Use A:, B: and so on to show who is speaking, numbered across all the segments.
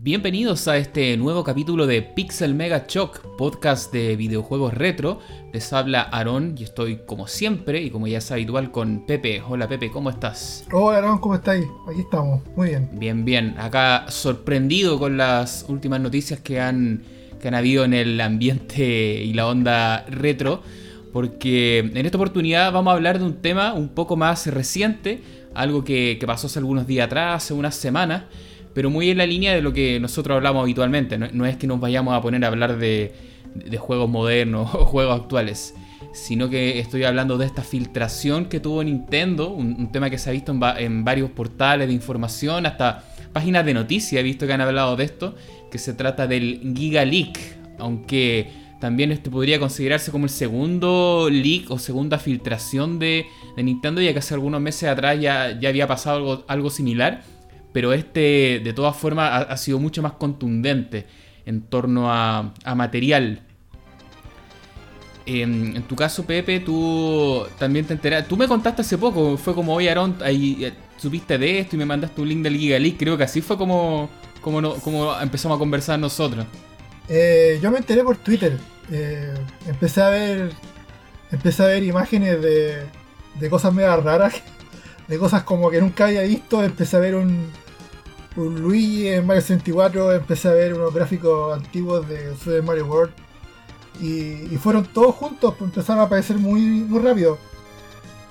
A: Bienvenidos a este nuevo capítulo de Pixel Mega Shock, podcast de videojuegos retro. Les habla Aaron y estoy como siempre y como ya es habitual con Pepe. Hola Pepe, ¿cómo estás?
B: Hola Aaron, ¿cómo estáis? Aquí estamos, muy bien.
A: Bien, bien. Acá sorprendido con las últimas noticias que han, que han habido en el ambiente y la onda retro, porque en esta oportunidad vamos a hablar de un tema un poco más reciente, algo que, que pasó hace algunos días atrás, hace unas semanas pero muy en la línea de lo que nosotros hablamos habitualmente. No, es que nos vayamos a poner a hablar de, juegos modernos o juegos actuales, sino que estoy hablando de esta filtración que tuvo Nintendo, un, tema que se ha visto en, varios portales de información, hasta páginas de noticias, he visto que han hablado de esto, que se trata del Giga Leak, aunque también este podría considerarse como el segundo leak o segunda filtración de, Nintendo, ya que hace algunos meses atrás ya, ya había pasado algo, algo similar pero este de todas formas ha, sido mucho más contundente en torno a, material. En, tu caso, Pepe, tú también te enteraste. Tú me contaste hace poco, fue como, hoy Aaron, ahí eh, supiste de esto y me mandaste un link del Giga. Creo que así fue como, como, como empezamos a conversar nosotros.
B: Eh, yo me enteré por Twitter. Eh, empecé a ver empecé a ver imágenes de, de cosas mega raras de cosas como que nunca había visto. Empecé a ver un, un Luigi en Mario 64, empecé a ver unos gráficos antiguos de Super Mario World. Y, fueron todos juntos, pues empezaron a aparecer muy, muy rápido.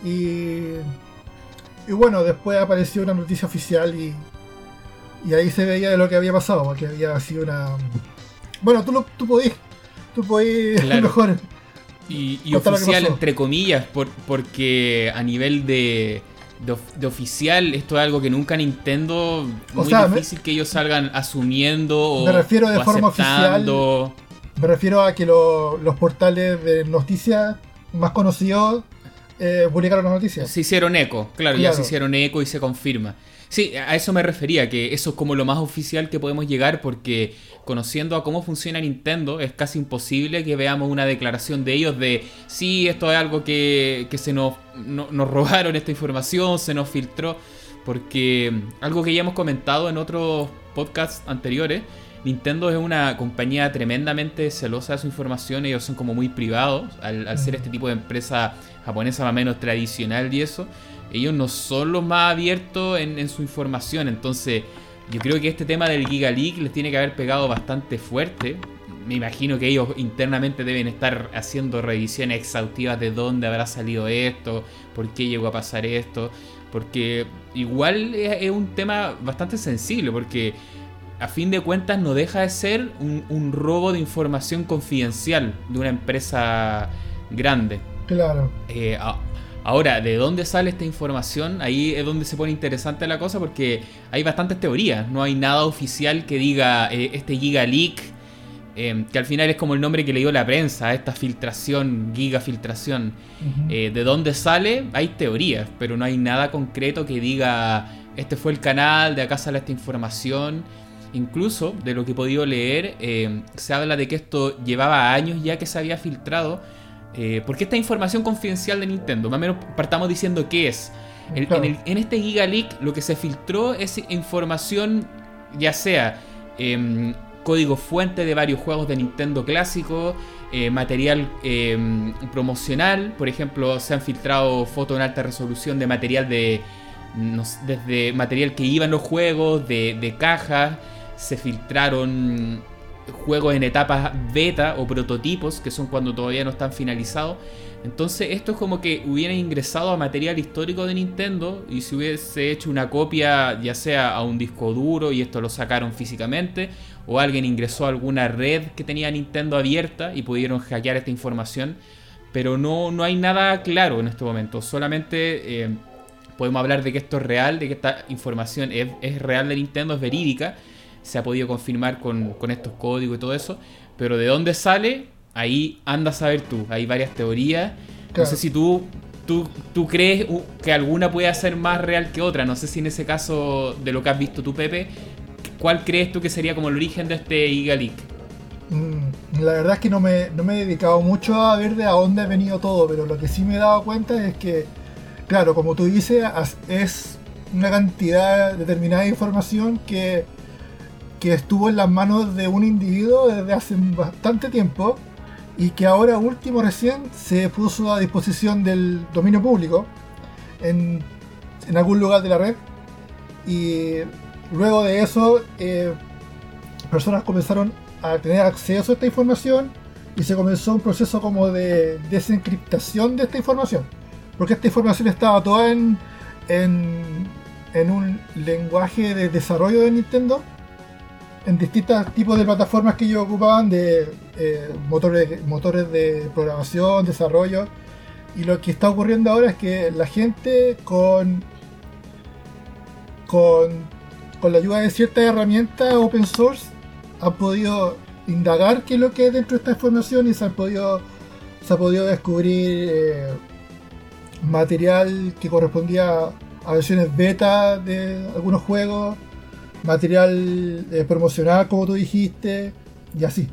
B: Y, y bueno, después apareció una noticia oficial y, y ahí se veía de lo que había pasado, porque había sido una... Bueno, tú, lo, tú podías, tú podías mejor.
A: Y, y oficial entre comillas, por, porque a nivel de de, oficial, esto es algo que nunca Nintendo. Muy difícil que ellos salgan asumiendo o.
B: Me refiero de forma oficial. Me refiero a que los portales de noticias más conocidos eh, publicaron las noticias.
A: Se hicieron eco, claro, ya se hicieron eco y se confirma. Sí, a eso me refería, que eso es como lo más oficial que podemos llegar porque conociendo a cómo funciona Nintendo es casi imposible que veamos una declaración de ellos de sí, esto es algo que, se nos, nos robaron esta información, se nos filtró, porque algo que ya hemos comentado en otros podcasts anteriores, Nintendo es una compañía tremendamente celosa de su información, ellos son como muy privados al, ser este tipo de empresa japonesa más o menos tradicional y eso ellos no son los más abiertos en, su información. Entonces, yo creo que este tema del Giga Leak les tiene que haber pegado bastante fuerte. Me imagino que ellos internamente deben estar haciendo revisiones exhaustivas de dónde habrá salido esto, por qué llegó a pasar esto. Porque igual es, un tema bastante sensible, porque a fin de cuentas no deja de ser un, robo de información confidencial de una empresa grande.
B: Claro.
A: Eh, Ahora, ¿de dónde sale esta información? Ahí es donde se pone interesante la cosa porque hay bastantes teorías. No hay nada oficial que diga eh, este Giga Leak, eh, que al final es como el nombre que le dio la prensa, esta filtración, Giga filtración. Eh, ¿De dónde sale? Hay teorías, pero no hay nada concreto que diga este fue el canal, de acá sale esta información. Incluso, de lo que he podido leer, se habla de que esto llevaba años ya que se había filtrado eh, porque esta información confidencial de Nintendo, más o menos partamos diciendo qué es. En, este Giga Leak lo que se filtró es información, ya sea em, código fuente de varios juegos de Nintendo clásicos, eh, material em, promocional, por ejemplo, se han filtrado fotos en alta resolución de material de. desde material que iba en los juegos, de, de cajas, se filtraron juegos en etapas beta o prototipos, que son cuando todavía no están finalizados. Entonces esto es como que hubiera ingresado a material histórico de Nintendo y si hubiese hecho una copia ya sea a un disco duro y esto lo sacaron físicamente o alguien ingresó a alguna red que tenía Nintendo abierta y pudieron hackear esta información. Pero no, no hay nada claro en este momento, solamente eh, podemos hablar de que esto es real, de que esta información es, es real de Nintendo, es verídica se ha podido confirmar con, estos códigos y todo eso. Pero de dónde sale, ahí anda a saber tú. Hay varias teorías. No sé si tú, tú, tú crees que alguna puede ser más real que otra. No sé si en ese caso, de lo que has visto tú, Pepe, ¿cuál crees tú que sería como el origen de este Giga Leak?
B: Mm, la verdad es que no me, no me he dedicado mucho a ver de a dónde ha venido todo, pero lo que sí me he dado cuenta es que, claro, como tú dices, es una cantidad determinada de información que que estuvo en las manos de un individuo desde hace bastante tiempo y que ahora último recién se puso a disposición del dominio público en, algún lugar de la red. Y luego de eso eh, personas comenzaron a tener acceso a esta información y se comenzó un proceso como de desencriptación de esta información. Porque esta información estaba toda en, en, en un lenguaje de desarrollo de Nintendo en distintos tipos de plataformas que ellos ocupaban de eh, motores, motores de programación, desarrollo. Y lo que está ocurriendo ahora es que la gente con, con, con la ayuda de ciertas herramientas open source ha podido indagar qué es lo que hay dentro de esta información y se, han podido, se ha podido descubrir eh, material que correspondía a versiones beta de algunos juegos material eh, promocional, como tú dijiste, y así.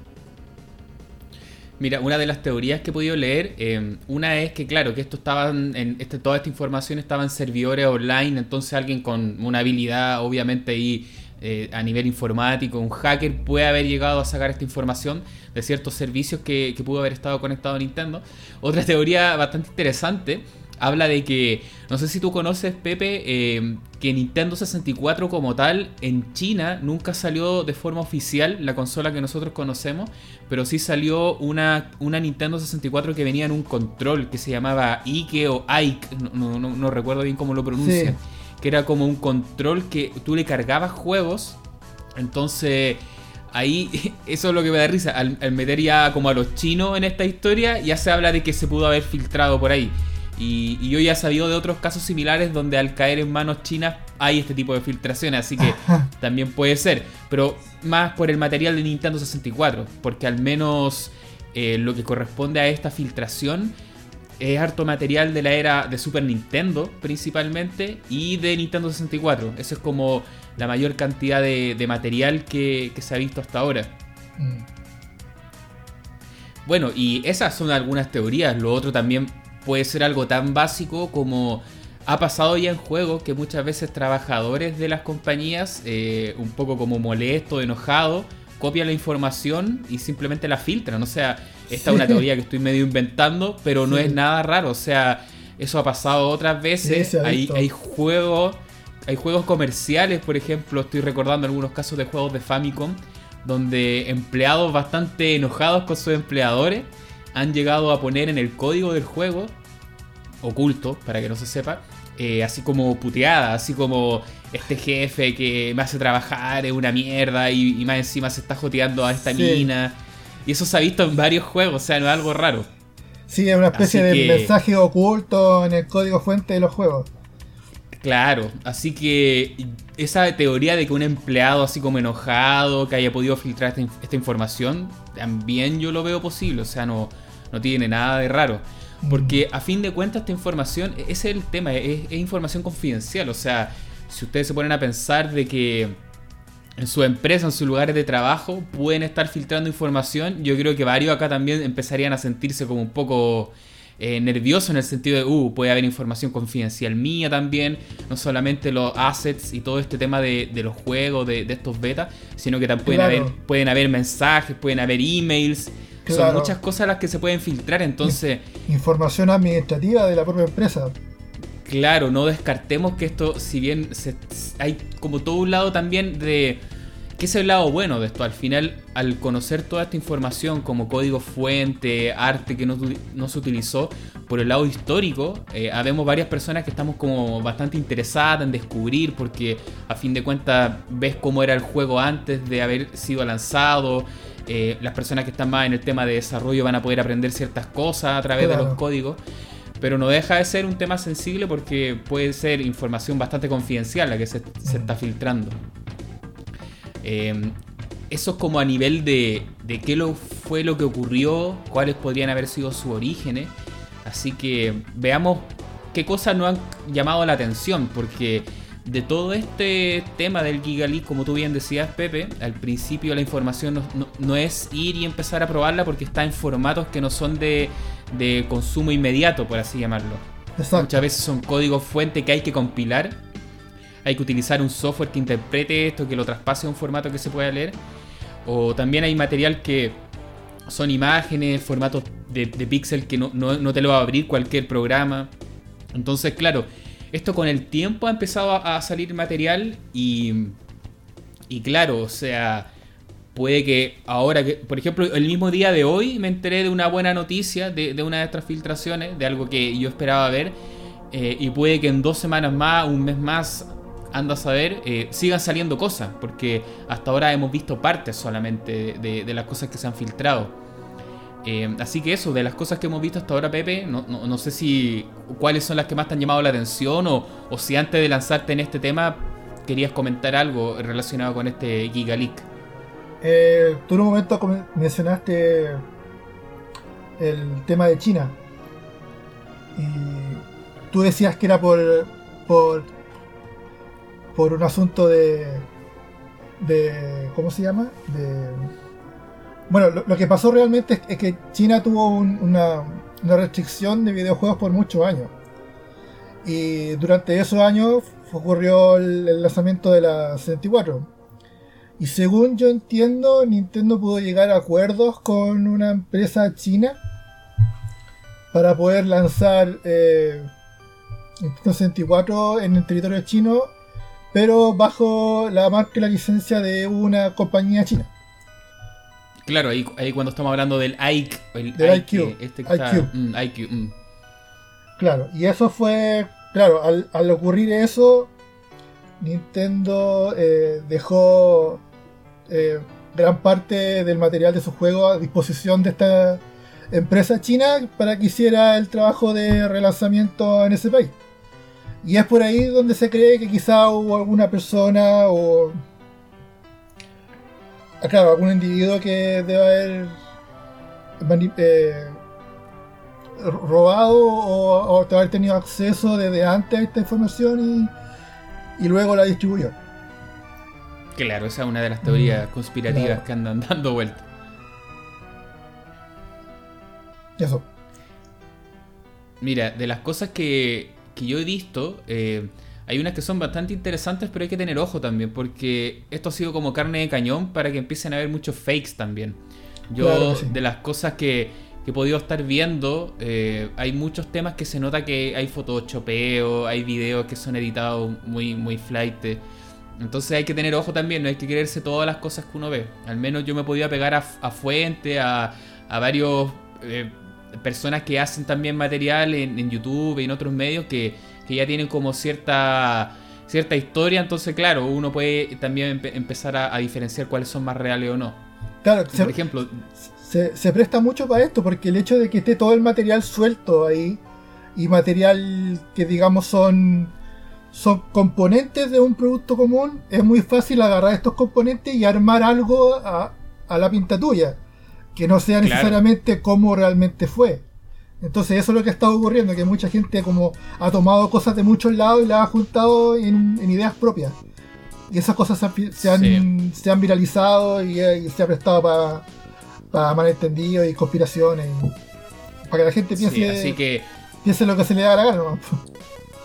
A: Mira, una de las teorías que he podido leer, eh, una es que claro, que esto estaba en este, toda esta información estaba en servidores online, entonces alguien con una habilidad, obviamente ahí eh, a nivel informático, un hacker puede haber llegado a sacar esta información de ciertos servicios que, que pudo haber estado conectado a Nintendo. Otra teoría bastante interesante habla de que, no sé si tú conoces, Pepe, eh, que Nintendo 64 como tal en China nunca salió de forma oficial la consola que nosotros conocemos, pero sí salió una, una Nintendo 64 que venía en un control que se llamaba Ike o Ike, no, recuerdo bien cómo lo pronuncia, que era como un control que tú le cargabas juegos, entonces ahí eso es lo que me da risa. Al, al, meter ya como a los chinos en esta historia, ya se habla de que se pudo haber filtrado por ahí. Y, yo ya he sabido de otros casos similares donde al caer en manos chinas hay este tipo de filtraciones, así que también puede ser. Pero más por el material de Nintendo 64, porque al menos eh, lo que corresponde a esta filtración es harto material de la era de Super Nintendo principalmente y de Nintendo 64. Eso es como la mayor cantidad de, material que, que, se ha visto hasta ahora. Mm. Bueno, y esas son algunas teorías. Lo otro también puede ser algo tan básico como ha pasado ya en juego que muchas veces trabajadores de las compañías, eh, un poco como molesto, enojado, copian la información y simplemente la filtran. O sea, esta es una teoría que estoy medio inventando, pero no es nada raro. O sea, eso ha pasado otras veces. hay, hay juegos. Hay juegos comerciales, por ejemplo, estoy recordando algunos casos de juegos de Famicom, donde empleados bastante enojados con sus empleadores han llegado a poner en el código del juego, oculto, para que no se sepa, eh, así como puteada, así como este jefe que me hace trabajar es una mierda y, más encima se está joteando a esta mina. Y eso se ha visto en varios juegos, o sea, no es algo raro.
B: Sí, es una especie de mensaje oculto en el código fuente de los juegos.
A: Claro, así que esa teoría de que un empleado así como enojado que haya podido filtrar esta, esta información, también yo lo veo posible, o sea, no, no tiene nada de raro. Porque a fin de cuentas esta información, ese es el tema, es, información confidencial. O sea, si ustedes se ponen a pensar de que en su empresa, en sus lugares de trabajo, pueden estar filtrando información, yo creo que varios acá también empezarían a sentirse como un poco eh, nerviosos en el sentido de, uh, puede haber información confidencial mía también, no solamente los assets y todo este tema de, los juegos, de, estos betas, sino que también pueden, haber, pueden haber mensajes, pueden haber emails. Son muchas cosas las que se pueden filtrar, entonces...
B: Información administrativa de la propia empresa.
A: Claro, no descartemos que esto, si bien hay como todo un lado también de... ¿Qué es el lado bueno de esto? Al final, al conocer toda esta información como código fuente, arte que no, se utilizó, por el lado histórico, eh, habemos varias personas que estamos como bastante interesadas en descubrir, porque a fin de cuentas ves cómo era el juego antes de haber sido lanzado, eh, las personas que están más en el tema de desarrollo van a poder aprender ciertas cosas a través de los códigos. Pero no deja de ser un tema sensible porque puede ser información bastante confidencial la que se, está filtrando. Em, eso es como a nivel de, de qué lo, fue lo que ocurrió, cuáles podrían haber sido sus orígenes. Así que veamos qué cosas nos han llamado la atención, porque de todo este tema del Giga como tú bien decías, Pepe, al principio la información no, es ir y empezar a probarla porque está en formatos que no son de, consumo inmediato, por así llamarlo. Muchas veces son códigos fuente que hay que compilar. hay que utilizar un software que interprete esto, que lo traspase a un formato que se pueda leer. O también hay material que son imágenes, formatos de, píxel que no, te lo va a abrir cualquier programa. Entonces, claro, esto con el tiempo ha empezado a, salir material y, y claro, o sea, puede que ahora, que, por ejemplo, el mismo día de hoy me enteré de una buena noticia de, una de estas filtraciones, de algo que yo esperaba ver, eh, y puede que en dos semanas más, un mes más, anda a saber, eh, sigan saliendo cosas, porque hasta ahora hemos visto partes solamente de, las cosas que se han filtrado. Eh, así que eso, de las cosas que hemos visto hasta ahora, Pepe, no, sé si cuáles son las que más te han llamado la atención o, o si antes de lanzarte en este tema querías comentar algo relacionado con este Giga Leak.
B: Eh, tú en un momento mencionaste el tema de China. Y tú decías que era por. por. por un asunto de. de. ¿cómo se llama? de. Bueno, lo, que pasó realmente es, que China tuvo una, una restricción de videojuegos por muchos años. Y durante esos años ocurrió el, el lanzamiento de la 64. Y según yo entiendo, Nintendo pudo llegar a acuerdos con una empresa china para poder lanzar eh, Nintendo 64 en el territorio chino, pero bajo la marca y la licencia de una compañía china.
A: Claro, ahí, cuando estamos hablando del IQ,
B: el del IQ, este IQ. Mm, mm. Claro, y eso fue, claro, al, al ocurrir eso, Nintendo eh, dejó eh, gran parte del material de su juego a disposición de esta empresa china para que hiciera el trabajo de relanzamiento en ese país. Y es por ahí donde se cree que quizá hubo alguna persona o. Ah, claro, algún individuo que debe haber eh, robado o, o, haber tenido acceso desde antes a esta información y, y luego la distribuyó.
A: Claro, esa es una de las teorías conspirativas que andan dando vueltas.
B: Eso.
A: Mira, de las cosas que, que yo he visto, eh, hay unas que son bastante interesantes, pero hay que tener ojo también, porque esto ha sido como carne de cañón para que empiecen a haber muchos fakes también. Yo, de las cosas que, he podido estar viendo, eh, hay muchos temas que se nota que hay photoshopeo, hay videos que son editados muy, muy flight. Entonces hay que tener ojo también, no hay que creerse todas las cosas que uno ve. Al menos yo me podía pegar a, Fuente, a, a varios eh, personas que hacen también material en, YouTube y en otros medios que, ya tienen como cierta cierta historia, entonces claro, uno puede también empezar a, diferenciar cuáles son más reales o no.
B: Claro, por ejemplo, se, se, presta mucho para esto porque el hecho de que esté todo el material suelto ahí y material que digamos son son componentes de un producto común, es muy fácil agarrar estos componentes y armar algo a, la pinta tuya, que no sea necesariamente como realmente fue. Entonces eso es lo que ha estado ocurriendo, que mucha gente como ha tomado cosas de muchos lados y las ha juntado en, ideas propias. Y esas cosas se han, se han, viralizado y, se ha prestado para malentendidos y conspiraciones. Para que la gente piense,
A: así que...
B: piense lo que se le da la gana.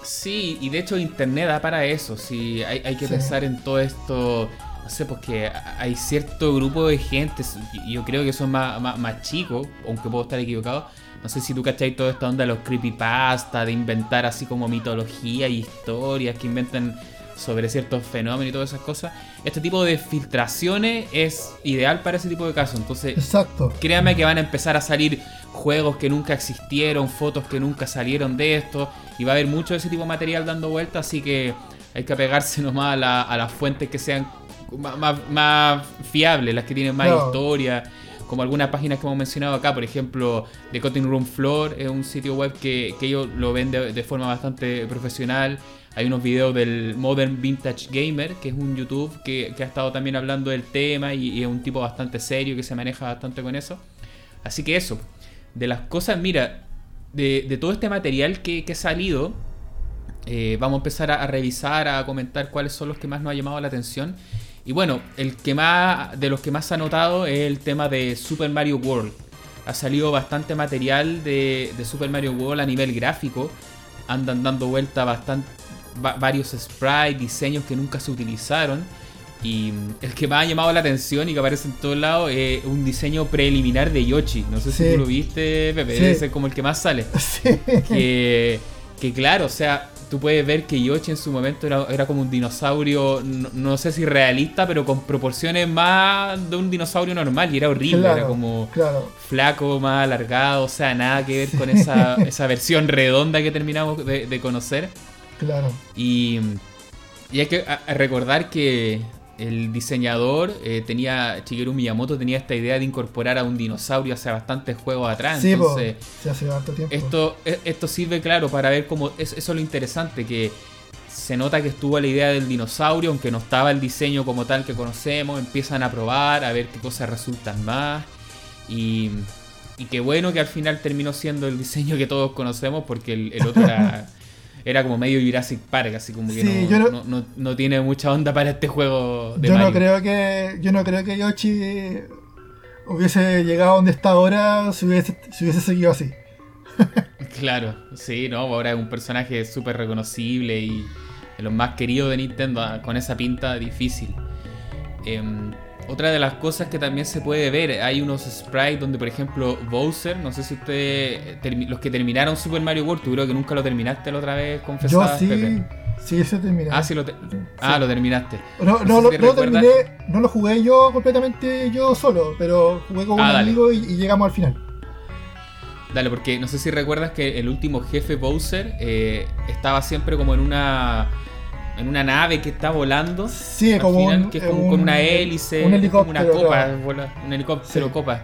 A: Sí, y de hecho Internet da para eso. Sí, hay, hay que pensar en todo esto. No sé, porque hay cierto grupo de gente, yo creo que son más, más, chicos, aunque puedo estar equivocado. No sé si tú cacháis toda esta onda de los creepypasta, de inventar así como mitología y historias que inventan sobre ciertos fenómenos y todas esas cosas. Este tipo de filtraciones es ideal para ese tipo de casos. Entonces,
B: Exacto.
A: créame que van a empezar a salir juegos que nunca existieron, fotos que nunca salieron de esto, y va a haber mucho de ese tipo de material dando vueltas, así que hay que apegarse nomás a, las fuentes que sean más, fiables, las que tienen más historia como algunas páginas que hemos mencionado acá, por ejemplo, The Cutting Room Floor es un sitio web que, ellos lo ven de, forma bastante profesional. Hay unos videos del Modern Vintage Gamer, que es un YouTube que, ha estado también hablando del tema y, es un tipo bastante serio que se maneja bastante con eso. Así que eso, de las cosas, mira, de, todo este material que, ha salido, eh, vamos a empezar a, revisar, a comentar cuáles son los que más nos ha llamado la atención. Y bueno, el que más, de los que más ha notado es el tema de Super Mario World. Ha salido bastante material de, de Super Mario World a nivel gráfico. Andan dando vuelta bastante varios sprites, diseños que nunca se utilizaron. Y el que más ha llamado la atención y que aparece en todos lados es un diseño preliminar de Yoshi. No sé si tú lo viste, Pepe, ese es como el que más sale. Que, que claro, o sea, tú puedes ver que Yoshi en su momento era, como un dinosaurio, no, sé si realista, pero con proporciones más de un dinosaurio normal y era horrible, era como flaco, más alargado, o sea, nada que ver con esa, esa versión redonda que terminamos de, conocer.
B: Claro.
A: Y, y hay que recordar que el diseñador eh, tenía, Shigeru Miyamoto tenía esta idea de incorporar a un dinosaurio hace bastantes juegos atrás.
B: Sí, entonces, hace tiempo.
A: Esto, e, esto sirve, claro, para ver cómo. eso es lo interesante, que se nota que estuvo la idea del dinosaurio, aunque no estaba el diseño como tal que conocemos. Empiezan a probar, a ver qué cosas resultan más. Y, y qué bueno que al final terminó siendo el diseño que todos conocemos, porque el, el otro era. era como medio Jurassic Park, así como que no, tiene mucha onda para este juego de
B: yo No creo que, yo no creo que Yoshi hubiese llegado donde está ahora si hubiese, si hubiese seguido así.
A: claro, sí, no, ahora es un personaje súper reconocible y de los más queridos de Nintendo, ah, con esa pinta difícil. Em, otra de las cosas que también se puede ver, hay unos sprites donde, por ejemplo, Bowser, no sé si ustedes, los que terminaron Super Mario World, tú creo que nunca lo terminaste la otra vez, confesabas,
B: Yo sí, sí, ese terminé.
A: Ah, sí, lo, ah, lo terminaste.
B: No, no, no, lo terminé, no lo jugué yo completamente yo solo, pero jugué con ah, un amigo y, llegamos al final.
A: Dale, porque no sé si recuerdas que el último jefe Bowser eh, estaba siempre como en una en una nave que está volando.
B: Sí, como
A: que es como con una hélice,
B: un helicóptero,
A: una copa, un helicóptero copa.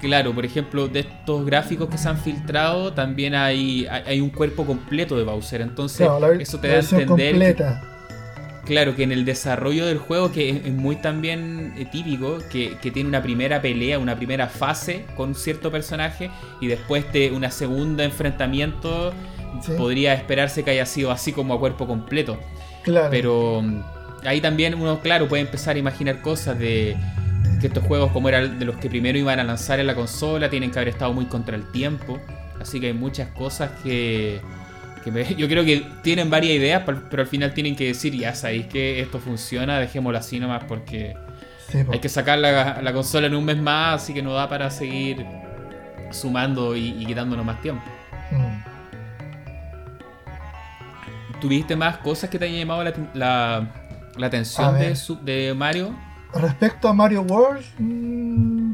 A: Claro, por ejemplo, de estos gráficos que se han filtrado, también hay, hay un cuerpo completo de Bowser. Entonces, eso te da a entender. claro, que en el desarrollo del juego, que es, muy también eh, típico, que, que, tiene una primera pelea, una primera fase con cierto personaje y después de una segunda enfrentamiento podría esperarse que haya sido así como a cuerpo completo.
B: Claro.
A: Pero mm, ahí también uno, claro, puede empezar a imaginar cosas de que estos juegos, como eran de los que primero iban a lanzar en la consola, tienen que haber estado muy contra el tiempo. Así que hay muchas cosas que, yo creo que tienen varias ideas, pero al final tienen que decir, ya sabéis que esto funciona, dejémoslo así nomás porque hay que sacar la, consola en un mes más, así que no da para seguir sumando y, quitándonos más tiempo. Mm. ¿Tuviste más cosas que te hayan llamado la, atención de, Mario?
B: Respecto a Mario World, mm,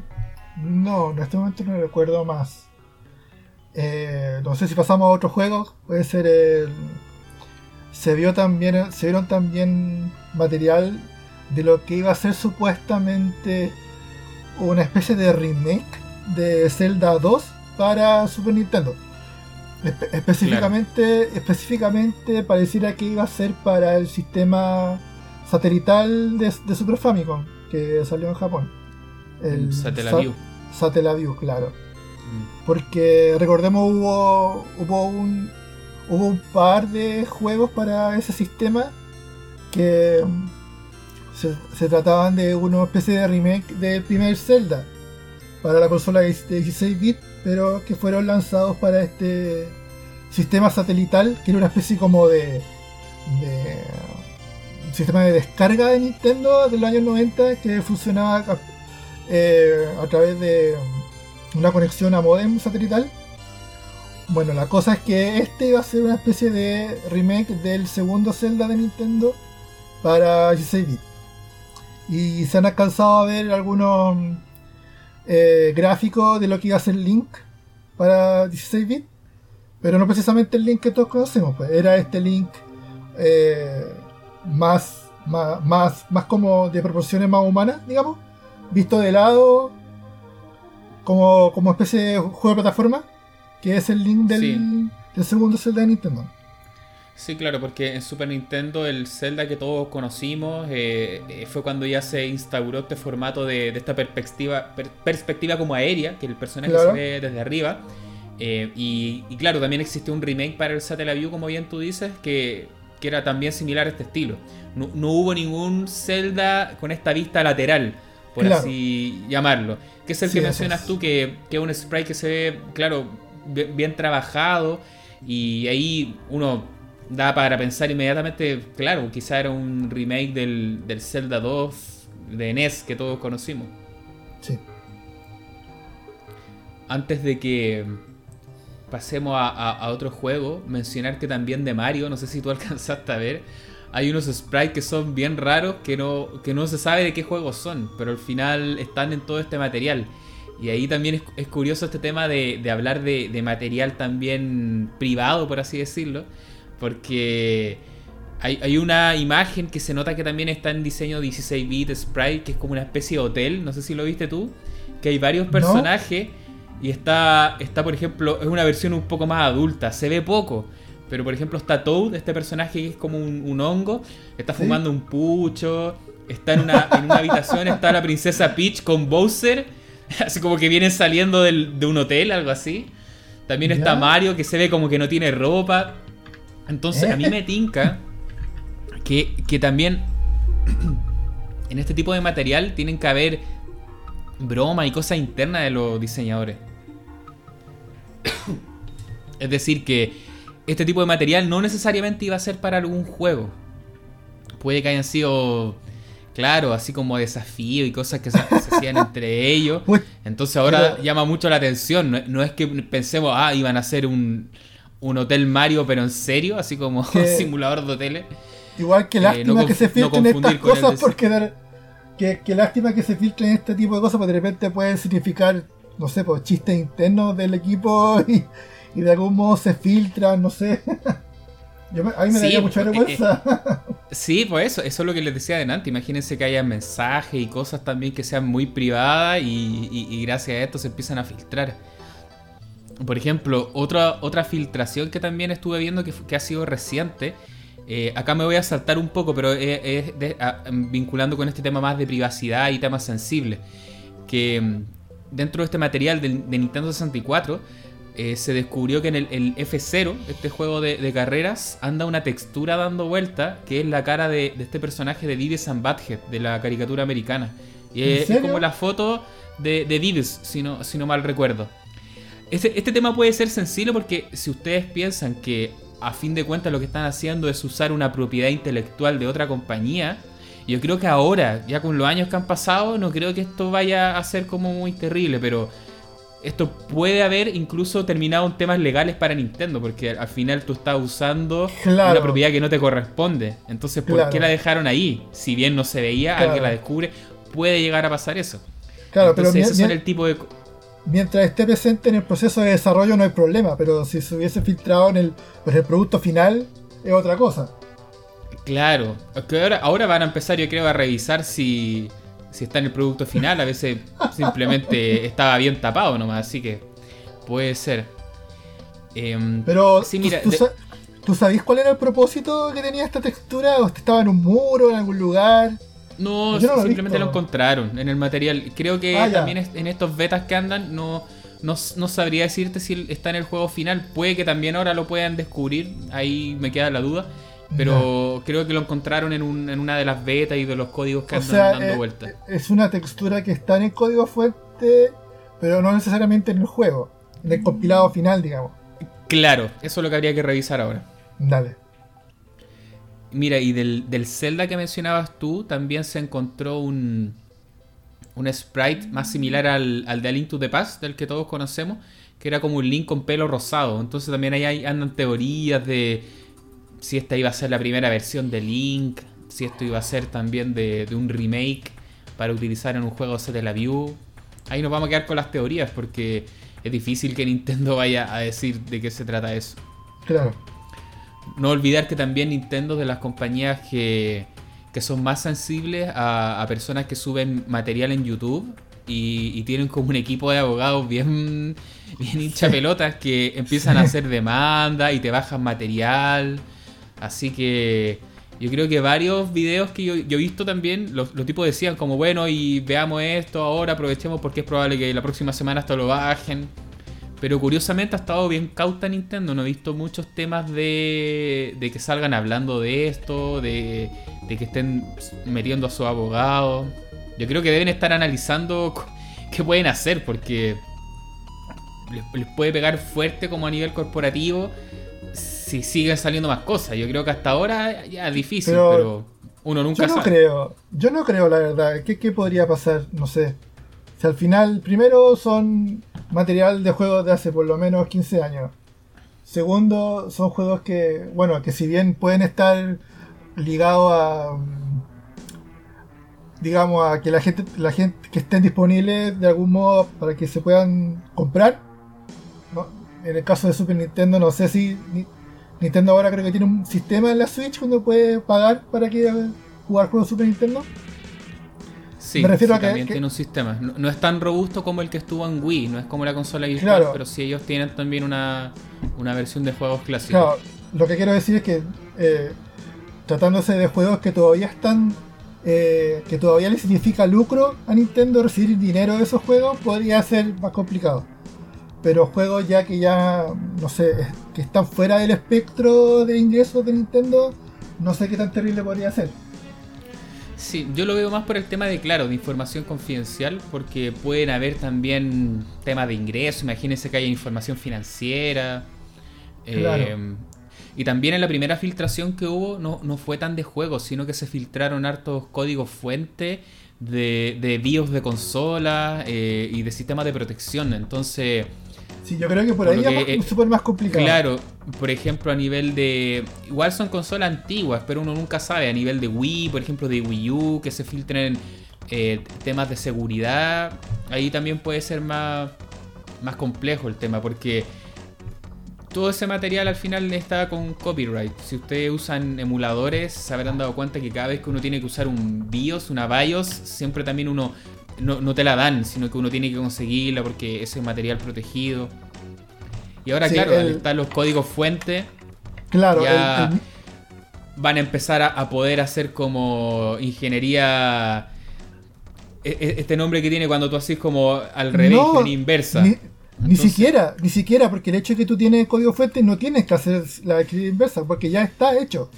B: no, en este momento no recuerdo más. Eh, no sé si pasamos a otros juegos, puede ser el... Se vio también, se vieron también material de lo que iba a ser supuestamente una especie de remake de Zelda 2 para Super Nintendo específicamente, específicamente pareciera que iba a ser para el sistema satelital de, Super Famicom que salió en Japón.
A: El Satellaview.
B: Satellaview, claro. Mm. Porque recordemos hubo hubo un hubo un par de juegos para ese sistema que se, trataban de una especie de remake del primer Zelda para la consola de 16 bits pero que fueron lanzados para este sistema satelital, que era una especie como de, de sistema de descarga de Nintendo del año 90 que funcionaba eh, a través de una conexión a modem satelital. Bueno, la cosa es que este iba a ser una especie de remake del segundo Zelda de Nintendo para 16 bits. Y se han alcanzado a ver algunos eh, gráfico de lo que iba a ser Link para 16 bits, pero no precisamente el Link que todos conocemos, pues era este Link eh, más, más, más, como de proporciones más humanas, digamos, visto de lado, como, como especie de juego de plataforma, que es el Link del, del segundo Zelda de Nintendo.
A: Sí, claro, porque en Super Nintendo el Zelda que todos conocimos eh, eh, fue cuando ya se instauró este formato de, esta perspectiva, perspectiva como aérea, que el personaje se ve desde arriba. Eh, y, claro, también existe un remake para el Satellite View, como bien tú dices, que, era también similar a este estilo. No, hubo ningún Zelda con esta vista lateral, por así llamarlo. Que es el que mencionas tú, que, que es un sprite que se ve, claro, bien trabajado. Y ahí uno da para pensar inmediatamente, claro, quizá era un remake del, del Zelda 2 de NES que todos conocimos.
B: Sí.
A: Antes de que pasemos a, otro juego, mencionar que también de Mario, no sé si tú alcanzaste a ver, hay unos sprites que son bien raros que no, que no se sabe de qué juegos son, pero al final están en todo este material. Y ahí también es, curioso este tema de, hablar de, material también privado, por así decirlo, porque hay, una imagen que se nota que también está en diseño 16-bit sprite, que es como una especie de hotel, no sé si lo viste tú, que hay varios personajes. Y está, está, por ejemplo, es una versión un poco más adulta, se ve poco. Pero por ejemplo está Toad, este personaje que es como un, hongo, está fumando un pucho, está en una, en una habitación, está la princesa Peach con Bowser, así como que vienen saliendo de un hotel, algo así. También está Mario que se ve como que no tiene ropa. Entonces a mí me tinca que, que también en este tipo de material tienen que haber broma y cosas internas de los diseñadores. es decir, que este tipo de material no necesariamente iba a ser para algún juego. Puede que hayan sido, claro, así como desafío y cosas que se, hacían entre ellos. Entonces ahora llama mucho la atención. No, es que pensemos, ah, iban a hacer un, un Hotel Mario, pero en serio, así como un simulador de hoteles.
B: Igual que eh, lástima que se filtren estas cosas porque que, que, lástima que se filtren este tipo de cosas porque de repente pueden significar no sé, pues chistes internos del equipo y, de algún modo se filtran, no sé. a mí me daría mucha pues, vergüenza.
A: Eh, sí, pues eso, eso es lo que les decía adelante. Imagínense que haya mensajes y cosas también que sean muy privadas y, gracias a esto se empiezan a filtrar. Por ejemplo, otra, otra filtración que también estuve viendo que, que ha sido reciente. Eh, acá me voy a saltar un poco, pero es, vinculando con este tema más de privacidad y temas sensibles. Que, dentro de este material de, Nintendo 64, eh, se descubrió que en el, F0, este juego de, carreras, anda una textura dando vuelta que es la cara de, este personaje de Beavis and Butthead, de la caricatura americana. Y es, como la foto de, de si no, si no mal recuerdo. Este, este tema puede ser sencillo porque si ustedes piensan que a fin de cuentas lo que están haciendo es usar una propiedad intelectual de otra compañía, yo creo que ahora, ya con los años que han pasado, no creo que esto vaya a ser como muy terrible, pero esto puede haber incluso terminado en temas legales para Nintendo, porque al final tú estás usando una propiedad que no te corresponde. Entonces, ¿por qué la dejaron ahí? Si bien no se veía, alguien la descubre, puede llegar a pasar eso.
B: Claro, pero ese el tipo de... Mientras esté presente en el proceso de desarrollo no hay problema, pero si se hubiese filtrado en el, pues el producto final es otra cosa.
A: Claro, que ahora, ahora van a empezar yo creo a revisar si, si está en el producto final, a veces simplemente estaba bien tapado nomás, así que puede ser.
B: Em, Pero, sí, mira, ¿tú, sabías cuál era el propósito que tenía esta textura? ¿O estaba en un muro, en algún lugar?
A: No, simplemente lo, encontraron en el material. Creo que ah, también en estos betas que andan no, no, no, sabría decirte si está en el juego final. Puede que también ahora lo puedan descubrir, ahí me queda la duda. Pero creo que lo encontraron en, un, en, una de las betas y de los códigos que andan dando eh, vueltas.
B: Es una textura que está en el código fuente, pero no necesariamente en el juego, en el compilado final, digamos.
A: Claro, eso es lo que habría que revisar ahora.
B: Dale.
A: Mira, y del, del Zelda que mencionabas tú, también se encontró un, un sprite más similar al, al de A Link to the Past, del que todos conocemos, que era como un Link con pelo rosado. Entonces también ahí andan teorías de si esta iba a ser la primera versión de Link, si esto iba a ser también de, un remake para utilizar en un juego de View. Ahí nos vamos a quedar con las teorías porque es difícil que Nintendo vaya a decir de qué se trata eso.
B: Claro.
A: No olvidar que también Nintendo es de las compañías que, que son más sensibles a, personas que suben material en YouTube y, tienen como un equipo de abogados bien, bien hincha pelotas que empiezan a hacer demanda y te bajan material. Así que yo creo que varios videos que yo, he visto también, los, tipos decían como, bueno, y veamos esto ahora, aprovechemos porque es probable que la próxima semana esto lo bajen. Pero curiosamente ha estado bien cauta Nintendo, no he visto muchos temas de, de que salgan hablando de esto, de, de que estén metiendo a su abogado. Yo creo que deben estar analizando qué pueden hacer porque les puede pegar fuerte como a nivel corporativo si siguen saliendo más cosas. Yo creo que hasta ahora ya es difícil,
B: Pero
A: pero, uno nunca
B: Yo no
A: sabe.
B: creo, yo no creo la verdad. ¿Qué, qué podría pasar? No sé. Si al final, primero son material de juegos de hace por lo menos 15 años. Segundo, son juegos que, bueno, que si bien pueden estar ligados a, mm, digamos, a que la gente, la gente que estén disponibles de algún modo para que se puedan comprar. En el caso de Super Nintendo, no sé si ni- Nintendo ahora creo que tiene un sistema en la Switch donde puede pagar para que jugar juegos Super Nintendo.
A: Sí,
B: Me refiero
A: sí,
B: a que-
A: también
B: que-
A: tiene un sistema. No, no es tan robusto como el que estuvo en Wii, no es como la consola virtual,
B: Claro.
A: pero sí ellos tienen también una, una versión de juegos clásicos.
B: Claro, lo que quiero decir es que eh, tratándose de juegos que todavía están, eh, que todavía le significa lucro a Nintendo recibir dinero de esos juegos, podría ser más complicado. Pero juegos ya que ya, no sé, que están fuera del espectro de ingresos de Nintendo, no sé qué tan terrible podría ser.
A: Sí, yo lo veo más por el tema de, claro, de información confidencial, porque pueden haber también temas de ingreso, imagínense que haya información financiera. eh,
B: Claro.
A: y también en la primera filtración que hubo no, no fue tan de juegos, sino que se filtraron hartos códigos fuente de, de BIOS de consola eh, y de sistemas de protección. Entonces,
B: Sí, yo creo que por
A: Por
B: ahí es
A: eh,
B: súper más complicado.
A: Claro, por ejemplo, a nivel de. Igual son consolas antiguas, pero uno nunca sabe. A nivel de Wii, por ejemplo, de Wii U, que se filtren eh, temas de seguridad. Ahí también puede ser más, más complejo el tema, porque todo ese material al final está con copyright. Si ustedes usan emuladores, se habrán dado cuenta que cada vez que uno tiene que usar un BIOS, una BIOS, siempre también uno no, no te la dan, sino que uno tiene que conseguirla porque ese es material protegido. Y ahora,
B: Sí,
A: claro,
B: el-
A: estar los códigos fuente,
B: Claro,
A: ya
B: el- el-
A: van a empezar a, a poder hacer como ingeniería. e- e- Este nombre que tiene cuando tú haces como al revés,
B: No,
A: inversa.
B: Ni, ni siquiera, ni siquiera, porque el hecho de que tú tienes código fuente no tienes que hacer la escritura inversa, porque ya está hecho.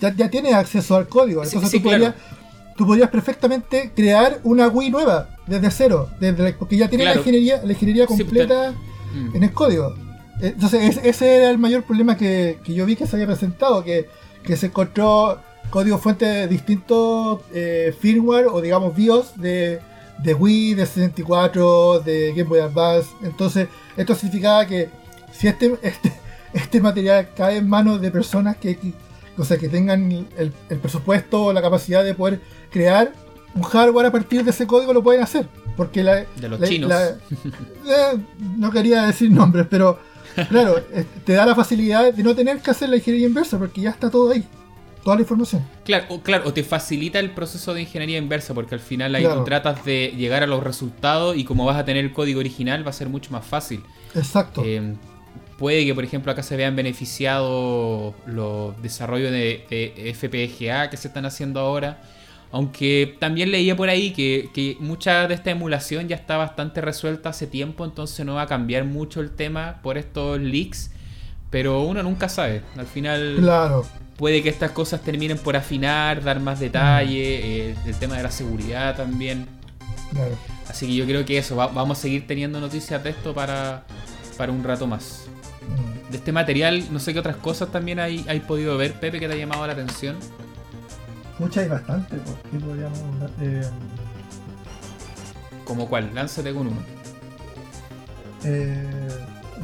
B: Ya, ya tienes acceso al código.
A: Sí,
B: Entonces
A: sí,
B: tú, podrías,
A: claro.
B: Tú podrías perfectamente crear una Wii nueva, desde cero, desde la- porque ya
A: Claro.
B: la ingeniería, la ingeniería
A: Sí,
B: completa
A: Mm.
B: en el código. Entonces es- ese era el mayor problema que, que yo vi que se había presentado, que, que se encontró código fuente de distintos eh, firmware o digamos BIOS de, de Wii, de 64, de Game Boy Advance. Entonces esto significaba que si este, este, este material cae en manos de personas que, o sea, que tengan el, el presupuesto o la capacidad de poder crear un hardware a partir de ese código, lo pueden hacer. Porque la,
A: De los
B: la-
A: chinos.
B: la- eh, no quería decir nombres, pero claro, te da la facilidad de no tener que hacer la ingeniería inversa porque ya está todo ahí, toda la información.
A: Claro, o, claro, o te facilita el proceso de ingeniería inversa, porque al final ahí
B: Claro.
A: tú tratas de llegar a los resultados y como vas a tener el código original va a ser mucho más fácil.
B: Exacto.
A: Eh, puede que, por ejemplo, acá se vean beneficiados los desarrollos de, de FPGA que se están haciendo ahora. Aunque también leía por ahí que, que mucha de esta emulación ya está bastante resuelta hace tiempo, entonces no va a cambiar mucho el tema por estos leaks. Pero uno nunca sabe. Al final
B: claro.
A: puede que estas cosas terminen por afinar, dar más detalle, eh, el tema de la seguridad también.
B: claro.
A: Así que yo creo que eso, va- vamos a seguir teniendo noticias de esto para, para un rato más. De este material, no sé qué otras cosas también hay, hay podido ver, Pepe, que te ha llamado la atención.
B: Mucha y bastante, porque podríamos hablar de,
A: Como cuál, lánzate con uno.
B: eh,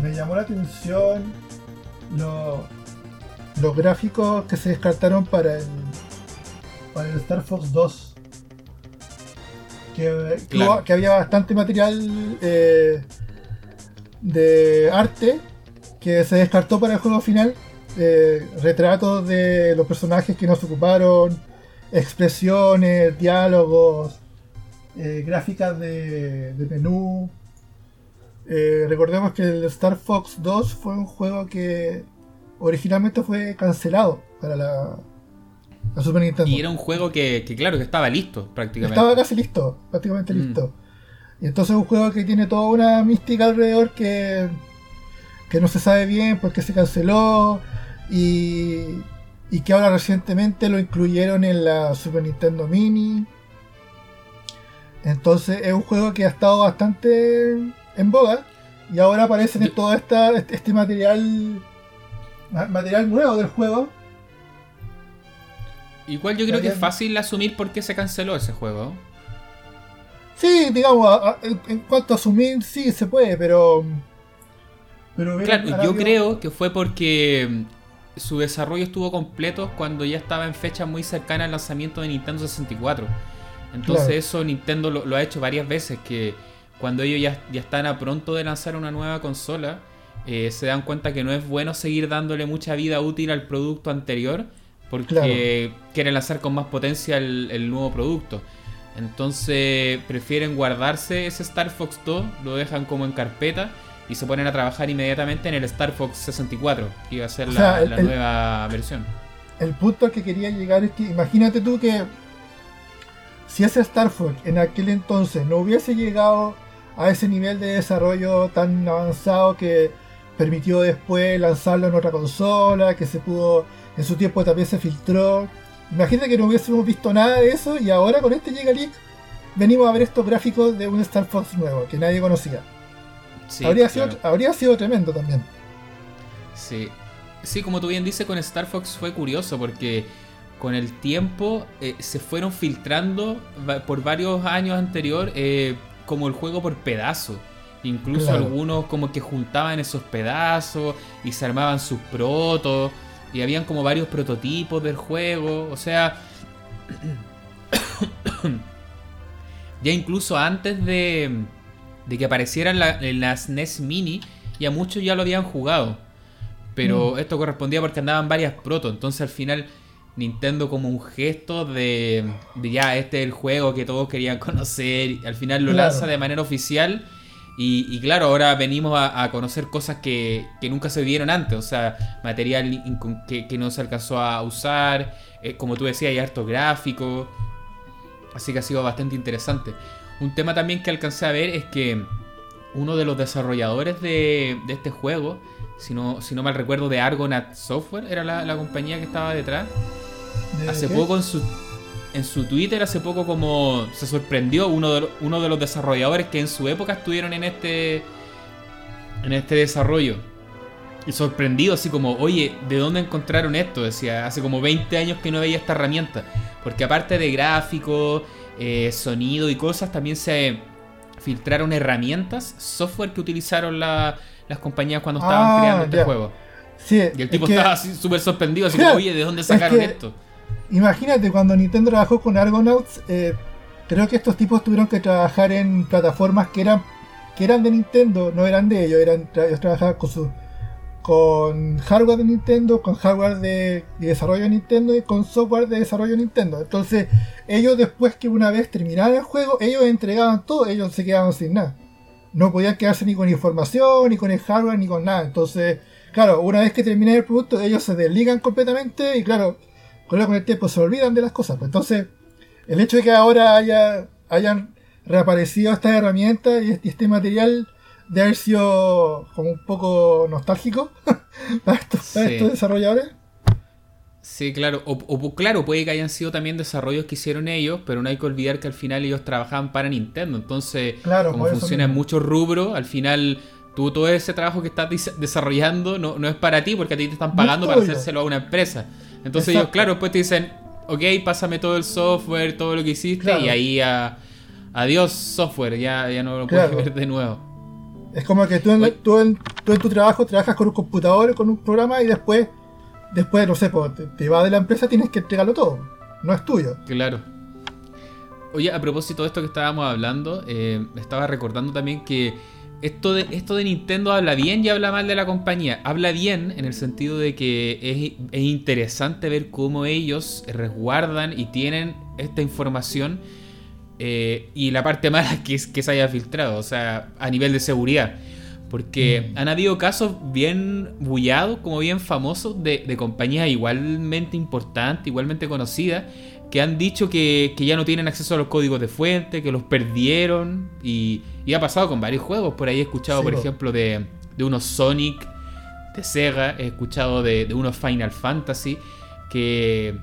B: me llamó la atención lo- los gráficos que se descartaron para el, para el Star Fox 2. Que,
A: Claro.
B: que había bastante material eh, de arte que se descartó para el juego final. eh, retratos de los personajes que no se ocuparon, expresiones, diálogos, eh, gráficas de, de menú. Eh, recordemos que el Star Fox 2 fue un juego que originalmente fue cancelado para la, la Super Nintendo.
A: Y era un juego que, que claro, que estaba listo prácticamente.
B: Estaba casi listo, prácticamente
A: Mm.
B: listo. Y entonces es un juego que tiene toda una mística alrededor que, que no se sabe bien por qué se canceló y, y que ahora recientemente lo incluyeron en la Super Nintendo Mini. Entonces es un juego que ha estado bastante en boga y ahora aparece en todo esta, este, este material material nuevo del juego.
A: Igual yo creo que es fácil asumir por qué se canceló ese juego.
B: Sí, digamos, en cuanto a asumir, sí se puede, pero.
A: Pero claro, yo creo que fue porque mm, su desarrollo estuvo completo cuando ya estaba en fecha muy cercana al lanzamiento de Nintendo 64. Entonces, eso Nintendo lo, ha hecho varias veces: que cuando ellos ya, ya están a pronto de lanzar una nueva consola, eh, se dan cuenta que no es bueno seguir dándole mucha vida útil al producto anterior porque quieren lanzar con más potencia el, nuevo producto. Entonces prefieren guardarse ese Star Fox 2, lo dejan como en carpeta y se ponen a trabajar inmediatamente en el Star Fox 64, que iba a ser la, nueva versión.
B: El punto al que quería llegar es que imagínate tú que si ese Star Fox en aquel entonces no hubiese llegado a ese nivel de desarrollo tan avanzado que permitió después lanzarlo en otra consola, que se pudo en su tiempo también se filtró. Imagínate que no hubiésemos visto nada de eso y ahora con este Giga Leak venimos a ver estos gráficos de un Star Fox nuevo que nadie conocía. Habría, sido, habría sido tremendo también.
A: Sí. Sí, como tú bien dices, con Star Fox fue curioso porque con el tiempo eh, se fueron filtrando por varios años anterior eh, como el juego por pedazos. Incluso algunos como que juntaban esos pedazos y se armaban sus protos. Y habían como varios prototipos del juego. O sea. ya incluso antes de, de que aparecieran en las NES Mini, ya muchos ya lo habían jugado. Pero mm. esto correspondía porque andaban varias protos. Entonces al final Nintendo como un gesto de, de, ya este es el juego que todos querían conocer. Y al final lo lanza de manera oficial y, claro, ahora venimos a, conocer cosas que, nunca se vieron antes, o sea, material que, no se alcanzó a usar, eh, como tú decías, hay harto gráfico, así que ha sido bastante interesante. Un tema también que alcancé a ver es que uno de los desarrolladores de, este juego, si no, si no mal recuerdo, de Argonaut Software, era la, compañía que estaba detrás, hace poco en su en su Twitter hace poco como se sorprendió uno de, uno de los desarrolladores que en su época estuvieron en este en este desarrollo. Y sorprendido así como, oye, ¿de dónde encontraron esto? Decía, hace como 20 años que no veía esta herramienta. Porque aparte de gráficos, eh, sonido y cosas, también se filtraron herramientas, software que utilizaron las compañías cuando estaban ah, creando este juego.
B: Sí,
A: y el tipo estaba así súper sorprendido, así como, oye, ¿de dónde sacaron esto?
B: imagínate, cuando Nintendo trabajó con Argonauts, eh, creo que estos tipos tuvieron que trabajar en plataformas que eran que eran de Nintendo, no eran de ellos, eran ellos trabajaban con su con hardware de Nintendo, con hardware de, desarrollo de Nintendo y con software de desarrollo de Nintendo. Entonces, ellos después que una vez terminaban el juego, ellos entregaban todo, ellos se quedaban sin nada. No podían quedarse ni con información, ni con el hardware, ni con nada. Entonces, claro, una vez que termina el producto, ellos se desligan completamente y claro, con el tiempo se olvidan de las cosas. Pues. Entonces, el hecho de que ahora haya, hayan reaparecido estas herramientas y este material de haber sido como un poco nostálgico para, estos, desarrolladores.
A: Sí, claro. O, claro, puede que hayan sido también desarrollos que hicieron ellos, pero no hay que olvidar que al final ellos trabajaban para Nintendo. Entonces, como funciona en muchos rubros, al final tú todo ese trabajo que estás desarrollando no, no es para ti porque a ti te están pagando para hacérselo a una empresa. Entonces ellos, claro, después te dicen, ok, pásame todo el software, todo lo que hiciste, y ahí a, adiós software, ya, ya no lo puedes ver de nuevo.
B: Es como que tú en, tú, en, tu trabajo trabajas con un computador, con un programa, y después, después no sé, te, te va de la empresa, tienes que entregarlo todo. No es tuyo.
A: Claro. Oye, a propósito de esto que estábamos hablando, eh, estaba recordando también que esto de, esto de Nintendo habla bien y habla mal de la compañía. Habla bien en el sentido de que es, interesante ver cómo ellos resguardan y tienen esta información. Eh, y la parte mala es que, que se haya filtrado, o sea, a nivel de seguridad. Porque mm. han habido casos bien bullados, como bien famosos, de, de compañías igualmente importantes, igualmente conocidas, que han dicho que, ya no tienen acceso a los códigos de fuente, que los perdieron. Y, ha pasado con varios juegos. Por ahí he escuchado, por ejemplo, de, de, unos Sonic, de Sega, he escuchado de, de unos Final Fantasy, que,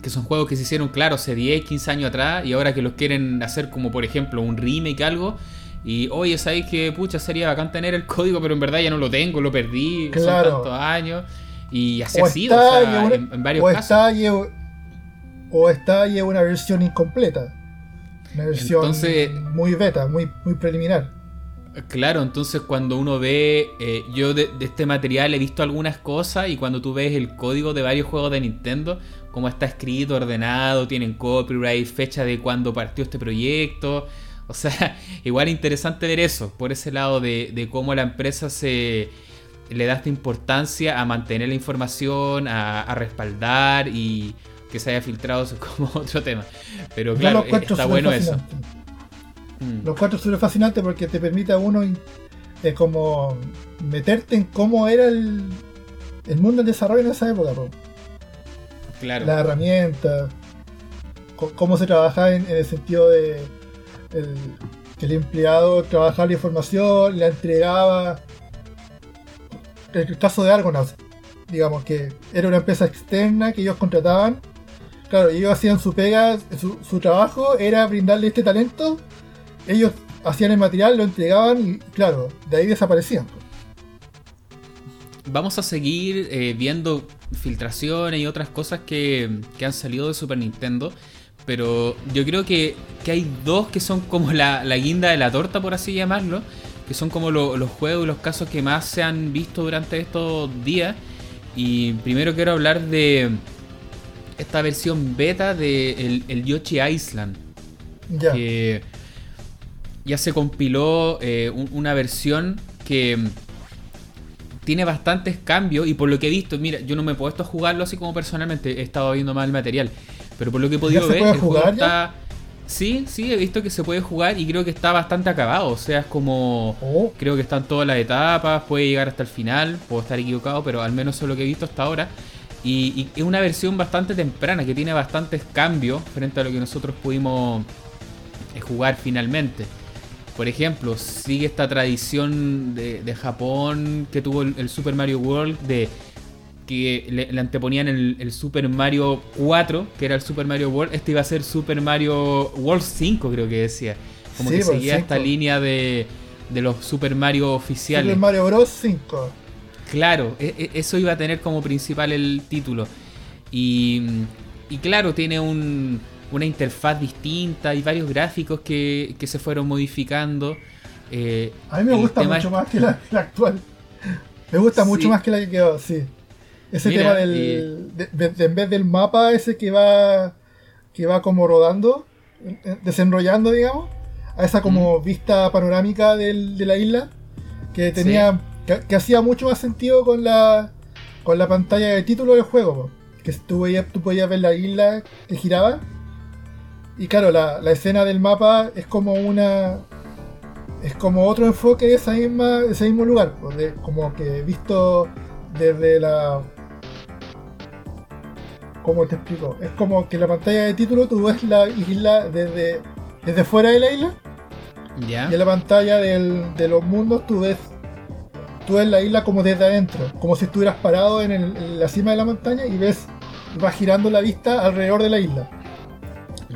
A: que son juegos que se hicieron, claro, hace 10, 15 años atrás, y ahora que los quieren hacer como, por ejemplo, un remake, algo. Y oye, sabéis que pucha sería bacán tener el código, pero en verdad ya no lo tengo, lo perdí, son tantos años. Y así ha sido, o sea, en, varios
B: o
A: casos.
B: Está o está y una versión incompleta. Una versión muy beta, muy, muy preliminar.
A: Claro, entonces cuando uno ve, eh, yo de, este material he visto algunas cosas y cuando tú ves el código de varios juegos de Nintendo, cómo está escrito, ordenado, tienen copyright, fecha de cuando partió este proyecto, o sea, igual interesante ver eso, por ese lado de, cómo la empresa se le da esta importancia a mantener la información, a, respaldar y que se haya filtrado eso como otro tema. Pero claro, está bueno eso.
B: Mm. Los cuatro son fascinantes porque te permite a uno eh, como meterte en cómo era el, el mundo del desarrollo en esa época.
A: Claro.
B: Las herramientas, cómo se trabajaba en, el sentido de que el empleado trabajaba la información, la entregaba. El caso de Argonauts, digamos que era una empresa externa que ellos contrataban. Claro, ellos hacían su pega, su, su trabajo era brindarle este talento ellos hacían el material, lo entregaban y claro, de ahí desaparecían.
A: Vamos a seguir eh, viendo filtraciones y otras cosas que, han salido de Super Nintendo. Pero yo creo que, hay dos que son como la, guinda de la torta, por así llamarlo. Que son como los juegos y los casos que más se han visto durante estos días. Y primero quiero hablar de esta versión beta de el, Yoshi Island. Ya ya se compiló eh, una versión que tiene bastantes cambios y por lo que he visto, mira, yo no me he puesto a jugarlo así como personalmente, he estado viendo mal el material, pero por lo que he podido ver, el juego está... Sí, sí, he visto que se puede jugar y creo que está bastante acabado. O sea, es como. Oh. Creo que están todas las etapas, puede llegar hasta el final. Puedo estar equivocado, pero al menos eso es lo que he visto hasta ahora. Y, y, es una versión bastante temprana, que tiene bastantes cambios frente a lo que nosotros pudimos eh, jugar finalmente por ejemplo, sigue esta tradición de, Japón que tuvo el, Super Mario World de que le, anteponían el, Super Mario 4, que era el Super Mario World, este iba a ser Super Mario World 5, creo que decía. Como que pues, seguía esta línea de, de los Super Mario oficiales.
B: Super Mario Bros. 5.
A: Claro, e, e, eso iba a tener como principal el título. Y, y claro, tiene un, una interfaz distinta y varios gráficos que, se fueron modificando.
B: Eh, a mí me gusta mucho más que la, actual. Me gusta mucho más que la que quedó, sí. Ese tema del. De, en vez del mapa ese que va. que va como rodando, desenrollando, digamos, a esa como vista panorámica de la isla, que tenía. Que, hacía mucho más sentido con la. con la pantalla de título del juego, que tú, tú podías ver la isla que giraba y claro, la, escena del mapa es como una. Es como otro enfoque de, esa misma, ese mismo lugar. Pues, como que visto desde la. ¿Cómo te explico? Es como que la pantalla de título tú ves la isla desde, desde fuera de la isla. Y en la pantalla de los mundos tú ves tú ves la isla como desde adentro, como si estuvieras parado en, en, la cima de la montaña y ves, vas girando la vista alrededor de la isla.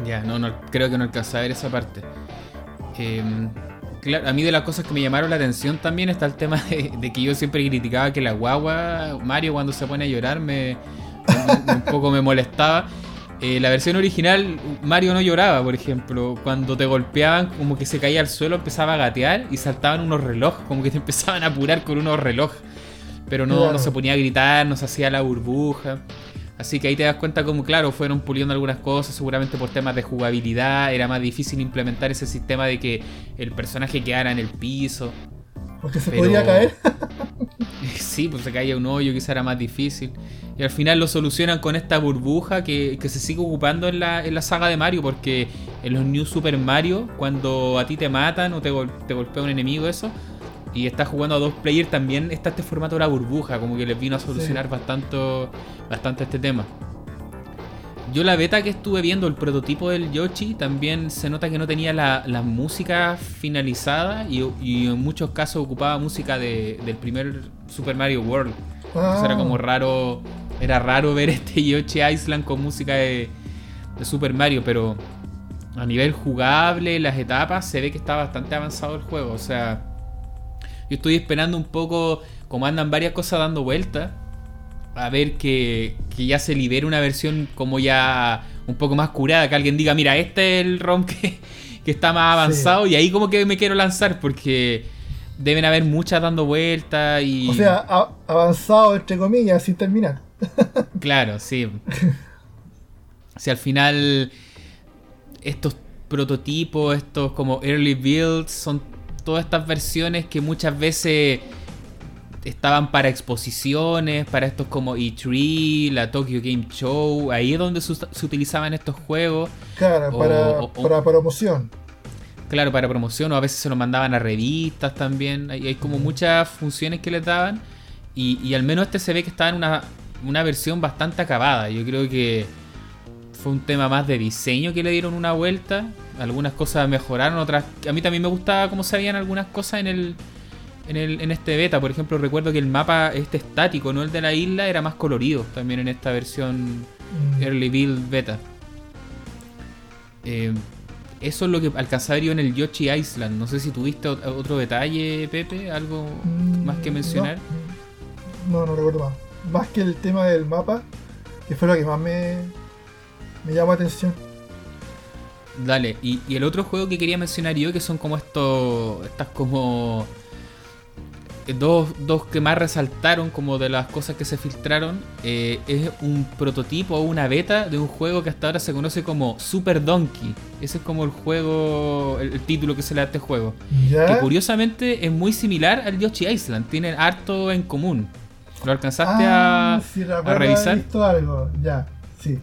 A: Ya, no, no, creo que no alcanza a ver esa parte. Em, claro, a mí de las cosas que me llamaron la atención también está el tema de, que yo siempre criticaba que la guagua, Mario cuando se pone a llorar, me, un poco me molestaba. Eh, la versión original, Mario no lloraba, por ejemplo. Cuando te golpeaban, como que se caía al suelo, empezaba a gatear y saltaban unos relojes, como que te empezaban a apurar con unos relojes. Pero no, no se ponía a gritar, no se hacía la burbuja. Así que ahí te das cuenta como, claro, fueron puliendo algunas cosas, seguramente por temas de jugabilidad, era más difícil implementar ese sistema de que el personaje quedara en el piso.
B: Porque se podía caer.
A: sí, pues se caía un hoyo, quizá era más difícil. Y al final lo solucionan con esta burbuja que, se sigue ocupando en la, en la, saga de Mario, porque en los New Super Mario, cuando a ti te matan o te, te golpea un enemigo, eso, y estás jugando a dos players, también está este formato de la burbuja, como que les vino a solucionar bastante, bastante este tema. Yo la beta que estuve viendo, el prototipo del Yoshi, también se nota que no tenía la, música finalizada y, en muchos casos ocupaba música del primer Super Mario World. era como ah. raro, era raro ver este Yoshi Island con música de, de Super Mario, pero a nivel jugable, las etapas, se ve que está bastante avanzado el juego. O sea, yo estoy esperando un poco, como andan varias cosas dando vueltas, a ver que, que ya se libere una versión como ya un poco más curada, que alguien diga, mira, este es el ROM que, que está más avanzado y ahí como que me quiero lanzar porque deben haber muchas dando vueltas y...
B: O sea, avanzado entre comillas sin terminar.
A: claro, sí. Si al final estos prototipos, estos como early builds, son todas estas versiones que muchas veces estaban para exposiciones, para estos como E3, la Tokyo Game Show, ahí es donde se, utilizaban estos juegos.
B: Claro, para, para promoción.
A: Claro, para promoción, o a veces se lo mandaban a revistas también. Hay, hay como muchas funciones que les daban. Y, al menos este se ve que estaba en una, una versión bastante acabada. Yo creo que fue un tema más de diseño que le dieron una vuelta. Algunas cosas mejoraron, otras. A mí también me gustaba cómo se veían algunas cosas en el, en, el, en este beta. Por ejemplo, recuerdo que el mapa este estático, no el de la isla, era más colorido también en esta versión mm. Early Build Beta. Eh, eso es lo que alcanzaba yo en el Yoshi Island. No sé si tuviste otro detalle, Pepe, algo mm, más que mencionar.
B: No, no, recuerdo más. Más que el tema del mapa, que fue lo que más me, me llamó la atención.
A: Dale, y, y, el otro juego que quería mencionar yo, que son como estos, estas como eh, dos, dos, que más resaltaron como de las cosas que se filtraron eh, es un prototipo o una beta de un juego que hasta ahora se conoce como Super Donkey. Ese es como el juego, el, título que se le da a este juego. Que curiosamente es muy similar al Yoshi Island, tienen harto en común. ¿Lo alcanzaste a,
B: ah, a, revisar? Visto algo. Ya, sí.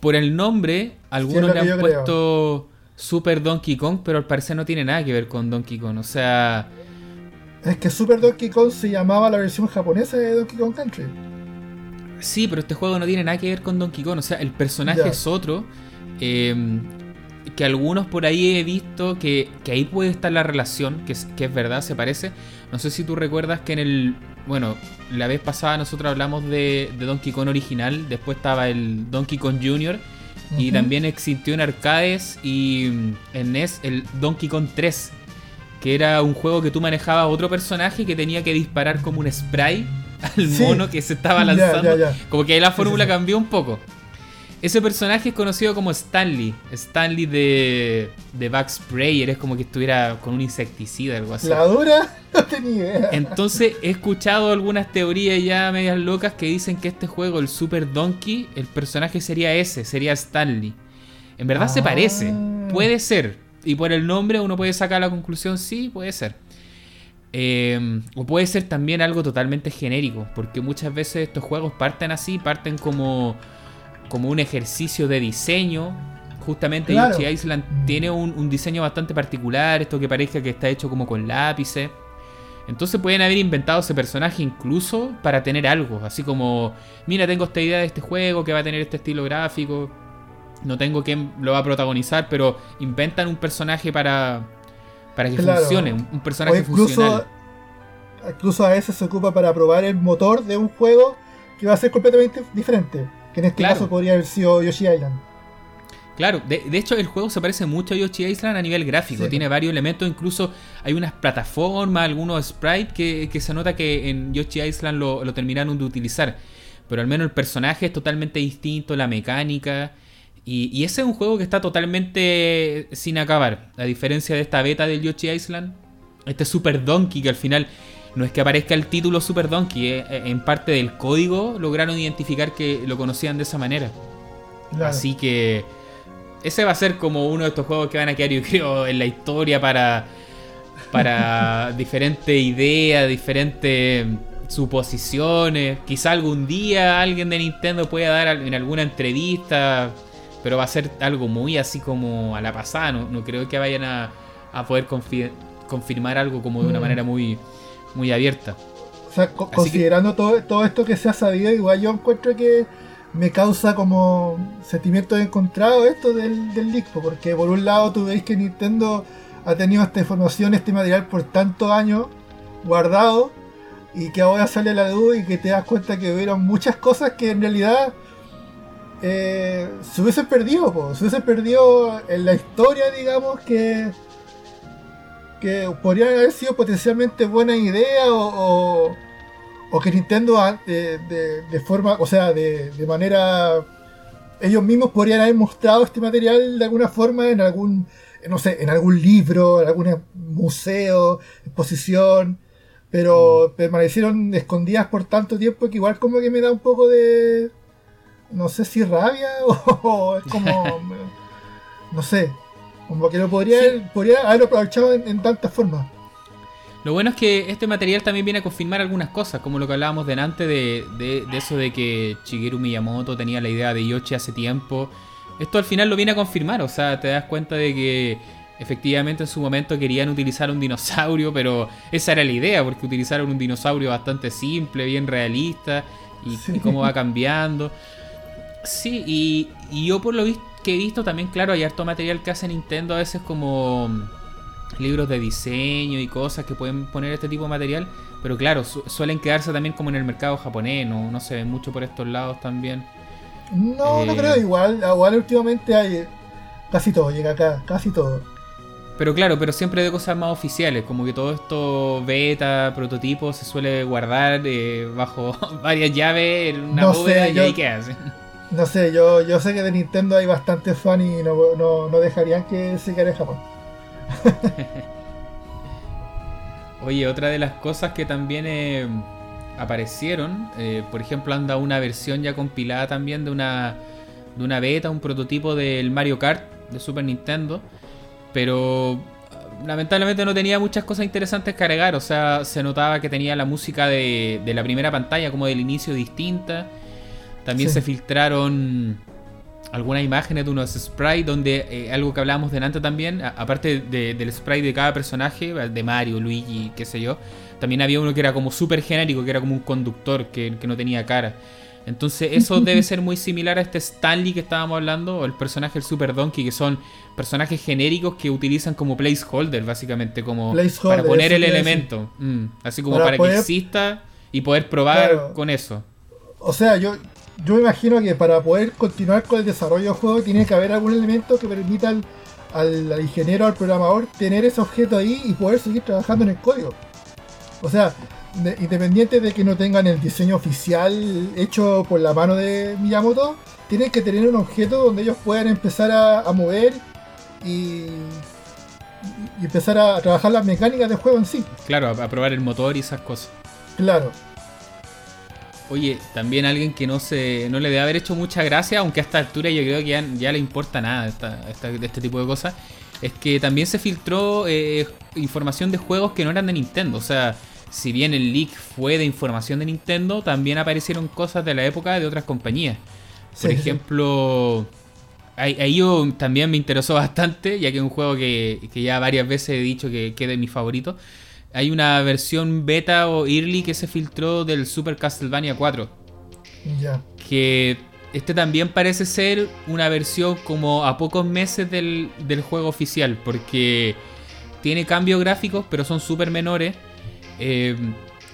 A: Por el nombre, algunos le han puesto Super Donkey Kong, pero al parecer no tiene nada que ver con Donkey Kong. O sea,
B: es que Super Donkey Kong se llamaba la versión japonesa de Donkey Kong Country.
A: Sí, pero este juego no tiene nada que ver con Donkey Kong. O sea, el personaje es otro. Eh, que algunos por ahí he visto que, ahí puede estar la relación, que es, que es verdad, se parece. No sé si tú recuerdas que en el. Bueno, la vez pasada nosotros hablamos de, Donkey Kong original. Después estaba el Donkey Kong Jr. Y también existió en arcades y en NES el Donkey Kong 3, que era un juego que tú manejabas a otro personaje que tenía que disparar como un spray al mono que se estaba lanzando. Como que ahí la fórmula cambió un poco. Ese personaje es conocido como Stanley. Stanley de, de Bug Sprayer. Es como que estuviera con un insecticida, algo así.
B: ¿La dura? No tenía idea.
A: Entonces he escuchado algunas teorías ya medias locas que dicen que este juego, el Super Donkey, el personaje sería ese, sería Stanley. En verdad se parece. Ah. Puede ser. Y por el nombre uno puede sacar la conclusión, sí, puede ser. Em, o puede ser también algo totalmente genérico, porque muchas veces estos juegos parten así, parten como, como un ejercicio de diseño. Justamente Yoshi Island tiene un, diseño bastante particular, esto que parezca que está hecho como con lápices. Entonces pueden haber inventado ese personaje incluso para tener algo, así como, mira, tengo esta idea de este juego que va a tener este estilo gráfico, no tengo quién lo va a protagonizar, pero inventan un personaje para, para que funcione, un, personaje incluso, funcional.
B: Incluso a veces se ocupa para probar el motor de un juego que va a ser completamente diferente, que en este caso podría haber sido Yoshi Island.
A: Claro, de, hecho el juego se parece mucho a Yoshi Island a nivel gráfico, tiene varios elementos, incluso hay unas plataformas, algunos sprites que, se nota que en Yoshi Island lo, lo terminaron de utilizar, pero al menos el personaje es totalmente distinto, la mecánica... Y, ese es un juego que está totalmente sin acabar. A diferencia de esta beta del Yoshi Island. Este Super Donkey que al final no es que aparezca el título Super Donkey. Eh, eh, en parte del código lograron identificar que lo conocían de esa manera. Así que ese va a ser como uno de estos juegos que van a quedar yo creo en la historia para, para diferentes ideas, diferentes suposiciones. Quizá algún día alguien de Nintendo pueda dar en alguna entrevista pero va a ser algo muy así como a la pasada. No, creo que vayan a, poder confirmar algo como de una mm. manera muy, muy abierta.
B: O sea, considerando todo, todo esto que se ha sabido, igual yo encuentro que me causa como sentimientos encontrados esto del, del leak, porque por un lado tú veis que Nintendo ha tenido esta información, este material por tantos años guardado y que ahora sale a la luz y que te das cuenta que hubieron muchas cosas que en realidad eh, se hubiese perdido, se hubiese perdido en la historia, digamos, que, que podrían haber sido potencialmente buena idea o, o que Nintendo de, forma, o sea, de, de, manera, ellos mismos podrían haber mostrado este material de alguna forma en algún, no sé, en algún libro, en algún museo, exposición, pero mm. permanecieron escondidas por tanto tiempo que igual como que me da un poco de, no sé si rabia o, es como, no sé, como que lo podría, podría haber aprovechado en tantas formas.
A: Lo bueno es que este material también viene a confirmar algunas cosas, como lo que hablábamos delante de, de, eso de que Shigeru Miyamoto tenía la idea de Yoshi hace tiempo. Esto al final lo viene a confirmar, o sea, te das cuenta de que efectivamente en su momento querían utilizar un dinosaurio, pero esa era la idea, porque utilizaron un dinosaurio bastante simple, bien realista, y, cómo va cambiando. Sí, y, y yo por lo que he visto también, claro, hay harto material que hace Nintendo a veces como libros de diseño y cosas que pueden poner este tipo de material, pero claro, suelen quedarse también como en el mercado japonés, no, no se ven mucho por estos lados también.
B: No, no eh, creo, igual, igual últimamente hay casi todo, llega acá, casi todo.
A: Pero claro, pero siempre de cosas más oficiales, como que todo esto beta, prototipo, se suele guardar eh, bajo varias llaves en una bóveda y ahí queda.
B: No sé, yo, yo sé que de Nintendo hay bastantes fans y no, no, no dejarían que se quede en Japón.
A: Oye, otra de las cosas que también eh, aparecieron, eh, por ejemplo, anda una versión ya compilada también de una, de una beta, un prototipo del Mario Kart de Super Nintendo, pero lamentablemente no tenía muchas cosas interesantes que agregar, o sea, se notaba que tenía la música de, la primera pantalla como del inicio distinta, también se filtraron algunas imágenes de unos sprites donde eh, algo que hablábamos delante también, aparte del sprite de cada personaje, de Mario, Luigi, qué sé yo, también había uno que era como súper genérico, que era como un conductor que, no tenía cara. Entonces eso debe ser muy similar a este Stanley que estábamos hablando, o el personaje del Super Donkey, que son personajes genéricos que utilizan como placeholder, básicamente, como para poner el elemento. Mm, así como para, que exista y poder probar con eso.
B: O sea, yo, yo me imagino que para poder continuar con el desarrollo del juego tiene que haber algún elemento que permita al, al, ingeniero, al programador, tener ese objeto ahí y poder seguir trabajando en el código. O sea, independiente de que no tengan el diseño oficial hecho por la mano de Miyamoto, tienen que tener un objeto donde ellos puedan empezar a, mover y, y, empezar a trabajar las mecánicas del juego en sí.
A: Claro, a probar el motor y esas cosas.
B: Claro.
A: Oye, también alguien que no se no le debe haber hecho mucha gracia, aunque a esta altura yo creo que ya, le importa nada de este tipo de cosas, es que también se filtró eh, información de juegos que no eran de Nintendo. O sea, si bien el leak fue de información de Nintendo, también aparecieron cosas de la época de otras compañías. Por ejemplo, ahí, yo también me interesó bastante, ya que es un juego que, que ya varias veces he dicho que, que es de mis favoritos hay una versión beta o early que se filtró del Super Castlevania 4.
B: Ya.
A: Que este también parece ser una versión como a pocos meses del, juego oficial, porque tiene cambios gráficos, pero son súper menores. Eh,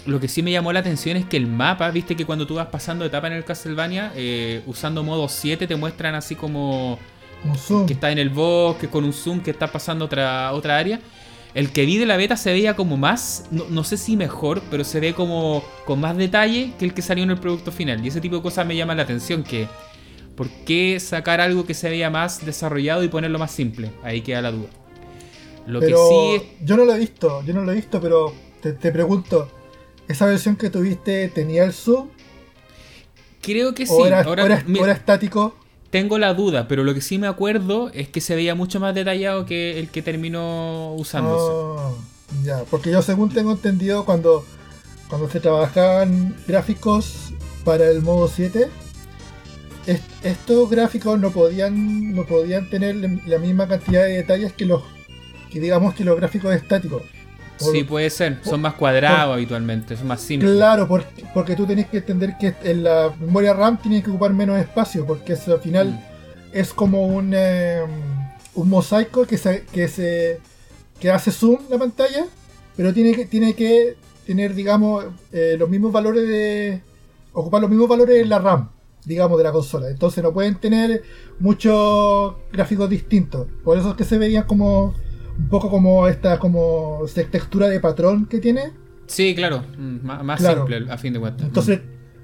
A: lo que sí me llamó la atención es que el mapa, viste que cuando tú vas pasando etapa en el Castlevania, eh, usando modo 7 te muestran así como que está en el bosque, con un zoom que está pasando otra, otra área. El que vi de la beta se veía como más, no, sé si mejor, pero se ve como con más detalle que el que salió en el producto final. Y ese tipo de cosas me llama la atención, que ¿por qué sacar algo que se veía más desarrollado y ponerlo más simple? Ahí queda la duda.
B: Lo que sí Yo no lo he visto, yo no lo he visto, pero te, pregunto, ¿esa versión que tuviste tenía el zoom?
A: Creo que sí.
B: Ahora, era estático?
A: Tengo la duda, pero lo que sí me acuerdo es que se veía mucho más detallado que el que terminó usándose.
B: Oh, ya, porque yo según tengo entendido cuando, cuando se trabajaban gráficos para el modo 7, estos gráficos no podían, no podían tener la misma cantidad de detalles que los que digamos que los gráficos estáticos.
A: Sí, puede ser. Son más cuadrados habitualmente, son más simples.
B: Claro, porque, tú tenés que entender que en la memoria RAM tienes que ocupar menos espacio, porque eso, al final mm. es como un, em, un mosaico que se, que se que hace zoom la pantalla, pero tiene que, tiene que tener, digamos, eh, los mismos valores de. ocupar los mismos valores en la RAM, digamos, de la consola. Entonces no pueden tener muchos gráficos distintos. Por eso es que se veían como un poco como esta como textura de patrón que tiene
A: Sí, claro, mm, má- más
B: Claro.
A: simple a fin de cuentas.
B: Entonces,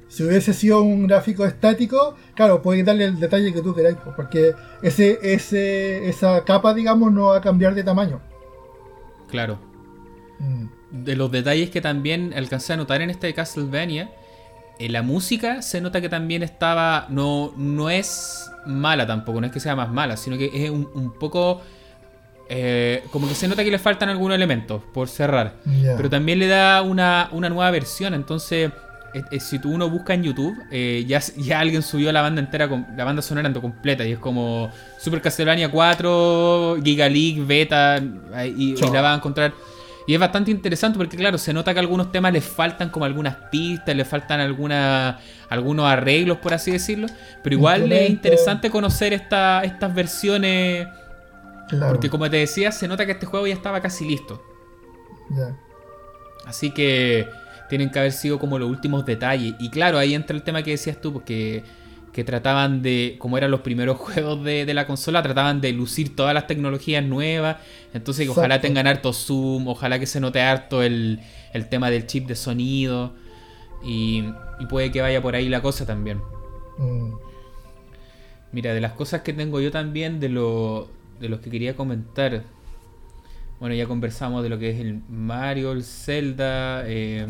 B: si hubiese sido un gráfico estático, claro, podéis darle el detalle que tú queráis, pues, porque ese, ese, esa capa, digamos, no va a cambiar de tamaño.
A: Mm, claro.
B: Mm.
A: De los detalles que también alcancé a notar en este Castlevania, en la música se nota que también estaba. No, no es mala tampoco, no es que sea más mala, sino que es un, un poco. Eh, como que se nota que le faltan algunos elementos por cerrar.
B: Ya.
A: Pero también le da una, una nueva versión. Entonces, eh, eh, si tú uno busca en YouTube, eh, ya, ya alguien subió la banda entera, com- la banda sonora completa. Y es como Super Castlevania 4, Giga League, Beta, y, y la vas a encontrar. Y es bastante interesante porque, claro, se nota que algunos temas les faltan como algunas pistas, le faltan alguna, algunos arreglos, por así decirlo. Pero igual es interesante conocer esta, estas versiones.
B: Claro.
A: Porque, como te decía, se nota que este juego ya estaba casi listo.
B: Ya.
A: Así que tienen que haber sido como los últimos detalles. Y claro, ahí entra el tema que decías tú, porque que trataban de, como eran los primeros juegos de, de la consola, trataban de lucir todas las tecnologías nuevas. Entonces que ojalá
B: Exacto.
A: tengan harto zoom, ojalá que se note harto el, el tema del chip de sonido. Y, y puede que vaya por ahí la cosa también.
B: Mm.
A: Mira, de las cosas que tengo yo también, de, lo, de los que quería comentar. Bueno, ya conversamos de lo que es el Mario, el Zelda. eh,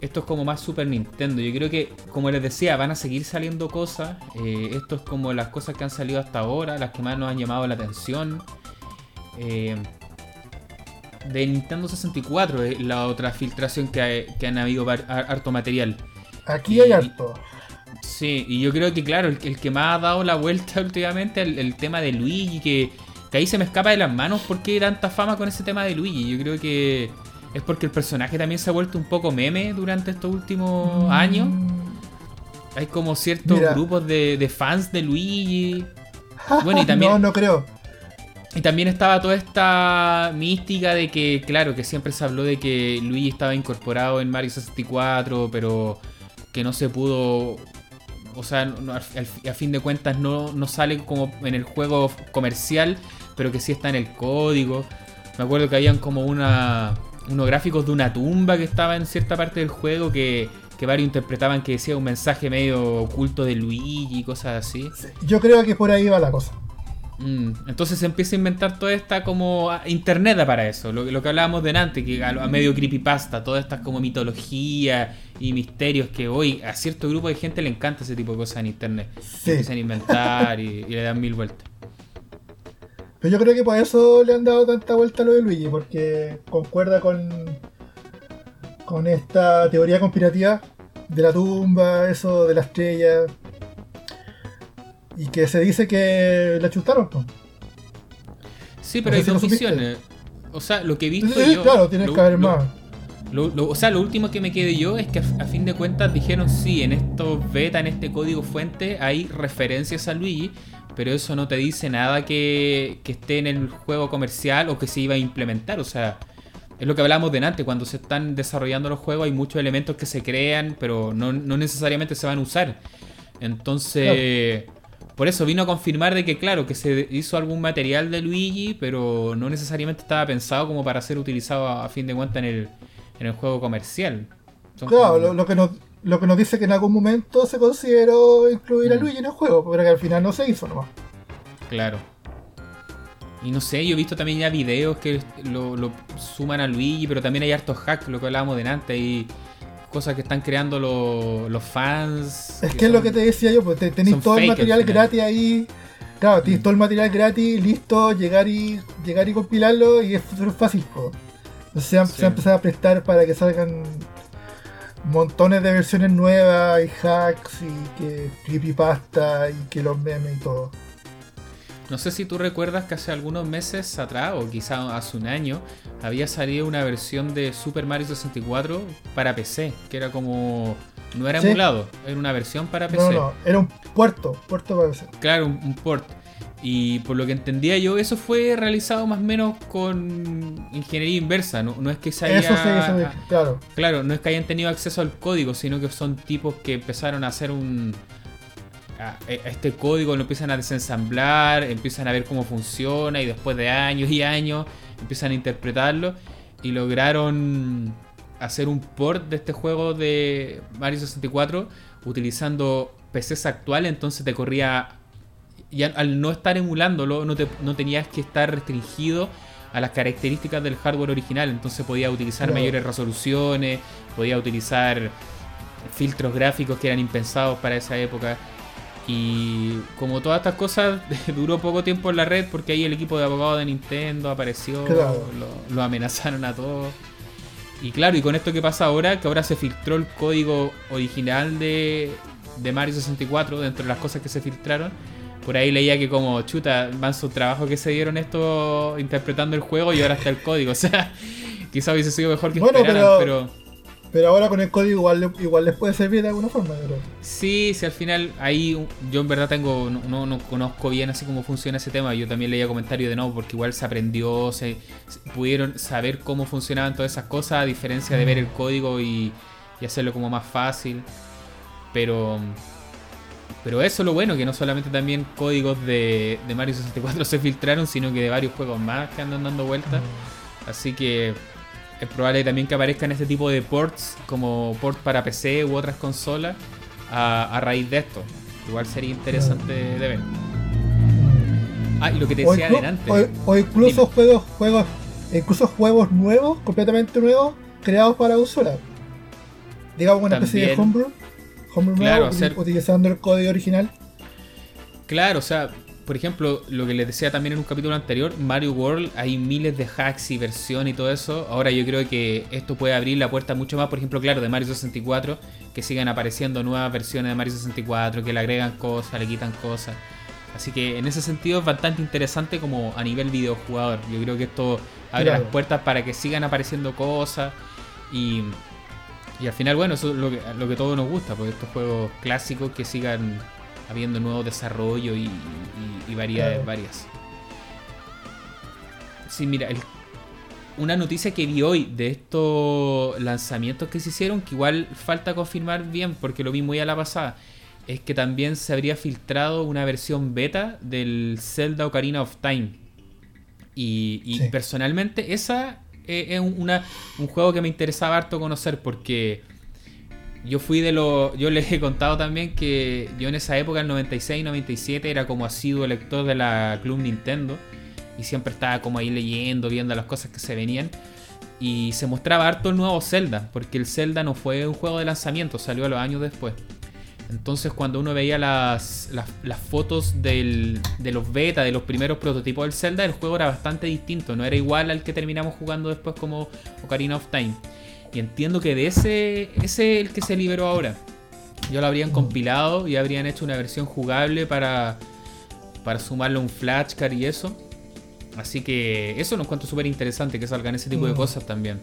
A: esto es como más Super Nintendo. Yo creo que, como les decía, van a seguir saliendo cosas. eh, esto es como las cosas que han salido hasta ahora, las que más nos han llamado la atención. Eh, de Nintendo 64 es la otra filtración que, hay- que han habido harto material.
B: Aquí hay
A: Y-
B: harto.
A: Sí, y yo creo que, claro, el, el que más ha dado la vuelta últimamente el, el tema de Luigi, que, que ahí se me escapa de las manos por qué tanta fama con ese tema de Luigi. Yo creo que es porque el personaje también se ha vuelto un poco meme durante estos últimos años.
B: Mm.
A: Hay como ciertos
B: Mira.
A: grupos de, de fans de Luigi. Bueno, y también-
B: no, no creo.
A: Y también estaba toda esta mística de que, claro, que siempre se habló de que Luigi estaba incorporado en Mario 64, pero que no se pudo. O sea, no- a fin de cuentas no, no sale como en el juego comercial, pero que sí está en el código. Me acuerdo que habían como una, unos gráficos de una tumba que estaba en cierta parte del juego que, que varios interpretaban que decía un mensaje medio oculto de Luigi cosas así.
B: Yo creo que por ahí va la cosa.
A: Mm, Entonces se empieza a inventar toda esta como ah, internet para eso, lo, lo que hablábamos de antes, que a, a medio creepypasta, todas estas como mitología y misterios que hoy a cierto grupo de gente le encanta ese tipo de cosas en internet.
B: Sí.
A: Empiezan a inventar y, y le dan mil vueltas.
B: Pero yo creo que por eso le han dado tanta vuelta a lo de Luigi, porque concuerda con, con esta teoría conspirativa de la tumba, eso de la estrella. Y que se dice que la chustaron. pues.
A: Sí, pero
B: No
A: hay
B: si
A: dos
B: supiste.
A: visiones. O sea, lo que he visto
B: Sí,
A: yo...
B: claro, tiene
A: lo-
B: que haber más.
A: Lo- lo- o sea, lo último que me quedé yo es que a, a fin de cuentas dijeron sí, en estos beta, en este código fuente hay referencias a Luigi, pero eso no te dice nada que, que esté en el juego comercial o que se iba a implementar. O sea, es lo que hablamos de antes, cuando se están desarrollando los juegos hay muchos elementos que se crean, pero no, no necesariamente se van a usar. Entonces... Por eso vino a confirmar de que, claro, que se hizo algún material de Luigi, pero no necesariamente estaba pensado como para ser utilizado a, a fin de cuentas en el, en el juego comercial. Son
B: Claro,
A: como-
B: lo, lo que nos, lo que nos dice que en algún momento se consideró incluir a
A: Mm.
B: Luigi en el juego, pero que al final no se hizo nomás.
A: Claro. Y no sé, yo he visto también ya videos que lo, lo suman a Luigi, pero también hay hartos hacks, lo que hablábamos de antes, hay cosas que están creando los, los fans.
B: Es que es lo que te decía yo, pues te- tenéis todo el material gratis ahí. Claro, tenéis
A: Mm.
B: todo el material gratis, listo, llegar y llegar y compilarlo y es súper fácil. po. Entonces se, han-
A: Sí.
B: se ha empezado a prestar para que salgan montones de versiones nuevas y hacks y que creepypasta y que los memes y todo.
A: No sé si tú recuerdas que hace algunos meses atrás, o quizá hace un año, había salido una versión de Super Mario 64 para PC, que era como... No era
B: Sí.
A: emulado, era una versión para PC.
B: No, no, era un puerto, puerto para PC.
A: Claro, un, un port. Y por lo que entendía yo, eso fue realizado más o menos con ingeniería inversa. No, no es que se haya...
B: Eso sí, eso sí, claro.
A: Claro, no es que hayan tenido acceso al código, sino que son tipos que empezaron a hacer un... A a este código lo empiezan a desensamblar, empiezan a ver cómo funciona y después de años y años empiezan a interpretarlo. y lograron hacer un port de este juego de Mario 64 utilizando PCs actuales, entonces te corría, y al, no estar emulándolo, no, te, no tenías que estar restringido a las características del hardware original, entonces podía utilizar mayores resoluciones, podía utilizar filtros gráficos que eran impensados para esa época. Y como todas estas cosas, duró poco tiempo en la red porque ahí el equipo de abogados de Nintendo apareció, lo, amenazaron a todos. Y claro, y con esto que pasa ahora, que ahora se filtró el código original de, de Mario 64, dentro de las cosas que se filtraron, por ahí leía que como chuta, van su trabajo que se dieron esto interpretando el juego y ahora está el código. O sea, quizá hubiese sido mejor que
B: bueno, pero pero ahora con el código igual, igual les puede servir de alguna forma, pero...
A: Sí, sí, al final ahí yo en verdad tengo, no, no, conozco bien así cómo funciona ese tema. Yo también leía comentarios de no, porque igual se aprendió, se, pudieron saber cómo funcionaban todas esas cosas, a diferencia de ver el código y, hacerlo como más fácil. Pero pero eso es lo bueno, que no solamente también códigos de, de Mario 64 se filtraron, sino que de varios juegos más que andan dando vueltas. Así que es probable también que aparezcan este tipo de ports como port para PC u otras consolas a, raíz de esto. Igual sería interesante de ver. Ah, y lo que te decía adelante.
B: O, incluso juegos, juegos, incluso juegos nuevos, completamente nuevos, creados para consola. Digamos una especie de homebrew, homebrew nuevo, utilizando el código original.
A: Claro, o sea, por ejemplo, lo que les decía también en un capítulo anterior, Mario World, hay miles de hacks y versiones y todo eso. Ahora yo creo que esto puede abrir la puerta mucho más, por ejemplo, claro, de Mario 64, que sigan apareciendo nuevas versiones de Mario 64, que le agregan cosas, le quitan cosas. Así que en ese sentido es bastante interesante como a nivel videojugador. Yo creo que esto abre las puertas para que sigan apareciendo cosas y, y al final, bueno, eso es lo que, lo que todos nos gusta, pues estos juegos clásicos que sigan habiendo nuevo desarrollo y, variedades varias. Sí, mira, una noticia que vi hoy de estos lanzamientos que se hicieron, que igual falta confirmar bien porque lo vi muy a la pasada, es que también se habría filtrado una versión beta del Zelda Ocarina of Time. Y, personalmente esa es, es una, un juego que me interesaba harto conocer porque yo fui de los. Yo les he contado también que yo en esa época, el 96, 97, era como asiduo lector de la Club Nintendo. Y siempre estaba como ahí leyendo, viendo las cosas que se venían. Y se mostraba harto el nuevo Zelda, porque el Zelda no fue un juego de lanzamiento, salió a los años después. Entonces cuando uno veía las, las, fotos del, de los beta, de los primeros prototipos del Zelda, el juego era bastante distinto, no era igual al que terminamos jugando después como Ocarina of Time. Y entiendo que de ese, ese es el que se liberó ahora. Ya lo habrían compilado y habrían hecho una versión jugable para, para sumarle un flashcard y eso. Así que eso nos encuentro súper interesante que salgan ese tipo de mm. cosas también.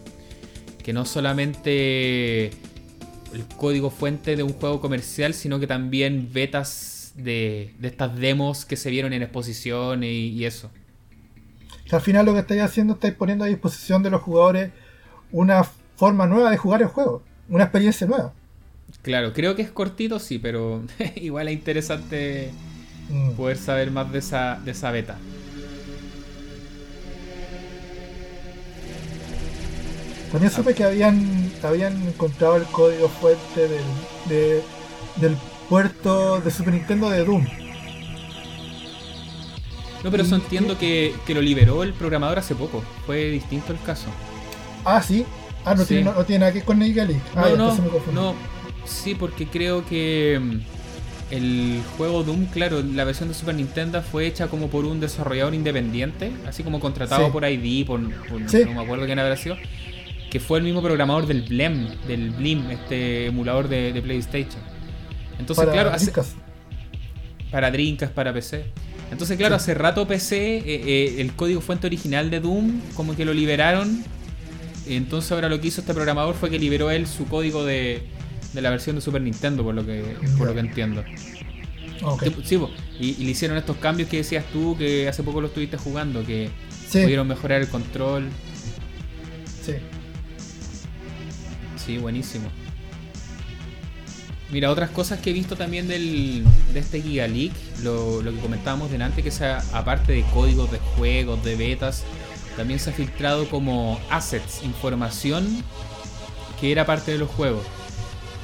A: Que no solamente el código fuente de un juego comercial, sino que también betas de, estas demos que se vieron en exposición y, eso.
B: al final lo que estáis haciendo, estáis poniendo a disposición de los jugadores una forma nueva de jugar el juego, una experiencia nueva.
A: Claro, creo que es cortito, sí, pero igual es interesante mm. poder saber más de esa, de esa beta.
B: También supe ah. que habían, habían encontrado el código fuente del, del puerto de Super Nintendo de Doom.
A: No, pero eso entiendo que, que, lo liberó el programador hace poco. Fue distinto el caso.
B: Ah, sí. Ah, no, tiene, no, tiene nada que ver con Nigali. Ah,
A: no, no, sí, porque creo que mm, el juego Doom, claro, la versión de Super Nintendo fue hecha como por un desarrollador independiente, así como contratado por ID, por, no me acuerdo quién habrá sido, que fue el mismo programador del Blem, del Blim, este emulador de, PlayStation. Entonces, claro, hace, para Drinkas, para PC. Entonces, claro, hace rato PC, eh, eh, el código fuente original de Doom, como que lo liberaron entonces ahora lo que hizo este programador fue que liberó él su código de, la versión de Super Nintendo, por lo que, por lo que entiendo. Sí, y, le hicieron estos cambios que decías tú, que hace poco lo estuviste jugando, que pudieron mejorar el control.
B: Sí.
A: Sí, buenísimo. Mira, otras cosas que he visto también del, de este Giga League, lo, lo que comentábamos delante, que sea aparte de códigos de juegos, de betas, también se ha filtrado como assets, información que era parte de los juegos.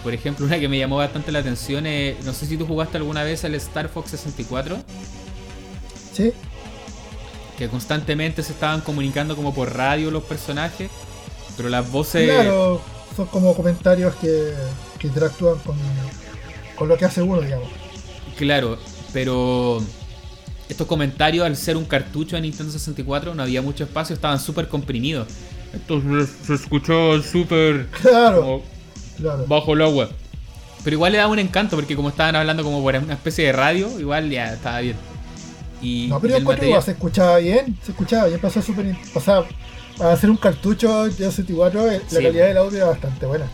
A: Por ejemplo, una que me llamó bastante la atención es, no sé si tú jugaste alguna vez el Star Fox 64.
B: Sí.
A: Que constantemente se estaban comunicando como por radio los personajes, pero las voces...
B: Claro, son como comentarios que, que interactúan con, con lo que hace uno, digamos.
A: Claro, pero estos comentarios, al ser un cartucho de Nintendo 64, no había mucho espacio, estaban súper comprimidos. Entonces se escuchó súper
B: Claro, claro.
A: bajo el agua. Pero igual le daba un encanto, porque como estaban hablando como por una especie de radio, igual ya estaba bien. Y
B: No, pero yo encuentro que se escuchaba bien, se escuchaba bien, pasó súper... O sea, para hacer un cartucho de 64, eh, la
A: Sí.
B: calidad del audio era bastante buena.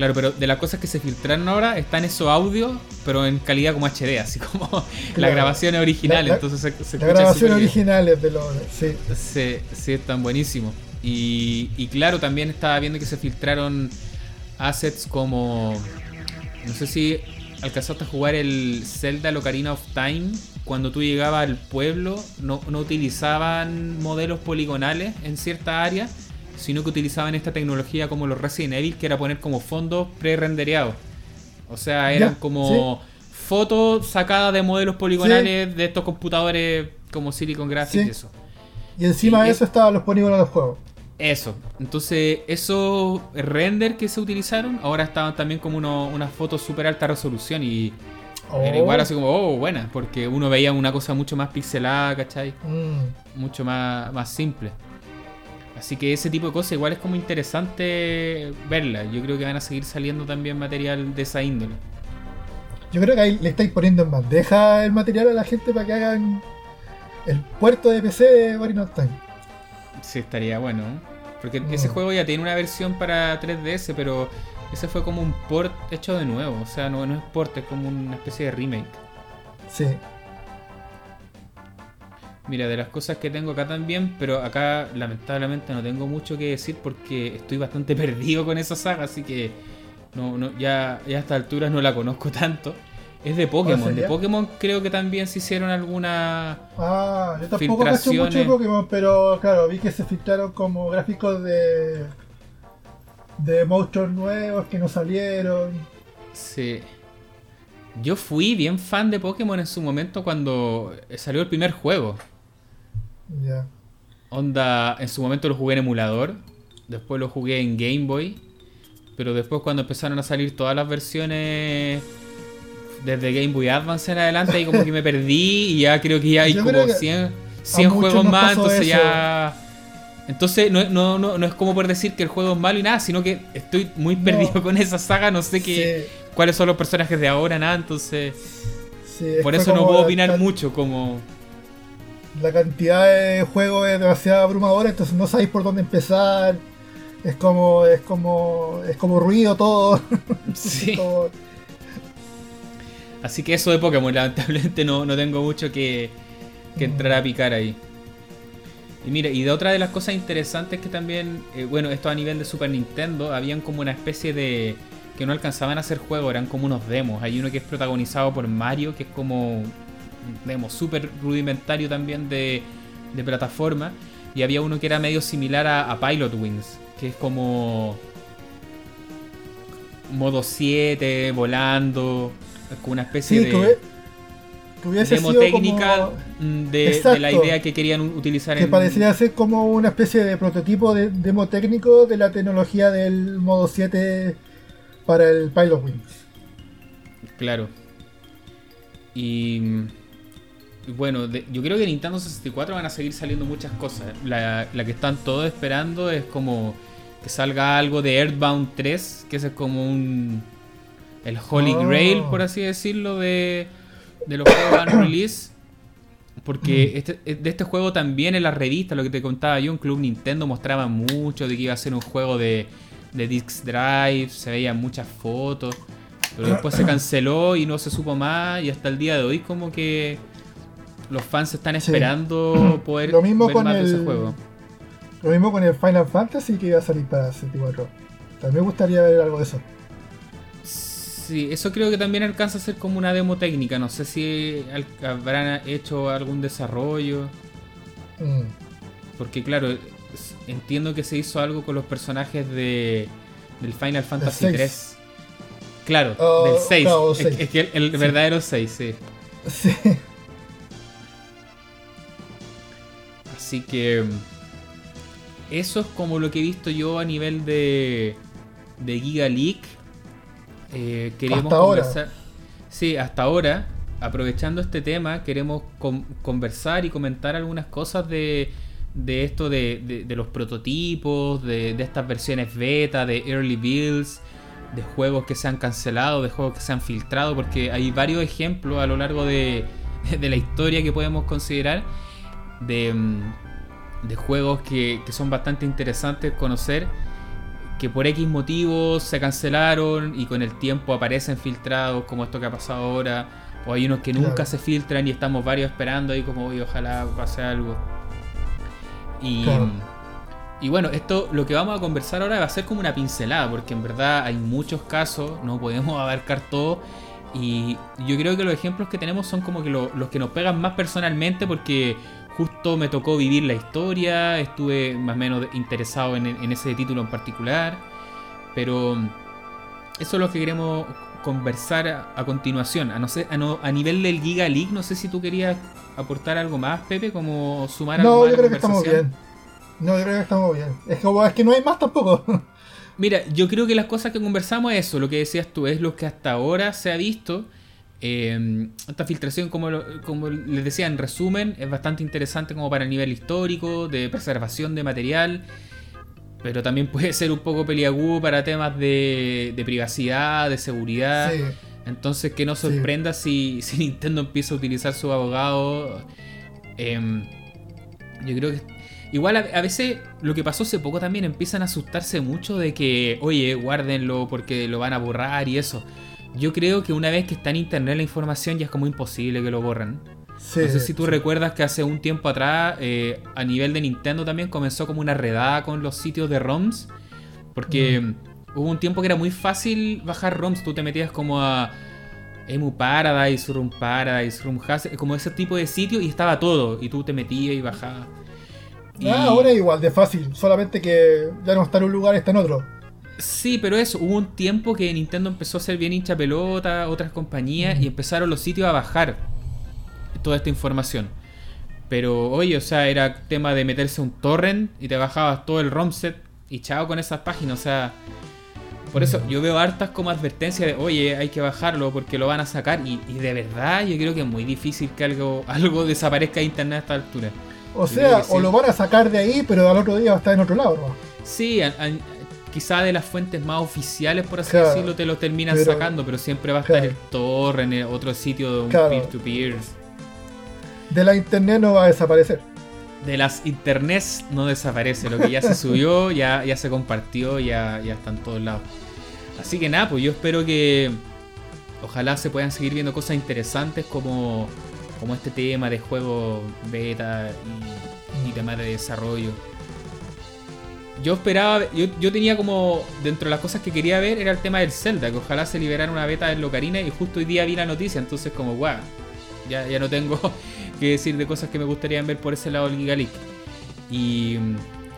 A: Claro, pero de las cosas que se filtraron ahora están esos audios, pero en calidad como HD, así como la
B: Claro.
A: grabación es original,
B: La- la-
A: entonces se, se
B: La grabación original es de los... Sí,
A: Sí, sí, están buenísimos. Y, y claro, también estaba viendo que se filtraron assets como. No sé si alcanzaste a jugar el Zelda Locarina of Time. Cuando tú llegabas al pueblo, no, no utilizaban modelos poligonales en cierta área, sino que utilizaban esta tecnología como los Resident Evil, que era poner como fondos pre-rendereados. O sea, eran como fotos sacadas de modelos poligonales de estos computadores como Silicon Graphics
B: Sí.
A: y eso.
B: y encima
A: Y-
B: de eso estaban los polígonos de los juegos.
A: Eso. Entonces, esos render que se utilizaron, ahora estaban también como uno- unas fotos súper alta resolución y era
B: Oh.
A: igual así como, oh, buena, porque uno veía una cosa mucho más pixelada, ¿cachai?
B: Mm.
A: Mucho más, más simple. Así que ese tipo de cosas igual es como interesante verla. Yo creo que van a seguir saliendo también material de esa índole.
B: Yo creo que ahí le estáis poniendo en bandeja el material a la gente para que hagan el puerto de PC de Ocarina of Time.
A: Sí, estaría bueno. Porque
B: Mm.
A: ese juego ya tiene una versión para 3DS, pero ese fue como un port hecho de nuevo. O sea, no, no es port, es como una especie de remake.
B: Sí.
A: Mira, de las cosas que tengo acá también, pero acá lamentablemente no tengo mucho que decir porque estoy bastante perdido con esa saga, así que no, no, ya, ya a estas alturas no la conozco tanto. Es de Pokémon. De
B: sería?
A: Pokémon creo que también se hicieron alguna...
B: Ah, yo tampoco cacho mucho de. Pokémon, pero claro, vi que se filtraron como gráficos de. de monstruos nuevos que no salieron.
A: Sí. Yo fui bien fan de Pokémon en su momento cuando salió el primer juego.
B: Ya.
A: Onda, en su momento lo jugué en emulador, después lo jugué en Game Boy, pero después cuando empezaron a salir todas las versiones desde Game Boy Advance en adelante, ahí como que me perdí y ya creo que ya hay
B: Yo
A: como
B: creo que
A: 100, 100
B: muchos
A: juegos más, entonces
B: eso.
A: ya... Entonces no, no, no, no es como por decir que el juego es malo y nada, sino que estoy muy perdido con esa saga, no sé qué,
B: Sí,
A: cuáles son los personajes de ahora, nada, entonces
B: sí,
A: por eso no puedo opinar mucho como...
B: La cantidad de juegos es demasiado abrumadora, entonces no sabéis por dónde empezar. Es como. es como. es como ruido todo.
A: Sí. Así que eso de Pokémon, lamentablemente no, no tengo mucho que, que entrar a picar ahí. Y mira, y de otra de las cosas interesantes que también, eh, bueno, esto a nivel de Super Nintendo, habían como una especie de... que no alcanzaban a hacer juegos, eran como unos demos. Hay uno que es protagonizado por Mario, que es como demo súper rudimentario también de, de plataforma. Y había uno que era medio similar a, a Pilot Wings, que es como modo 7, volando, como una especie
B: Sí,
A: de
B: que, hubie- que hubiese
A: demo
B: sido
A: técnica
B: como-
A: mm, de, de la idea que querían utilizar
B: que
A: en
B: parecería ser como una especie de prototipo de demo técnico de la tecnología del modo 7 para el Pilot Wings.
A: Claro. Y, y bueno, de- yo creo que Nintendo 64 van a seguir saliendo muchas cosas. La, la que están todos esperando es como que salga algo de Earthbound 3, que ese es como un el Holy
B: Oh.
A: Grail, por así decirlo, de, de los juegos van release. Porque este, de este juego también en la revista, lo que te contaba yo, en Club Nintendo mostraba mucho de que iba a ser un juego de, de Disc Drive, se veían muchas fotos, pero después se canceló y no se supo más y hasta el día de hoy como que los fans están
B: Sí.
A: esperando poder
B: Lo mismo
A: ver
B: con
A: más de ese
B: el-
A: juego.
B: Lo mismo con el Final Fantasy que iba a salir para 64. También me gustaría ver algo de eso.
A: Sí, eso creo que también alcanza a ser como una demo técnica. No sé si habrán hecho algún desarrollo.
B: Mm.
A: Porque claro, entiendo que se hizo algo con los personajes de del Final Fantasy
B: El
A: 3. Claro,
B: Oh,
A: del 6.
B: no,
A: Es, que el, el
B: Sí.
A: verdadero 6, sí.
B: Sí.
A: Así que eso es como lo que he visto yo a nivel de, de Giga Leak. Eh, queremos
B: Hasta ahora.
A: conversar. Sí, hasta ahora. Aprovechando este tema, queremos con- conversar y comentar algunas cosas de, de esto de, de- de los prototipos, de, de estas versiones beta, de early builds, de juegos que se han cancelado, de juegos que se han filtrado, porque hay varios ejemplos a lo largo de, de la historia que podemos considerar de, mm, de juegos que, que son bastante interesantes conocer, que por X motivos se cancelaron y con el tiempo aparecen filtrados, como esto que ha pasado ahora, o hay unos que nunca
B: Claro.
A: se filtran y estamos varios esperando ahí como, "Oye, ojalá pase algo. Y,
B: Claro.
A: y bueno, esto lo que vamos a conversar ahora va a ser como una pincelada, porque en verdad hay muchos casos, no podemos abarcar todo. Y yo creo que los ejemplos que tenemos son como que lo- los que nos pegan más personalmente, porque justo me tocó vivir la historia, estuve más o menos interesado en, en ese título en particular. Pero eso es lo que queremos conversar a, a continuación. A, no ser, a, no- a nivel del Giga League, no sé si tú querías aportar algo más, Pepe, como sumar algo
B: No,
A: más a
B: yo creo que estamos bien. No, yo creo que estamos bien. Es como es que no hay más tampoco.
A: Mira, yo creo que las cosas que conversamos es eso, lo que decías tú, es lo que hasta ahora se ha visto. Eh, esta filtración, como, lo- como les decía en resumen, es bastante interesante como para el nivel histórico, de preservación de material, pero también puede ser un poco peliagudo para temas de, de privacidad, de seguridad.
B: Sí.
A: Entonces que no
B: Sí.
A: sorprenda si, si Nintendo empieza a utilizar su abogado. Em, yo creo que... Igual a, a veces lo que pasó hace poco también empiezan a asustarse mucho de que, oye, guárdenlo porque lo van a borrar y eso. Yo creo que una vez que está en internet la información ya es como imposible que lo borran.
B: Sí,
A: no sé si tú
B: sí.
A: recuerdas que hace un tiempo atrás, eh, a nivel de Nintendo también comenzó como una redada con los sitios de ROMs. Porque
B: Mm.
A: hubo un tiempo que era muy fácil bajar ROMs. Tú te metías como a Emu Paradise, Room Paradise, Room Hazard, como ese tipo de sitio y estaba todo. Y tú te metías y bajabas. Y-
B: Ah, ahora es igual de fácil, solamente que ya no está en un lugar, está en otro.
A: Sí, pero eso, hubo un tiempo que Nintendo empezó a ser bien hincha pelota, otras compañías, y empezaron los sitios a bajar toda esta información. Pero oye, o sea, era tema de meterse un torrent y te bajabas todo el ROM set y chao con esas páginas, o sea... Por eso yo veo hartas como advertencias de, oye, hay que bajarlo porque lo van a sacar. Y, y de verdad yo creo que es muy difícil que algo, algo desaparezca de internet a esta altura.
B: O
A: Yo
B: sea,
A: sí.
B: o lo van a sacar de ahí, pero al otro día va a estar en otro lado, ¿no?
A: Sí, a- a- quizá de las fuentes más oficiales, por así
B: Claro,
A: decirlo, te lo terminan
B: pero-
A: sacando, pero siempre va a estar
B: claro.
A: el torrent, en otro sitio de un
B: Claro.
A: peer-to-peer.
B: De la internet no va a desaparecer.
A: De las internets no desaparece, lo que ya se subió, ya, ya se compartió, ya, ya está en todos lados. Así que nada, pues yo espero que ojalá se puedan seguir viendo cosas interesantes como, como este tema de juego beta y, y temas de desarrollo. Yo esperaba, yo, yo tenía como, dentro de las cosas que quería ver era el tema del Zelda, que ojalá se liberara una beta en Locarina y justo hoy día vi la noticia, entonces como, guau, ya, ya no tengo que decir de cosas que me gustaría ver por ese lado del Giga League. Y,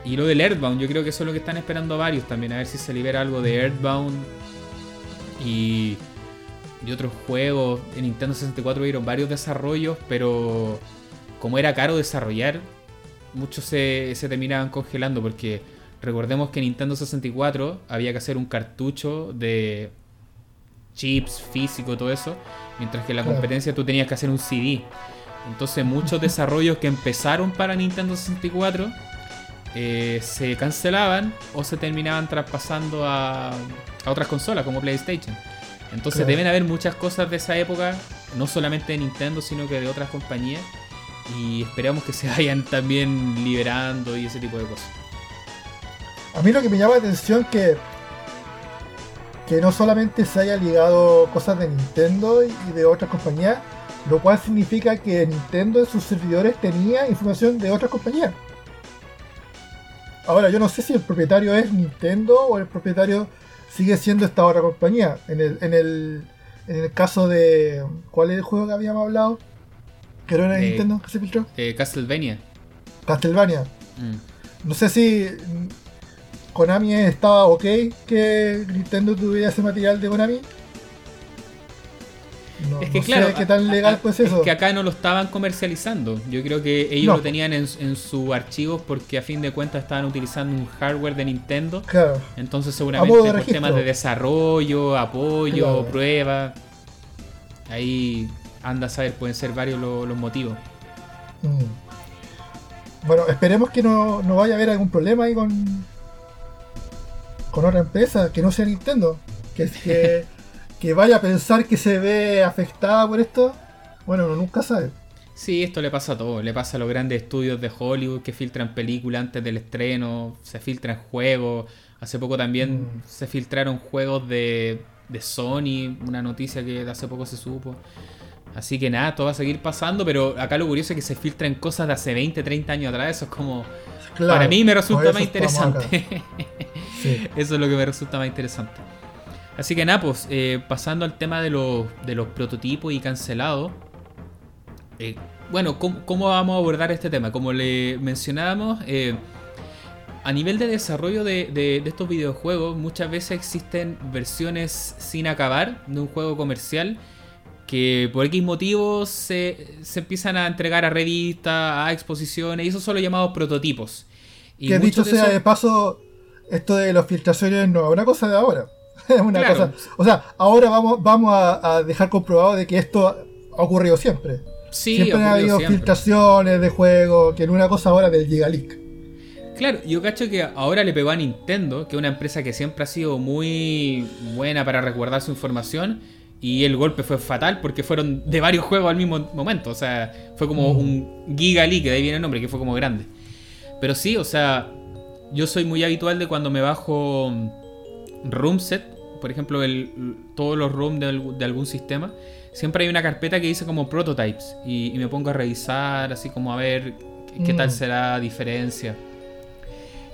A: y lo del Earthbound, yo creo que eso es lo que están esperando varios también, a ver si se libera algo de Earthbound y, y otros juegos. En Nintendo 64 hubieron varios desarrollos, pero como era caro desarrollar, muchos se, se terminaban congelando porque recordemos que en Nintendo 64 había que hacer un cartucho de chips físico, todo eso, mientras que en la competencia tú tenías que hacer un CD. Entonces muchos desarrollos que empezaron para Nintendo 64 eh, se cancelaban o se terminaban traspasando a, a otras consolas como PlayStation. Entonces
B: Claro.
A: deben haber muchas cosas de esa época, no solamente de Nintendo, sino que de otras compañías. Y esperamos que se vayan también liberando y ese tipo de cosas.
B: A mí lo que me llama la atención que que no solamente se haya ligado cosas de Nintendo y de otras compañías, lo cual significa que Nintendo en sus servidores tenía información de otras compañías. Ahora, yo no sé si el propietario es Nintendo o el propietario sigue siendo esta otra compañía. En el, en el, en el caso de. ¿Cuál es el juego que habíamos hablado? Que era de
A: De-
B: Nintendo que se filtró.
A: Eh, Castlevania.
B: Castlevania. Mm. No sé si Konami estaba ok que Nintendo tuviera ese material de Konami.
A: No, es que claro, qué tan legal pues eso. Es que acá no lo estaban comercializando. Yo creo que ellos lo tenían en, en sus archivos porque a fin de cuentas estaban utilizando un hardware de Nintendo. Claro. Entonces seguramente por temas de desarrollo, apoyo, prueba. Ahí anda a saber, pueden ser varios los, motivos.
B: Mm. Bueno, esperemos que no, no vaya a haber algún problema ahí con, con otra empresa que no sea Nintendo. Que, que, que vaya a pensar que se ve afectada por esto. Bueno, uno nunca sabe.
A: Sí, esto le pasa a todo. Le pasa a los grandes estudios de Hollywood que filtran películas antes del estreno, se filtran juegos. Hace poco también mm. se filtraron juegos de, de Sony, una noticia que hace poco se supo. Así que nada, todo va a seguir pasando, pero acá lo curioso es que se filtran cosas de hace 20, 30 años atrás. Eso es como. Para mí me resulta más interesante. Eso es lo que me resulta más interesante. Así que nada, pues, eh, pasando al tema de los, de los prototipos y cancelados. Eh, bueno, ¿cómo, vamos a abordar este tema? Como le mencionábamos, eh, a nivel de desarrollo de, de, estos videojuegos, muchas veces existen versiones sin acabar de un juego comercial que por X motivos se, se empiezan a entregar a revistas, a exposiciones, y esos son los llamados prototipos.
B: Y que dicho sea de paso, esto de las filtraciones no es una cosa de ahora. Es una cosa. O sea, ahora vamos, vamos a, dejar comprobado de que esto ha ocurrido siempre. Sí, siempre ha habido filtraciones de juegos, que en una cosa ahora del Gigaleak.
A: Claro, yo cacho que ahora le pegó a Nintendo, que es una empresa que siempre ha sido muy buena para resguardar su información y el golpe fue fatal porque fueron de varios juegos al mismo momento. O sea, fue como mm. un Giga League, de ahí viene el nombre, que fue como grande. Pero sí, o sea, yo soy muy habitual de cuando me bajo room set, por ejemplo, el, todos los rooms de, algún sistema, siempre hay una carpeta que dice como prototypes. Y, me pongo a revisar, así como a ver qué, tal mm. será la diferencia.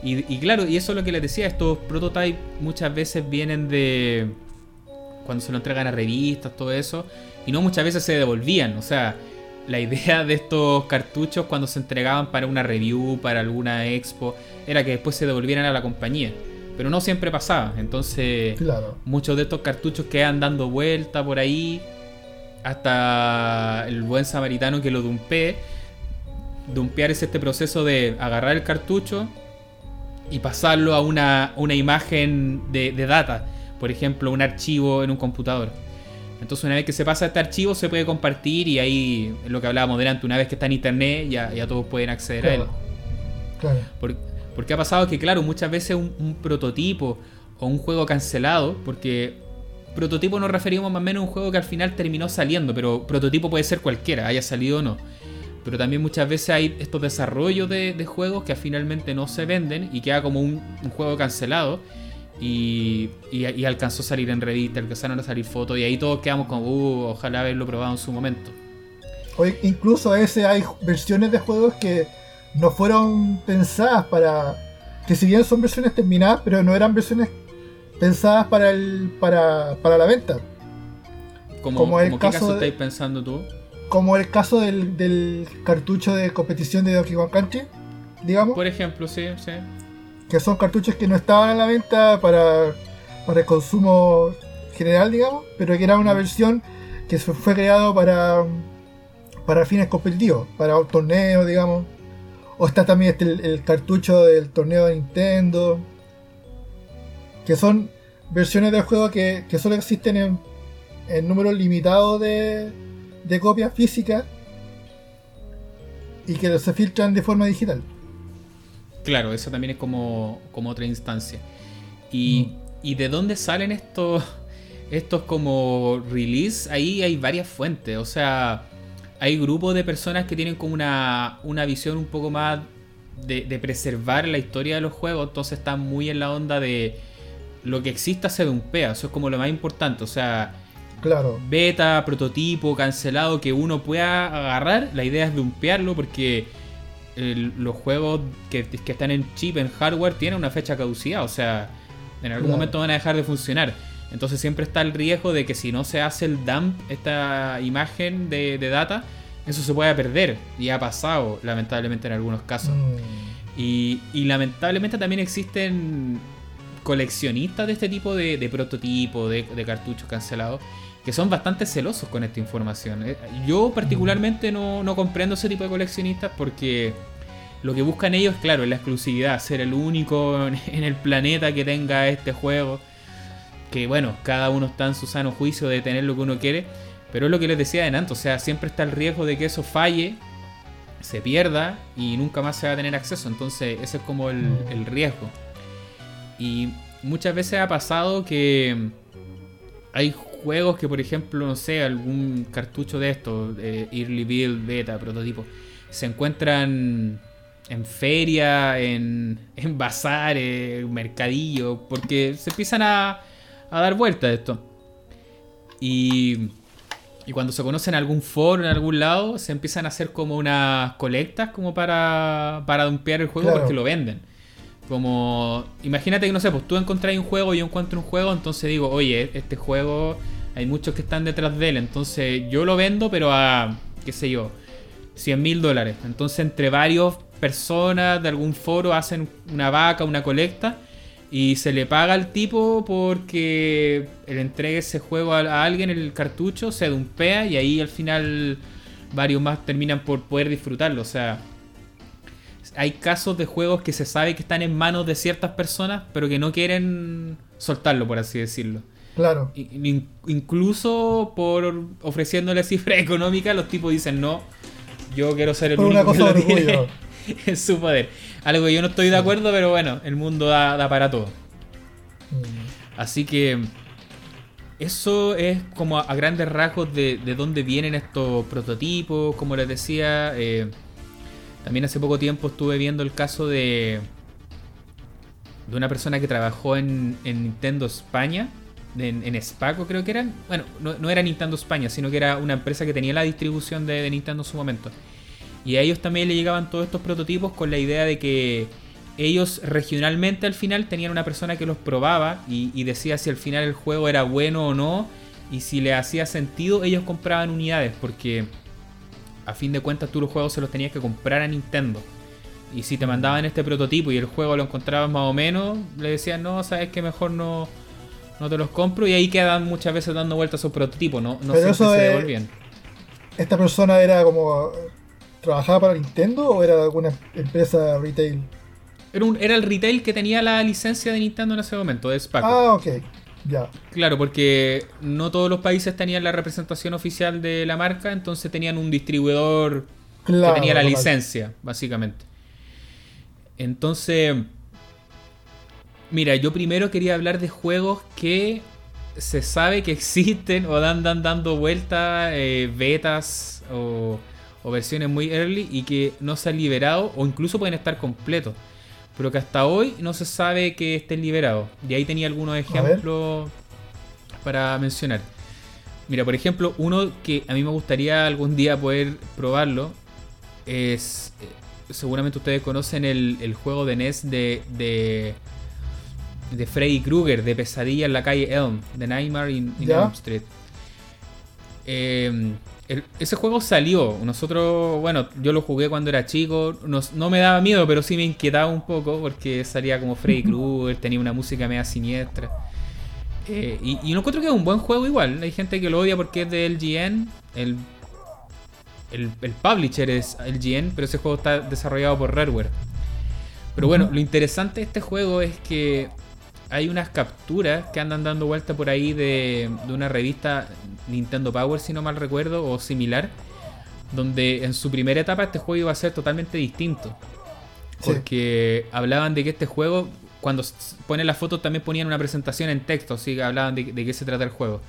A: Y, y claro, y eso es lo que les decía, estos prototypes muchas veces vienen de cuando se lo entregan a revistas, todo eso, y no muchas veces se devolvían. O sea, la idea de estos cartuchos cuando se entregaban para una review, para alguna expo, era que después se devolvieran a la compañía. Pero no siempre pasaba. Entonces, muchos de estos cartuchos quedan dando vuelta por ahí. Hasta el buen samaritano que lo dumpee. Dumpear es este proceso de agarrar el cartucho y pasarlo a una, una imagen de, de data por ejemplo, un archivo en un computador. Entonces una vez que se pasa este archivo se puede compartir y ahí es lo que hablábamos delante, una vez que está en internet ya, ya todos pueden acceder a él. Claro. porque ha pasado que, claro, muchas veces un, prototipo o un juego cancelado, porque prototipo nos referimos más o menos a un juego que al final terminó saliendo, pero prototipo puede ser cualquiera, haya salido o no. Pero también muchas veces hay estos desarrollos de, juegos que finalmente no se venden y queda como un, un juego cancelado y, alcanzó a salir en revista, alcanzaron a salir fotos y ahí todos quedamos como, uh, ojalá haberlo probado en su momento.
B: Hoy, incluso a ese hay versiones de juegos que no fueron pensadas para. que si bien son versiones terminadas, pero no eran versiones pensadas para el para, para la venta.
A: como el caso caso estáis pensando tú?
B: Como el caso del, del cartucho de competición de Donkey Kong Country, digamos.
A: Por ejemplo, sí, sí
B: que son cartuchos que no estaban a la venta para, para el consumo general, digamos, pero que era una versión que fue creado para, para fines competitivos, para torneos, digamos. O está también este, el, cartucho del torneo de Nintendo, que son versiones del juego que, que solo existen en, en número limitado de, de copias físicas y que se filtran de forma digital.
A: Claro, eso también es como, como otra instancia. Y, mm. y, de dónde salen estos, estos como release? Ahí hay varias fuentes. O sea, hay grupos de personas que tienen como una, una visión un poco más de, de, preservar la historia de los juegos. Entonces están muy en la onda de lo que exista se dumpea. Eso es como lo más importante. O sea,
B: claro.
A: beta, prototipo, cancelado que uno pueda agarrar. La idea es dumpearlo porque los juegos que, están en chip, en hardware, tienen una fecha caducidad. O sea, en algún momento van a dejar de funcionar. Entonces siempre está el riesgo de que si no se hace el dump, esta imagen de, data, eso se pueda perder. Y ha pasado, lamentablemente, en algunos casos. Mm. Y, y lamentablemente también existen coleccionistas de este tipo de, de prototipos, de, de cartuchos cancelados, que son bastante celosos con esta información. Eh, Yo particularmente no, no comprendo ese tipo de coleccionistas porque lo que buscan ellos, claro, es la exclusividad, ser el único en- en el planeta que tenga este juego. Que bueno, cada uno está en su sano juicio de tener lo que uno quiere. Pero es lo que les decía adelante, o sea, siempre está el riesgo de que eso falle, se pierda y nunca más se va a tener acceso. Entonces, ese es como el, el riesgo. Y muchas veces ha pasado que hay juegos que, por ejemplo, no sé, algún cartucho de estos, eh, Early Build, Beta, prototipo, se encuentran en feria, en, en bazares, en mercadillo, porque se empiezan a, a dar vueltas esto. Y, y cuando se conocen en algún foro, en algún lado, se empiezan a hacer como unas colectas como para, para dumpear el juego
B: Claro.
A: porque lo venden. Como, imagínate que no sé, pues tú encontrás un juego yo encuentro un juego, entonces digo, oye, este juego hay muchos que están detrás de él, entonces yo lo vendo, pero a, qué sé yo, 100 mil dólares. Entonces entre varias personas de algún foro hacen una vaca, una colecta, y se le paga al tipo porque le entregue ese juego a, a alguien, el cartucho, se dumpea y ahí al final varios más terminan por poder disfrutarlo. O sea, hay casos de juegos que se sabe que están en manos de ciertas personas, pero que no quieren soltarlo, por así decirlo.
B: Claro.
A: In- incluso por ofreciéndole cifra económica, los tipos dicen no, yo quiero ser el
B: Por
A: único
B: una
A: que lo tiene en su poder. Algo que yo no estoy de acuerdo, pero bueno, el mundo da, da para todo.
B: Mm.
A: Así que eso es como a, a grandes rasgos de, de dónde vienen estos prototipos, como les decía. eh, también hace poco tiempo estuve viendo el caso de, de una persona que trabajó en, en Nintendo España, en, en Spaco creo que eran. Bueno, no, no era Nintendo España, sino que era una empresa que tenía la distribución de, Nintendo en su momento. Y a ellos también le llegaban todos estos prototipos con la idea de que ellos regionalmente al final tenían una persona que los probaba y decía si al final el juego era bueno o no. Y si le hacía sentido, ellos compraban unidades. Porque a fin de cuentas tú los juegos se los tenías que comprar a Nintendo. Y si te mandaban este prototipo y el juego lo encontrabas más o menos, le decían, no, sabes que mejor no, no te los compro. Y ahí quedan muchas veces dando vueltas a esos prototipos, ¿no? No siempre
B: eso
A: se
B: es-
A: devolvían.
B: ¿Esta persona era como. ¿Trabajaba para Nintendo o era alguna empresa retail?
A: Era, un- era el retail que tenía la licencia de Nintendo en ese momento, de Spaco.
B: Ah, ok. Ya.
A: Claro, porque no todos los países tenían la representación oficial de la marca, entonces tenían un distribuidor
B: Claro.
A: que tenía la licencia, básicamente. Entonces, mira, yo primero quería hablar de juegos que se sabe que existen o dan, dan dando vueltas, eh, betas o, o versiones muy early y que no se han liberado o incluso pueden estar completos. Pero que hasta hoy no se sabe que estén liberados. Y ahí tenía algunos ejemplos para mencionar. Mira, por ejemplo, uno que a mí me gustaría algún día poder probarlo es. eh, Seguramente ustedes conocen el, el juego de NES de, de, de Freddy Krueger, de Pesadilla en la calle Elm, The Nightmare in, in. Elm Street. Eh, el- ese juego salió. Nosotros, bueno, yo lo jugué cuando era chico. nos- no me daba miedo, pero sí me inquietaba un poco porque salía como Freddy Krueger, tenía una música media siniestra. Eh, y, y no encuentro que es un buen juego igual. Hay gente que lo odia porque es de LGN. El, el, el publisher es LGN, pero ese juego está desarrollado por Rareware. Pero bueno, lo interesante de este juego es que hay unas capturas que andan dando vuelta por ahí de, de una revista Nintendo Power, si no mal recuerdo, o similar, donde en su primera etapa este juego iba a ser totalmente distinto.
B: Sí.
A: Porque hablaban de que este juego, cuando ponen las fotos, también ponían una presentación en texto, así que hablaban de, de qué se trata el juego.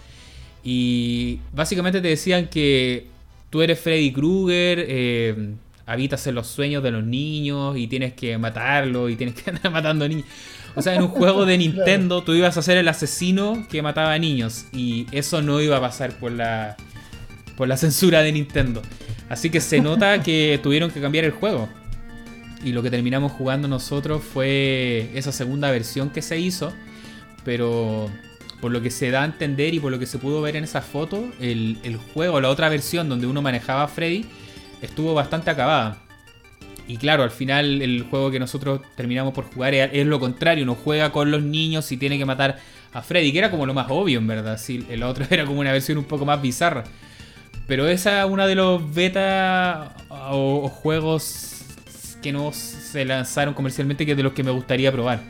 A: Y básicamente te decían que tú eres Freddy Krueger, eh, habitas en los sueños de los niños y tienes que matarlo y tienes que andar matando niños. O sea, en un juego de Nintendo tú ibas a ser el asesino que mataba a niños y eso no iba a pasar por la por la censura de Nintendo. Así que se nota que tuvieron que cambiar el juego. Y lo que terminamos jugando nosotros fue esa segunda versión que se hizo. Pero por lo que se da a entender y por lo que se pudo ver en esa foto, el, el juego, la otra versión donde uno manejaba a Freddy, estuvo bastante acabada. y claro, al final el juego que nosotros terminamos por jugar es, lo contrario, uno juega con los niños y tiene que matar a Freddy, que era como lo más obvio en verdad, sí, el otro era como una versión un poco más bizarra. Pero esa es una de los beta o, juegos que no se lanzaron comercialmente que es de los que me gustaría probar.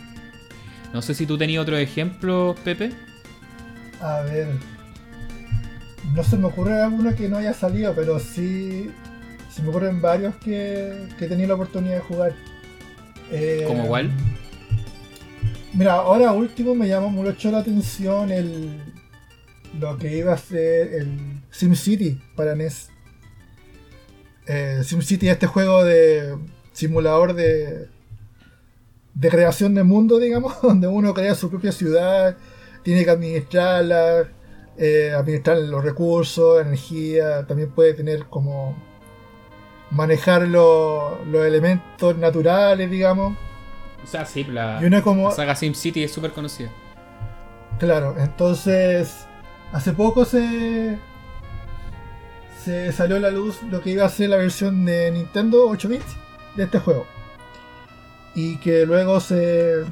A: No sé si tú tenías otro ejemplo, Pepe.
B: A ver. No se me ocurre alguno que no haya salido, pero sí se me ocurren varios que, que he tenido la oportunidad de jugar.
A: Eh, ¿Como cuál?
B: Mira, ahora último me llamó mucho la atención el lo que iba a ser el SimCity para NES. Eh, SimCity es este juego de simulador de de creación de mundo, digamos, donde uno crea su propia ciudad, tiene que administrarla, eh, administrar los recursos, energía, también puede tener como manejar los elementos naturales, digamos.
A: O sea, sí, la, y como... la saga SimCity es súper conocida.
B: Claro, entonces hace poco se se salió a la luz lo que iba a ser la versión de Nintendo 8 bits de este juego. Y que luego se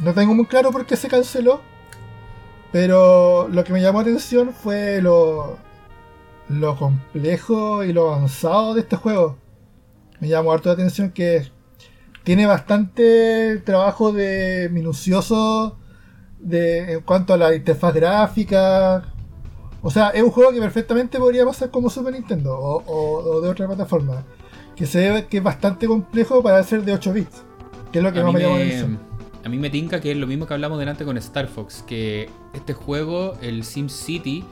B: no tengo muy claro por qué se canceló, pero lo que me llamó la atención fue lo lo complejo y lo avanzado de este juego. Me llamó harto la atención que tiene bastante trabajo de minucioso de, en cuanto a la interfaz gráfica. O sea, es un juego que perfectamente podría pasar como Super Nintendo o, de otra plataforma. Que se ve que es bastante complejo para ser de 8 bits. Que es lo que más me, llama la atención.
A: A mí me tinca que es lo mismo que hablamos delante con Star Fox. Que este juego, el Sim City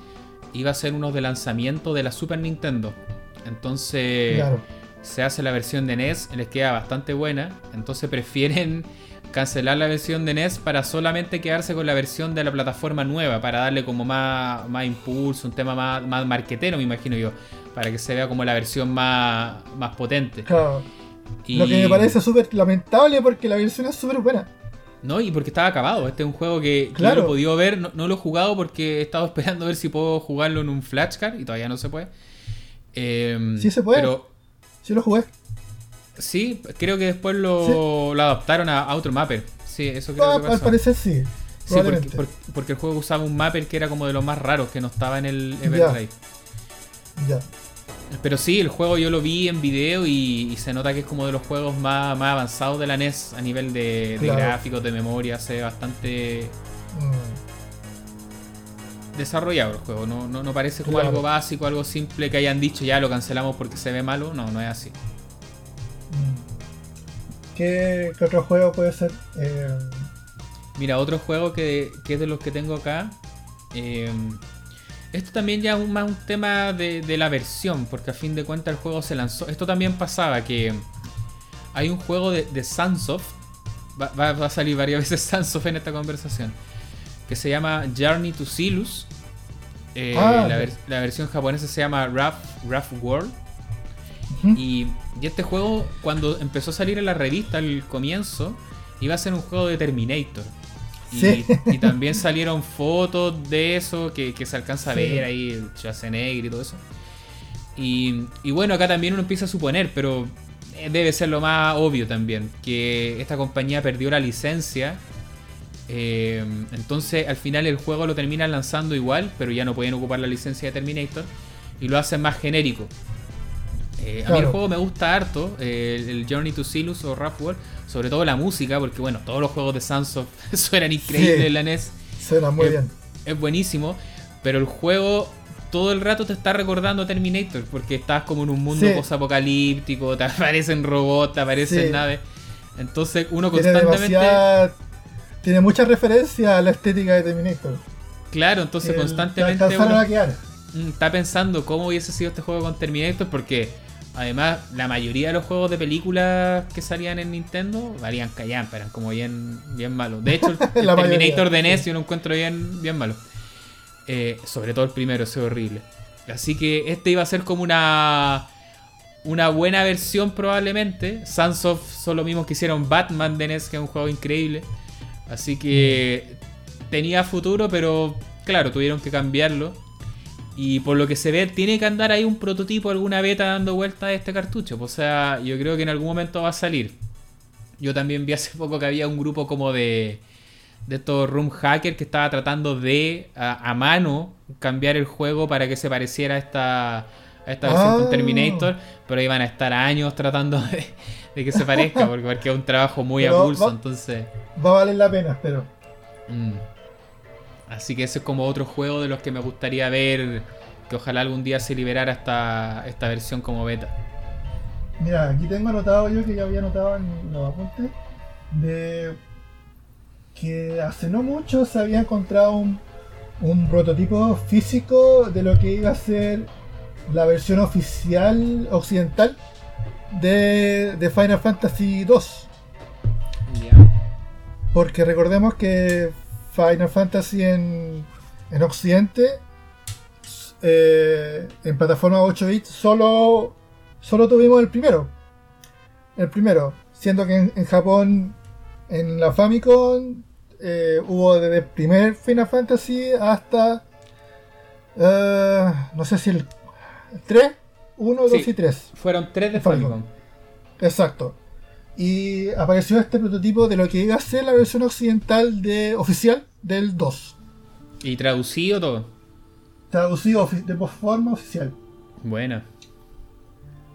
A: iba a ser uno de lanzamiento de la Super Nintendo. Entonces se hace la versión de NES, les queda bastante buena. Entonces prefieren cancelar la versión de NES para solamente quedarse con la versión de la plataforma nueva, para darle como más, más impulso, un tema más, más marquetero, me imagino yo, para que se vea como la versión más, más potente.
B: Claro. Lo que me parece súper lamentable porque la versión es súper buena.
A: No, y porque estaba acabado. Este es un juego que, claro. lo he podido ver. No, lo he jugado porque he estado esperando a ver si puedo jugarlo en un flashcard y todavía no se puede.
B: Em, sí se puede. Pero, sí lo jugué.
A: Sí, creo que después lo, adaptaron a, otro mapper. Sí, eso creo ah, que pasó.
B: Al parecer sí.
A: Sí, porque, el juego usaba un mapper que era como de los más raros, que no estaba en el Everdrive.
B: Ya.
A: Pero sí, el juego yo lo vi en video y, se nota que es como de los juegos más, avanzados de la NES a nivel de, gráficos, de memoria, se ve bastante mm. desarrollado el juego. No, no, parece como algo básico, algo simple que hayan dicho ya lo cancelamos porque se ve malo. No, no es así.
B: Mm. ¿Qué, otro juego puede ser? Eh,
A: Mira, otro juego que, que, es de los que tengo acá. Eh, esto también ya es más un tema de, la versión, porque a fin de cuentas el juego se lanzó. Esto también pasaba que hay un juego de, de Sunsoft, va, a salir varias veces Sunsoft en esta conversación, que se llama Journey to Silus. Eh, ah, la, versión japonesa se llama Rough, Rough World. y, y, este juego, cuando empezó a salir en la revista al comienzo, iba a ser un juego de Terminator. Y, también salieron fotos de eso que, se alcanza a ver ahí, el Schwarzenegger y todo eso. Y, bueno, acá también uno empieza a suponer, pero debe ser lo más obvio también, que esta compañía perdió la licencia. Eh, entonces al final el juego lo terminan lanzando igual, pero ya no pueden ocupar la licencia de Terminator y lo hacen más genérico. Eh, a mí el juego me gusta harto, eh, el Journey to Silus o Rough World, sobre todo la música, porque bueno, todos los juegos de Sunsoft suenan increíbles en la NES.
B: Suena muy bien.
A: Es buenísimo, pero el juego todo el rato te está recordando a Terminator, porque estás como en un mundo post-apocalíptico, te aparecen robots, te aparecen naves. Entonces uno constantemente...
B: Tiene mucha referencia a la estética de Terminator.
A: Claro, entonces constantemente uno mm, está pensando cómo hubiese sido este juego con Terminator, porque Además, la mayoría de los juegos de películas que salían en Nintendo valían callampa, eran como bien, bien malos. De hecho, el, Terminator de NES yo lo encuentro bien, bien malo. Eh, sobre todo el primero, ese horrible. Así que este iba a ser como una una buena versión probablemente. Sunsoft son los mismos que hicieron Batman de NES, que es un juego increíble. Así que tenía futuro, pero claro, tuvieron que cambiarlo. Y por lo que se ve, tiene que andar ahí un prototipo, alguna beta dando vuelta a este cartucho. O sea, yo creo que en algún momento va a salir. Yo también vi hace poco que había un grupo como de, de estos room hackers que estaba tratando de, a, mano, cambiar el juego para que se pareciera a esta, a esta versión con ah. Terminator. Pero iban a estar años tratando de, que se parezca, porque, porque, es un trabajo muy a pulso. entonces...
B: Va a valer la pena, espero.
A: Mm. Así que ese es como otro juego de los que me gustaría ver que ojalá algún día se liberara esta, esta versión como beta.
B: Mira, aquí tengo anotado yo que ya había anotado en los apuntes de que hace no mucho se había encontrado un, un prototipo físico de lo que iba a ser la versión oficial occidental de, de Final Fantasy II. Porque recordemos que Final Fantasy en, en Occidente, eh, en plataforma 8 bits, solo, solo tuvimos el primero. El primero, siendo que en, Japón, en la Famicom, eh, hubo desde el primer Final Fantasy hasta, eh, no sé si el 3, 1, 2 y 3.
A: Fueron 3 de Famicom.
B: Exacto y apareció este prototipo de lo que iba a ser la versión occidental de oficial del 2.
A: ¿Y traducido todo?
B: Traducido de forma oficial.
A: Buena.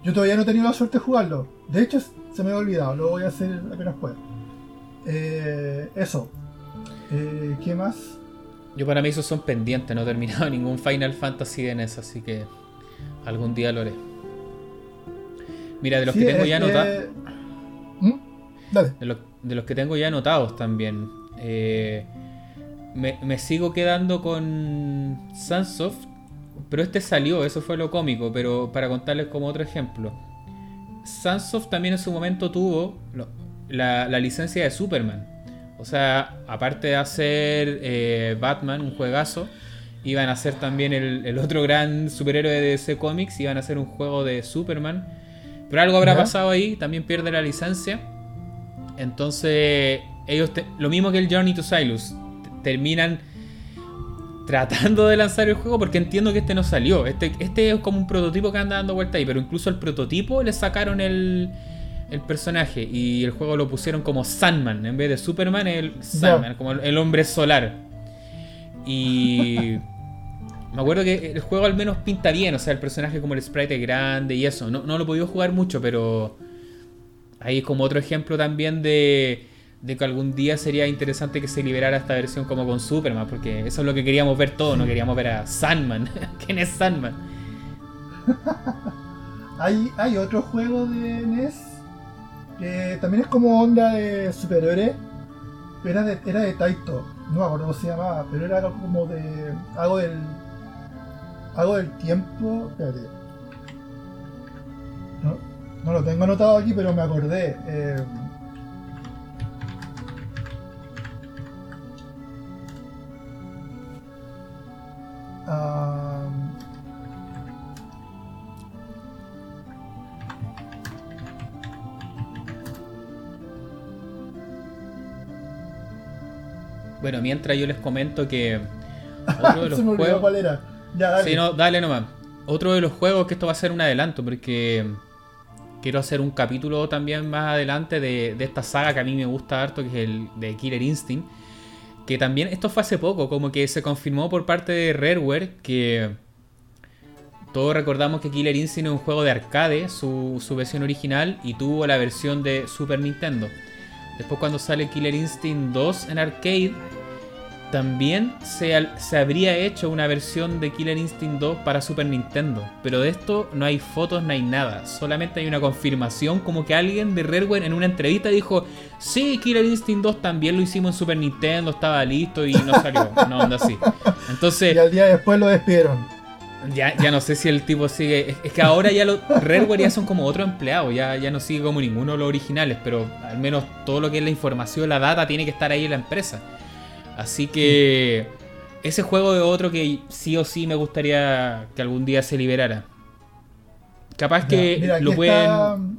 B: Yo todavía no he tenido la suerte de jugarlo. De hecho, se me ha olvidado. Lo voy a hacer apenas pueda. Eh, eso. Eh, ¿Qué más?
A: Yo para mí esos son pendientes. No he terminado ningún Final Fantasy en eso. Así que algún día lo haré. Mira, de los que tengo ya anotados.
B: ¿Mm?
A: De, los que tengo ya anotados también. Eh, me, sigo quedando con Sunsoft, pero este salió, eso fue lo cómico, pero para contarles como otro ejemplo. Sunsoft también en su momento tuvo la, licencia de Superman. O sea, aparte de hacer eh, Batman, un juegazo, iban a hacer también el, el, otro gran superhéroe de DC Comics, iban a hacer un juego de Superman pero algo habrá pasado ahí, también pierde la licencia. Entonces, ellos, lo mismo que el Journey to Silus, terminan tratando de lanzar el juego porque entiendo que este no salió. Este, este es como un prototipo que anda dando vuelta ahí, pero incluso el prototipo le sacaron el, el personaje y el juego lo pusieron como Sandman en vez de Superman, el Sandman, como el hombre solar. Y Me acuerdo que el juego al menos pinta bien, o sea, el personaje como el sprite es grande y eso. No, lo he podido jugar mucho, pero ahí es como otro ejemplo también de, de que algún día sería interesante que se liberara esta versión como con Superman, porque eso es lo que queríamos ver todos, no queríamos ver a Sandman. ¿Quién es Sandman?
B: hay, hay otro juego de NES que también es como onda de superiores, era de, era de Taito, no me acuerdo cómo se llamaba, pero era como de algo del hago del tiempo. Espérate. No, no, lo tengo anotado aquí, pero me acordé. Eh,
A: Bueno, mientras yo les comento que otro de los
B: juegos... cuál era.
A: Sí, no, dale nomás. Otro de los juegos que esto va a ser un adelanto, porque quiero hacer un capítulo también más adelante de, esta saga que a mí me gusta harto, que es el de Killer Instinct. Que también, esto fue hace poco, como que se confirmó por parte de Rareware que todos recordamos que Killer Instinct es un juego de arcade, su, su versión original, y tuvo la versión de Super Nintendo. Después cuando sale Killer Instinct 2 en arcade, también se, se, habría hecho una versión de Killer Instinct 2 para Super Nintendo, pero de esto no hay fotos, no hay nada, solamente hay una confirmación como que alguien de Rareware en una entrevista dijo, sí, Killer Instinct 2 también lo hicimos en Super Nintendo, estaba listo y no salió, no onda así. Entonces...
B: Y al día después lo despidieron.
A: Ya, ya no sé si el tipo sigue. Es, que ahora ya los Rareware ya son como otro empleado, ya, ya no sigue como ninguno de los originales, pero al menos todo lo que es la información, la data, tiene que estar ahí en la empresa. Así que ese juego es otro que sí o sí me gustaría que algún día se liberara. Capaz que lo pueden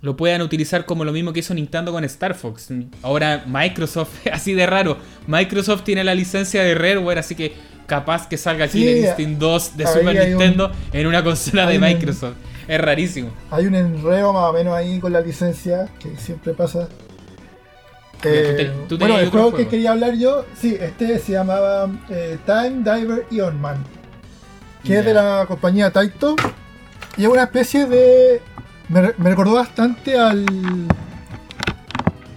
A: lo puedan utilizar como lo mismo que hizo Nintendo con Star Fox. Ahora Microsoft, así de raro, Microsoft tiene la licencia de Rareware, así que capaz que salga
B: Sí,
A: Killer Instinct 2 de Super
B: un-
A: Nintendo en una consola de
B: un-
A: Microsoft. Es rarísimo.
B: Hay un enredo más o menos ahí con la licencia, que siempre pasa.
A: Tú
B: Eh,
A: te- tú
B: bueno, el juego,
A: juego.
B: que quería hablar yo, sí, este se llamaba eh, Time Diver Ion Man, que es de la compañía Taito, y es una especie de... Me, re- me recordó bastante al...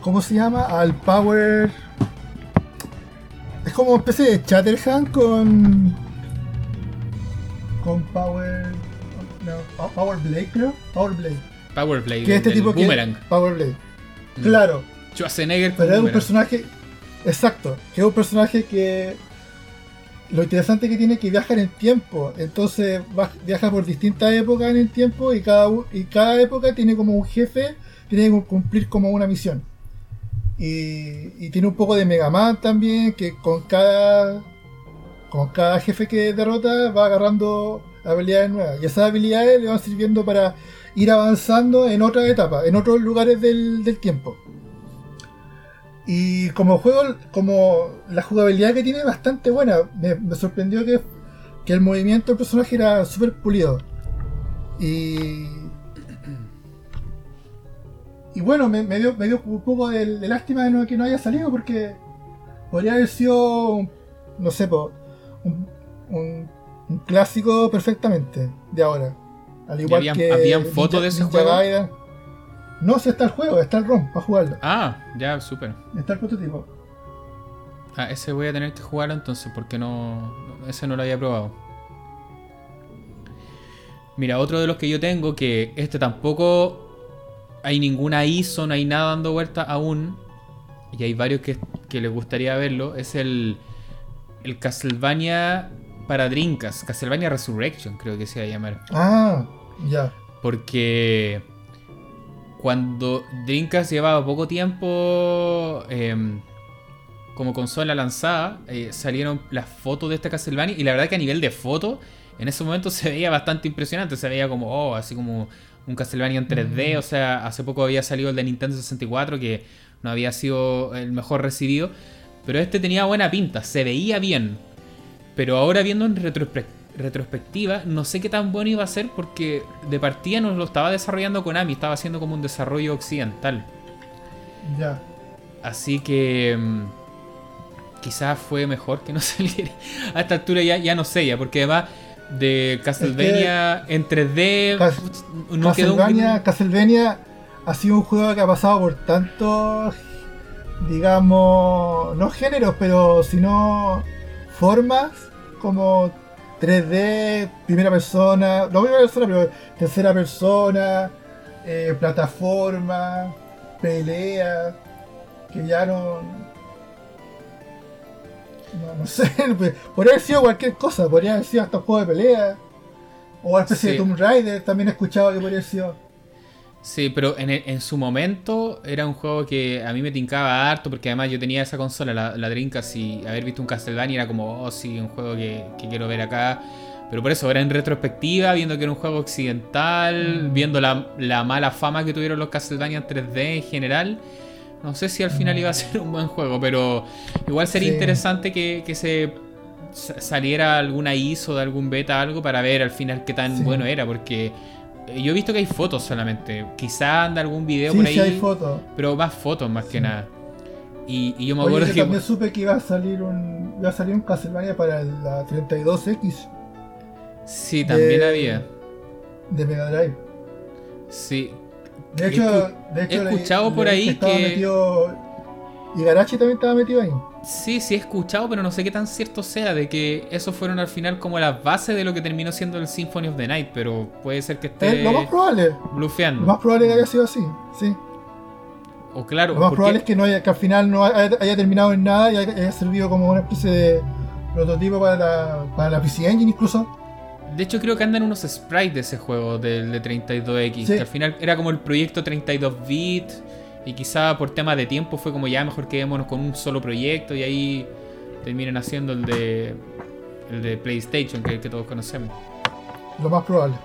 B: ¿Cómo se llama? Al Power... Es como una especie de Chatterhand con... Con Power... No, Power Blade creo. Power Blade.
A: Power Play.
B: Que este tipo que...
A: Boomerang.
B: Power Blade.
A: Mm.
B: Claro.
A: Schwarzenegger
B: Pero es un personaje. Exacto. Que es un personaje que. Lo interesante que tiene es que viaja en tiempo. Entonces viaja por distintas épocas en el tiempo y cada, u- y cada época tiene como un jefe tiene que cumplir como una misión. Y, y tiene un poco de Mega Man también, que con cada. Con cada jefe que derrota va agarrando habilidades nuevas. Y esas habilidades le van sirviendo para ir avanzando en otras etapas, en otros lugares del, del tiempo. Y como juego, como la jugabilidad que tiene es bastante buena. Me, me sorprendió que, que el movimiento del personaje era súper pulido. Y. Y bueno, me, me dio, me dio un poco de, de lástima de no- que no haya salido porque podría haber sido, un- no sé, po, un, un- un clásico perfectamente de ahora. Al igual
A: habían-
B: que.
A: habían fotos de ese juego?
B: No, si está el juego, está el ROM para jugarlo.
A: Ah, ya, súper.
B: Está el prototipo.
A: Ah, ese voy a tener que jugarlo entonces porque no. Ese no lo había probado. Mira, otro de los que yo tengo que este tampoco hay ninguna ISO, no hay nada dando vuelta aún. Y hay varios que, que les gustaría verlo. Es el. El Castlevania para Drinkas. Castlevania Resurrection, creo que se va a llamar.
B: Ah, ya.
A: Porque cuando Dreamcast llevaba poco tiempo em, como consola lanzada, eh, salieron las fotos de este Castlevania y la verdad que a nivel de foto, en ese momento se veía bastante impresionante, se veía como, oh, así como un Castlevania en 3D,
B: Mm.
A: o sea, hace poco había salido el de Nintendo 64 que no había sido el mejor recibido, pero este tenía buena pinta, se veía bien, pero ahora viendo en retrospec- retrospectiva, no sé qué tan bueno iba a ser porque de partida no lo estaba desarrollando Konami, estaba haciendo como un desarrollo occidental.
B: Ya.
A: Así que mm, quizás fue mejor que no saliera. A esta altura ya, ya no sé ya, porque además de Castlevania en 3D
B: Cas-
A: putz, no quedó un-
B: Castlevania, Castlevania ha sido un juego que ha pasado por tantos, digamos, no géneros, pero sino formas como 3D, primera persona, no primera persona, pero tercera persona, eh, plataforma, pelea, que ya no... No, no sé, pues, podría haber sido cualquier cosa, podría haber sido hasta un juego de pelea, o una especie
A: Sí.
B: de Tomb Raider, también he escuchado que podría haber sido...
A: Sí, pero en, el- en su momento era un juego que a mí me tincaba harto porque además yo tenía esa consola, la, la Dreamcast, y haber visto un Castlevania era como, oh sí, un juego que, que quiero ver acá. Pero por eso, ahora en retrospectiva, viendo que era un juego occidental,
B: Mm.
A: viendo la, la mala fama que tuvieron los Castlevania en 3D en general, no sé si al final iba a ser un buen juego, pero igual sería
B: Sí.
A: interesante que, que se sa- saliera alguna ISO de algún beta, algo para ver al final qué tan
B: Sí.
A: bueno era, porque yo he visto que hay fotos solamente. Quizá anda algún video
B: Sí,
A: por ahí,
B: sí hay fotos.
A: pero más fotos más que nada. Y, y yo me
B: Oye,
A: acuerdo
B: yo
A: que
B: también supe que iba a salir un iba a salir un Castlevania para la 32X
A: sí, también
B: de-
A: había.
B: de Mega Drive.
A: Sí,
B: De
A: He
B: hecho,
A: escu-
B: de hecho
A: he
B: le-
A: escuchado por
B: leí
A: ahí que-
B: metido y Garachi también estaba metido ahí.
A: sí, sí he escuchado, pero no sé qué tan cierto sea de que esos fueron al final como las bases de lo que terminó siendo el Symphony of the Night, pero puede ser que
B: Es
A: esté
B: lo más probable,
A: blufeando.
B: lo más probable que haya sido así, sí.
A: O claro,
B: Lo más probable es que no haya, que al final no haya, haya terminado en nada y haya, haya servido como una especie de prototipo para la, para la PC Engine incluso.
A: De hecho, creo que andan unos sprites de ese juego, del de 32X.
B: Sí.
A: Que al final era como el proyecto 32-bit. Y quizá por tema de tiempo fue como ya mejor quedémonos con un solo proyecto. Y ahí terminan haciendo el de. El de PlayStation, que, que todos conocemos.
B: Lo más probable.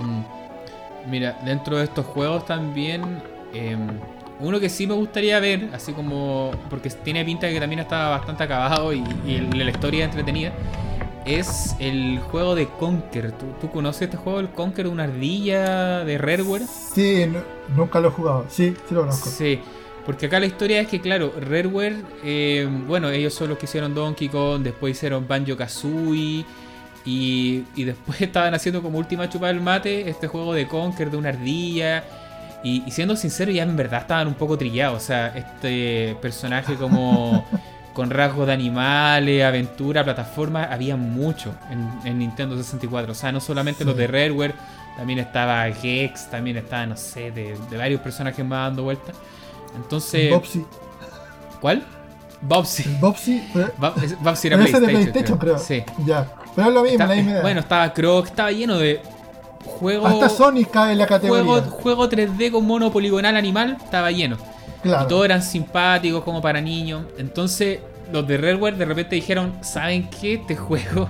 A: Mm. Mira, dentro de estos juegos también. em, Uno que sí me gustaría ver, así como. Porque tiene pinta de que también está bastante acabado y, y la historia entretenida. Es el juego de Conker. ¿Tú, tú conoces este juego, el Conker, una ardilla de Rareware?
B: Sí, no- nunca lo he jugado. Sí, sí lo conozco.
A: Sí, porque acá la historia es que, claro, Rareware, eh, bueno, ellos son los que hicieron Donkey Kong, después hicieron Banjo Kazooie. Y, y después estaban haciendo como última chupa del mate este juego de Conker de una ardilla. Y, y siendo sincero, ya en verdad estaban un poco trillados. O sea, este personaje como con rasgos de animales, aventura, plataforma, había mucho en, en Nintendo 64. O sea, no solamente los de Rareware, también estaba Gex, también estaba, no sé, de, de varios personajes más dando vueltas. Entonces,
B: Bobsy.
A: ¿cuál? Bobsy.
B: Bobsy. pero-
A: Bobsy era
B: es de
A: PlayStation,
B: PlayStation, creo.
A: Sí.
B: Ya. Pero es lo mismo,
A: Está-
B: la misma idea.
A: bueno, estaba Croc, estaba lleno de juegos.
B: Hasta Sonic cae en la categoría.
A: juego, juego 3D con mono poligonal animal, estaba lleno.
B: Claro.
A: Y todos eran simpáticos, como para niños. Entonces, los de Rareware de repente dijeron: ¿Saben qué? Este juego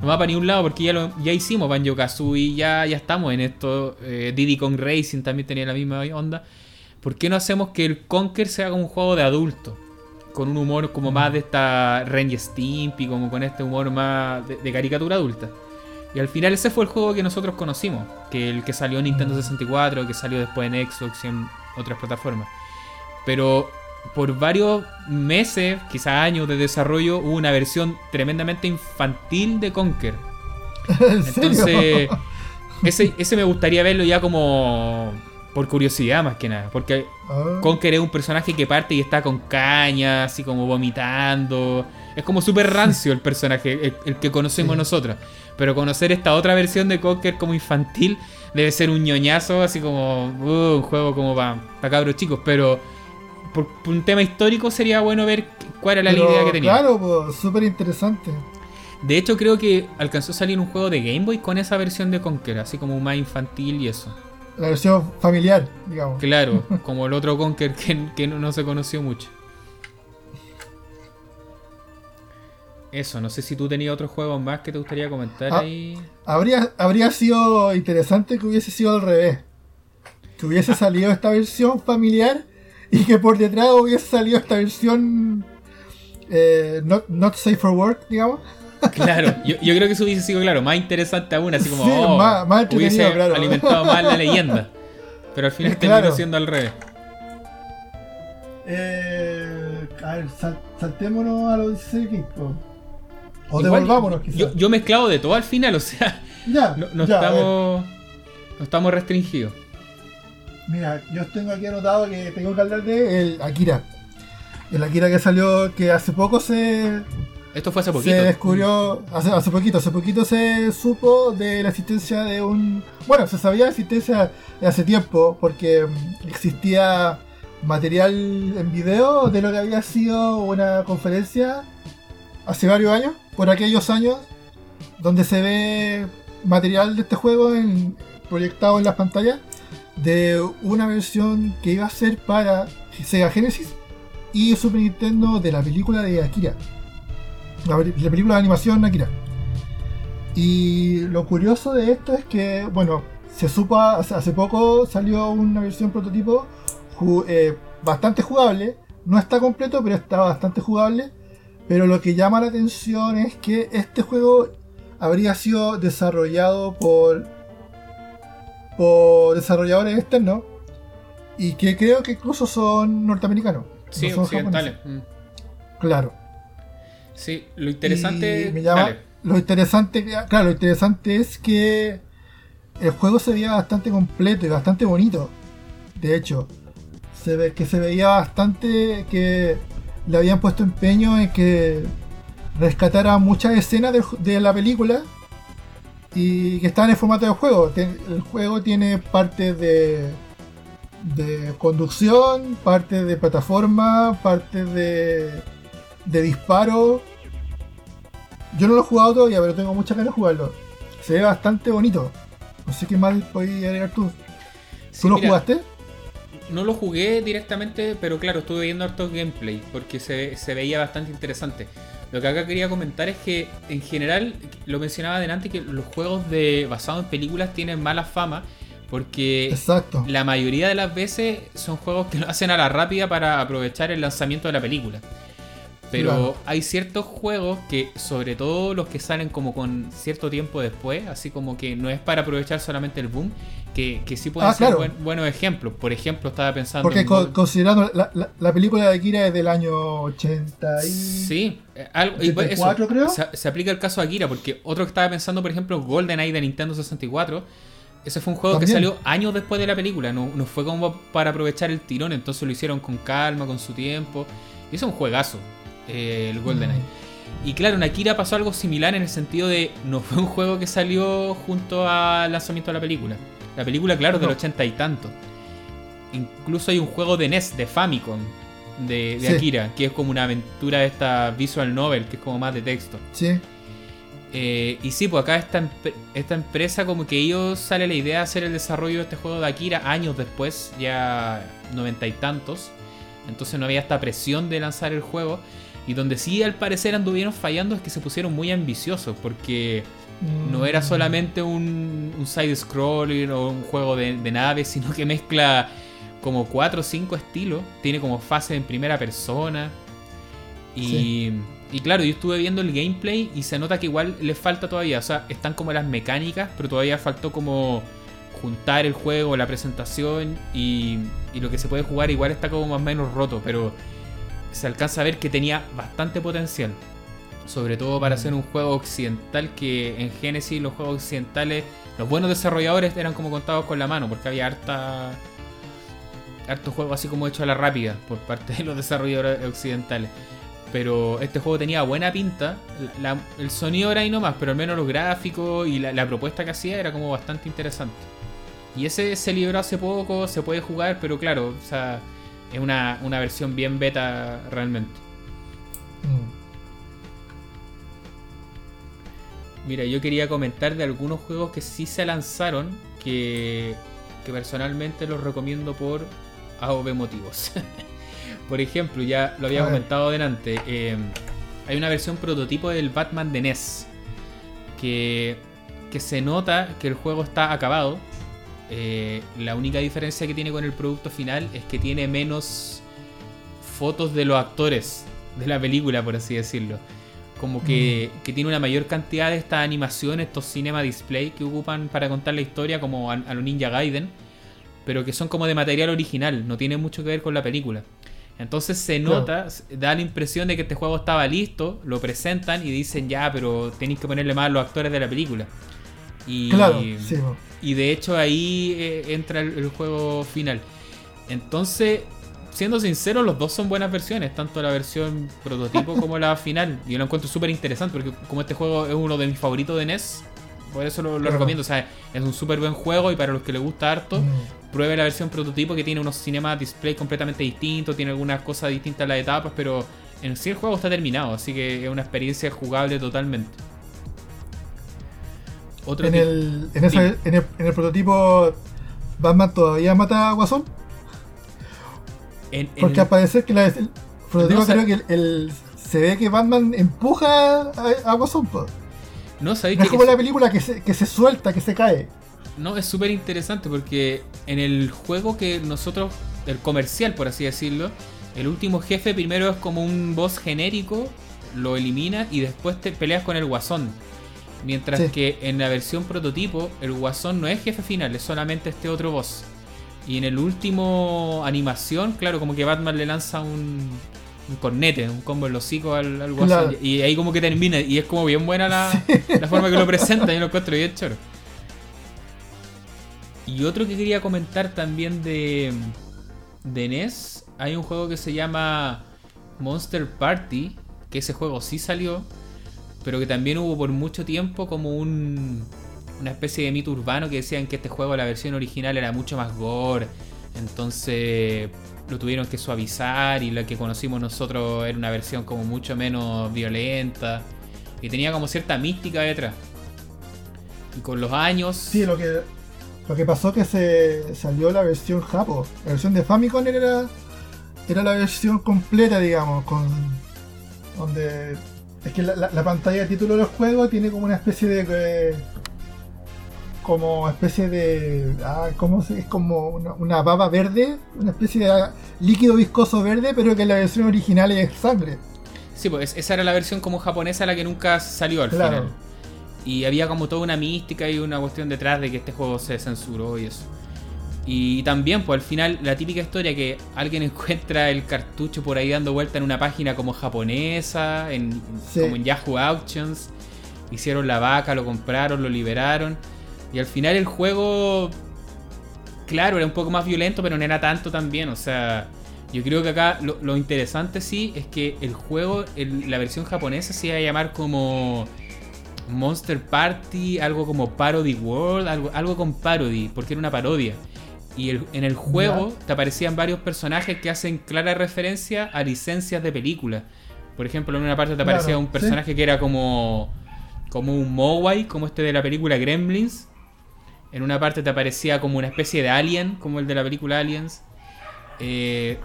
A: no va para ningún lado porque ya, lo, ya hicimos Banjo Kazooie, ya, ya estamos en esto. Eh, Diddy Kong Racing también tenía la misma onda. ¿Por qué no hacemos que el Conker sea como un juego de adulto? Con un humor como más de esta y Stimpy, como con este humor más de, de caricatura adulta. Y al final ese fue el juego que nosotros conocimos, que el que salió en Nintendo 64, que salió después en Xbox y en otras plataformas. Pero por varios meses, quizás años de desarrollo, hubo una versión tremendamente infantil de Conker. Entonces, ese, ese me gustaría verlo ya como por curiosidad más que nada. Porque
B: Ah,
A: Conker es un personaje que parte y está con caña, así como vomitando. Es como súper rancio el personaje, el, el que conocemos
B: Sí.
A: nosotros. Pero conocer esta otra versión de Conker como infantil debe ser un ñoñazo, así como uh, un juego como para cabros chicos. Pero por, por un tema histórico sería bueno ver cuál era la
B: pero
A: idea que tenía.
B: Claro, pues, súper interesante.
A: De hecho, creo que alcanzó a salir un juego de Game Boy con esa versión de Conker, así como más infantil y eso.
B: La versión familiar, digamos.
A: Claro, como el otro Conker que, que no, no se conoció mucho. Eso, no sé si tú tenías otros juegos más que te gustaría comentar
B: Ah.
A: ahí.
B: Habría, habría sido interesante que hubiese sido al revés. Que hubiese
A: Ah.
B: salido esta versión familiar y que por detrás hubiese salido esta versión eh, not, not safe for work, digamos.
A: Claro, yo, yo creo que eso hubiese sido, claro, más interesante aún, así como
B: Sí,
A: oh,
B: más-
A: hubiese
B: claro.
A: alimentado más la leyenda. Pero al final
B: Claro.
A: terminó siendo al revés.
B: Eh, a ver, sal- saltémonos a los 16 bits. po. O
A: Igual,
B: devolvámonos, quizás.
A: Yo, yo mezclado de todo al final, o sea,
B: ya,
A: no,
B: ya,
A: estamos. No estamos restringidos.
B: Mira, yo tengo aquí anotado que tengo que hablar de el Akira. El Akira que salió, que hace poco se,
A: Esto fue hace
B: se
A: poquito.
B: descubrió, hace, hace poquito, hace poquito se supo de la existencia de un... Bueno, se sabía de la existencia de hace tiempo, porque mm, existía material en video de lo que había sido una conferencia hace varios años, por aquellos años, donde se ve material de este juego en- proyectado en las pantallas de una versión que iba a ser para Sega Genesis y Super Nintendo de la película de Akira. La, película de animación Akira. Y lo curioso de esto es que, bueno, se supo hace, poco salió una versión prototipo eh, bastante jugable. No está completo, pero está bastante jugable. Pero lo que llama la atención es que este juego habría sido desarrollado por por desarrolladores externos y que creo que incluso son norteamericanos.
A: Sí,
B: no son
A: occidentales. Mm.
B: Claro.
A: Sí, lo interesante.
B: Me llama- lo interesante, claro, lo interesante es que el juego se veía bastante completo y bastante bonito. De hecho, se ve que se veía bastante que le habían puesto empeño en que rescatara muchas escenas de, la película y que estaban en formato de juego. El juego tiene partes de de conducción, partes de plataforma, partes de de disparo. Yo no lo he jugado todavía, pero tengo muchas ganas de jugarlo. Se ve bastante bonito. No sé qué más podéis agregar tú.
A: Sí,
B: ¿Tú lo
A: mira,
B: jugaste?
A: No lo jugué directamente, pero claro, estuve viendo harto gameplay porque se, se veía bastante interesante. Lo que acá quería comentar es que en general, lo mencionaba adelante, que los juegos de basados en películas tienen mala fama Porque
B: Exacto.
A: la mayoría de las veces son juegos que lo hacen a la rápida para aprovechar el lanzamiento de la película. Pero
B: Claro.
A: hay ciertos juegos que, sobre todo los que salen como con cierto tiempo después, así como que no es para aprovechar solamente el boom, que, que sí pueden
B: Ah,
A: ser
B: claro.
A: buen- buenos ejemplos. Por ejemplo, estaba pensando
B: Porque
A: en...
B: co- considerando la, la- la película de Akira es del año 80 y...
A: Sí, eh, algo, y pues
B: 84 creo.
A: Se, se aplica el caso de Akira, porque otro que estaba pensando, por ejemplo, GoldenEye de Nintendo 64. Ese fue un juego que salió años después de la película, no, no fue como para aprovechar el tirón, entonces lo hicieron con calma, con su tiempo. Y es un juegazo, eh, el GoldenEye.
B: Mm.
A: Y claro, en Akira pasó algo similar en el sentido de no fue un juego que salió junto al lanzamiento de la película. La película, claro, del
B: No.
A: ochenta y tanto. Incluso hay un juego de NES, de Famicom, de, de
B: Sí.
A: Akira, que es como una aventura de esta visual novel, que es como más de texto.
B: Sí,
A: Eh, y sí, pues acá esta, esta empresa como que ellos sale la idea de hacer el desarrollo de este juego de Akira años después, ya noventa y tantos. Entonces no había esta presión de lanzar el juego. Y donde sí al parecer anduvieron fallando es que se pusieron muy ambiciosos porque no era
B: Mm.
A: solamente un, un side-scrolling o un juego de, de naves, sino que mezcla como 4 o 5 estilos. Tiene como fase en primera persona. Y,
B: Sí.
A: y claro, yo estuve viendo el gameplay y se nota que igual le falta todavía. O sea, están como las mecánicas, pero todavía faltó como juntar el juego, la presentación y, y lo que se puede jugar igual está como más o menos roto, pero se alcanza a ver que tenía bastante potencial. Sobre todo para hacer un juego occidental que en Genesis los juegos occidentales, los buenos desarrolladores eran como contados con la mano, porque había harta harto juego así como hecho a la rápida por parte de los desarrolladores occidentales. Pero este juego tenía buena pinta. El sonido era ahí nomás, pero al menos los gráficos y la, propuesta que hacía era como bastante interesante. Y ese se liberó hace poco, se puede jugar, pero claro, es una, una versión bien beta realmente.
B: Mm.
A: Mira, yo quería comentar de algunos juegos que sí se lanzaron, que, que personalmente los recomiendo por A o B motivos. por ejemplo, ya lo había comentado delante, eh, hay una versión prototipo del Batman de NES, que, que se nota que el juego está acabado. Eh, la única diferencia que tiene con el producto final es que tiene menos fotos de los actores de la película, por así decirlo. Como que, que tiene una mayor cantidad de estas animaciones, estos cinema display que ocupan para contar la historia, como a, a lo Ninja Gaiden, pero que son como de material original, no tiene mucho que ver con la película. Entonces se nota, da la impresión de que este juego estaba listo, lo presentan y dicen ya, pero tenéis que ponerle más a los actores de la película. Y,
B: Claro, sí,
A: y de hecho ahí eh, entra el, el juego final. Entonces, siendo sincero, los dos son buenas versiones, tanto la versión prototipo como la final. Y yo lo encuentro súper interesante porque como este juego es uno de mis favoritos de NES, por eso lo, recomiendo. O sea, es un súper buen juego y para los que les gusta harto,
B: Mm.
A: pruebe la versión prototipo que tiene unos cinemas display completamente distintos, tiene algunas cosas distintas a las etapas, pero en sí el juego está terminado, así que es una experiencia jugable totalmente. Otro
B: En el, en, en, el, en el prototipo, Batman todavía mata a Guasón.
A: En- en
B: Porque
A: el-
B: al parecer que la- el prototipo
A: No, o sea-
B: creo que el, el- se ve que Batman empuja a, a Guasón.
A: no sabéis
B: No es
A: que
B: como
A: es-
B: la película que se, que se suelta, que se cae.
A: No, es súper interesante porque en el juego que nosotros, el comercial por así decirlo, el último jefe primero es como un boss genérico, lo elimina y después te peleas con el guasón. Mientras
B: Sí.
A: que en la versión prototipo, el guasón no es jefe final, es solamente este otro boss. Y en el último animación, claro, como que Batman le lanza un, un cornete, un combo en los hocico al, al.
B: Claro.
A: Y ahí como que termina. Y es como bien buena la, la forma que lo presenta, yo lo encuentro bien choro. Y otro que quería comentar también de, de NES, hay un juego que se llama Monster Party, que ese juego sí salió, pero que también hubo por mucho tiempo como un, una especie de mito urbano que decían que este juego, la versión original, era mucho más gore, entonces lo tuvieron que suavizar y la que conocimos nosotros era una versión como mucho menos violenta y tenía como cierta mística detrás. Y con los años...
B: Sí, lo que, lo que pasó que se salió la versión Japo. La versión de Famicom era, era la versión completa, digamos, con donde es que la, la- la pantalla de título del juego tiene como una especie de eh, como especie de. Ah, ¿Cómo se.? Es como una, una baba verde, una especie de líquido viscoso verde, pero que en la versión original es sangre.
A: Sí, pues esa era la versión como japonesa la que nunca salió al
B: Claro.
A: final. Y había como toda una mística y una cuestión detrás de que este juego se censuró y eso. Y también, pues al final, la típica historia que alguien encuentra el cartucho por ahí dando vuelta en una página como japonesa, en,
B: Sí.
A: como en Yahoo Auctions. Hicieron la vaca, lo compraron, lo liberaron. Y al final el juego, claro, era un poco más violento, pero no era tanto también. O sea, yo creo que acá lo, lo interesante sí es que el juego, el- la versión japonesa se iba a llamar como Monster Party, algo como Parody World, algo, algo con parody, porque era una parodia. Y el- en el juego te aparecían varios personajes que hacen clara referencia a licencias de películas. Por ejemplo, en una parte te
B: Claro,
A: aparecía un
B: sí.
A: personaje que era como, como un Mowai, como este de la película Gremlins. En una parte te aparecía como una especie de alien, como el de la película Aliens. Eh,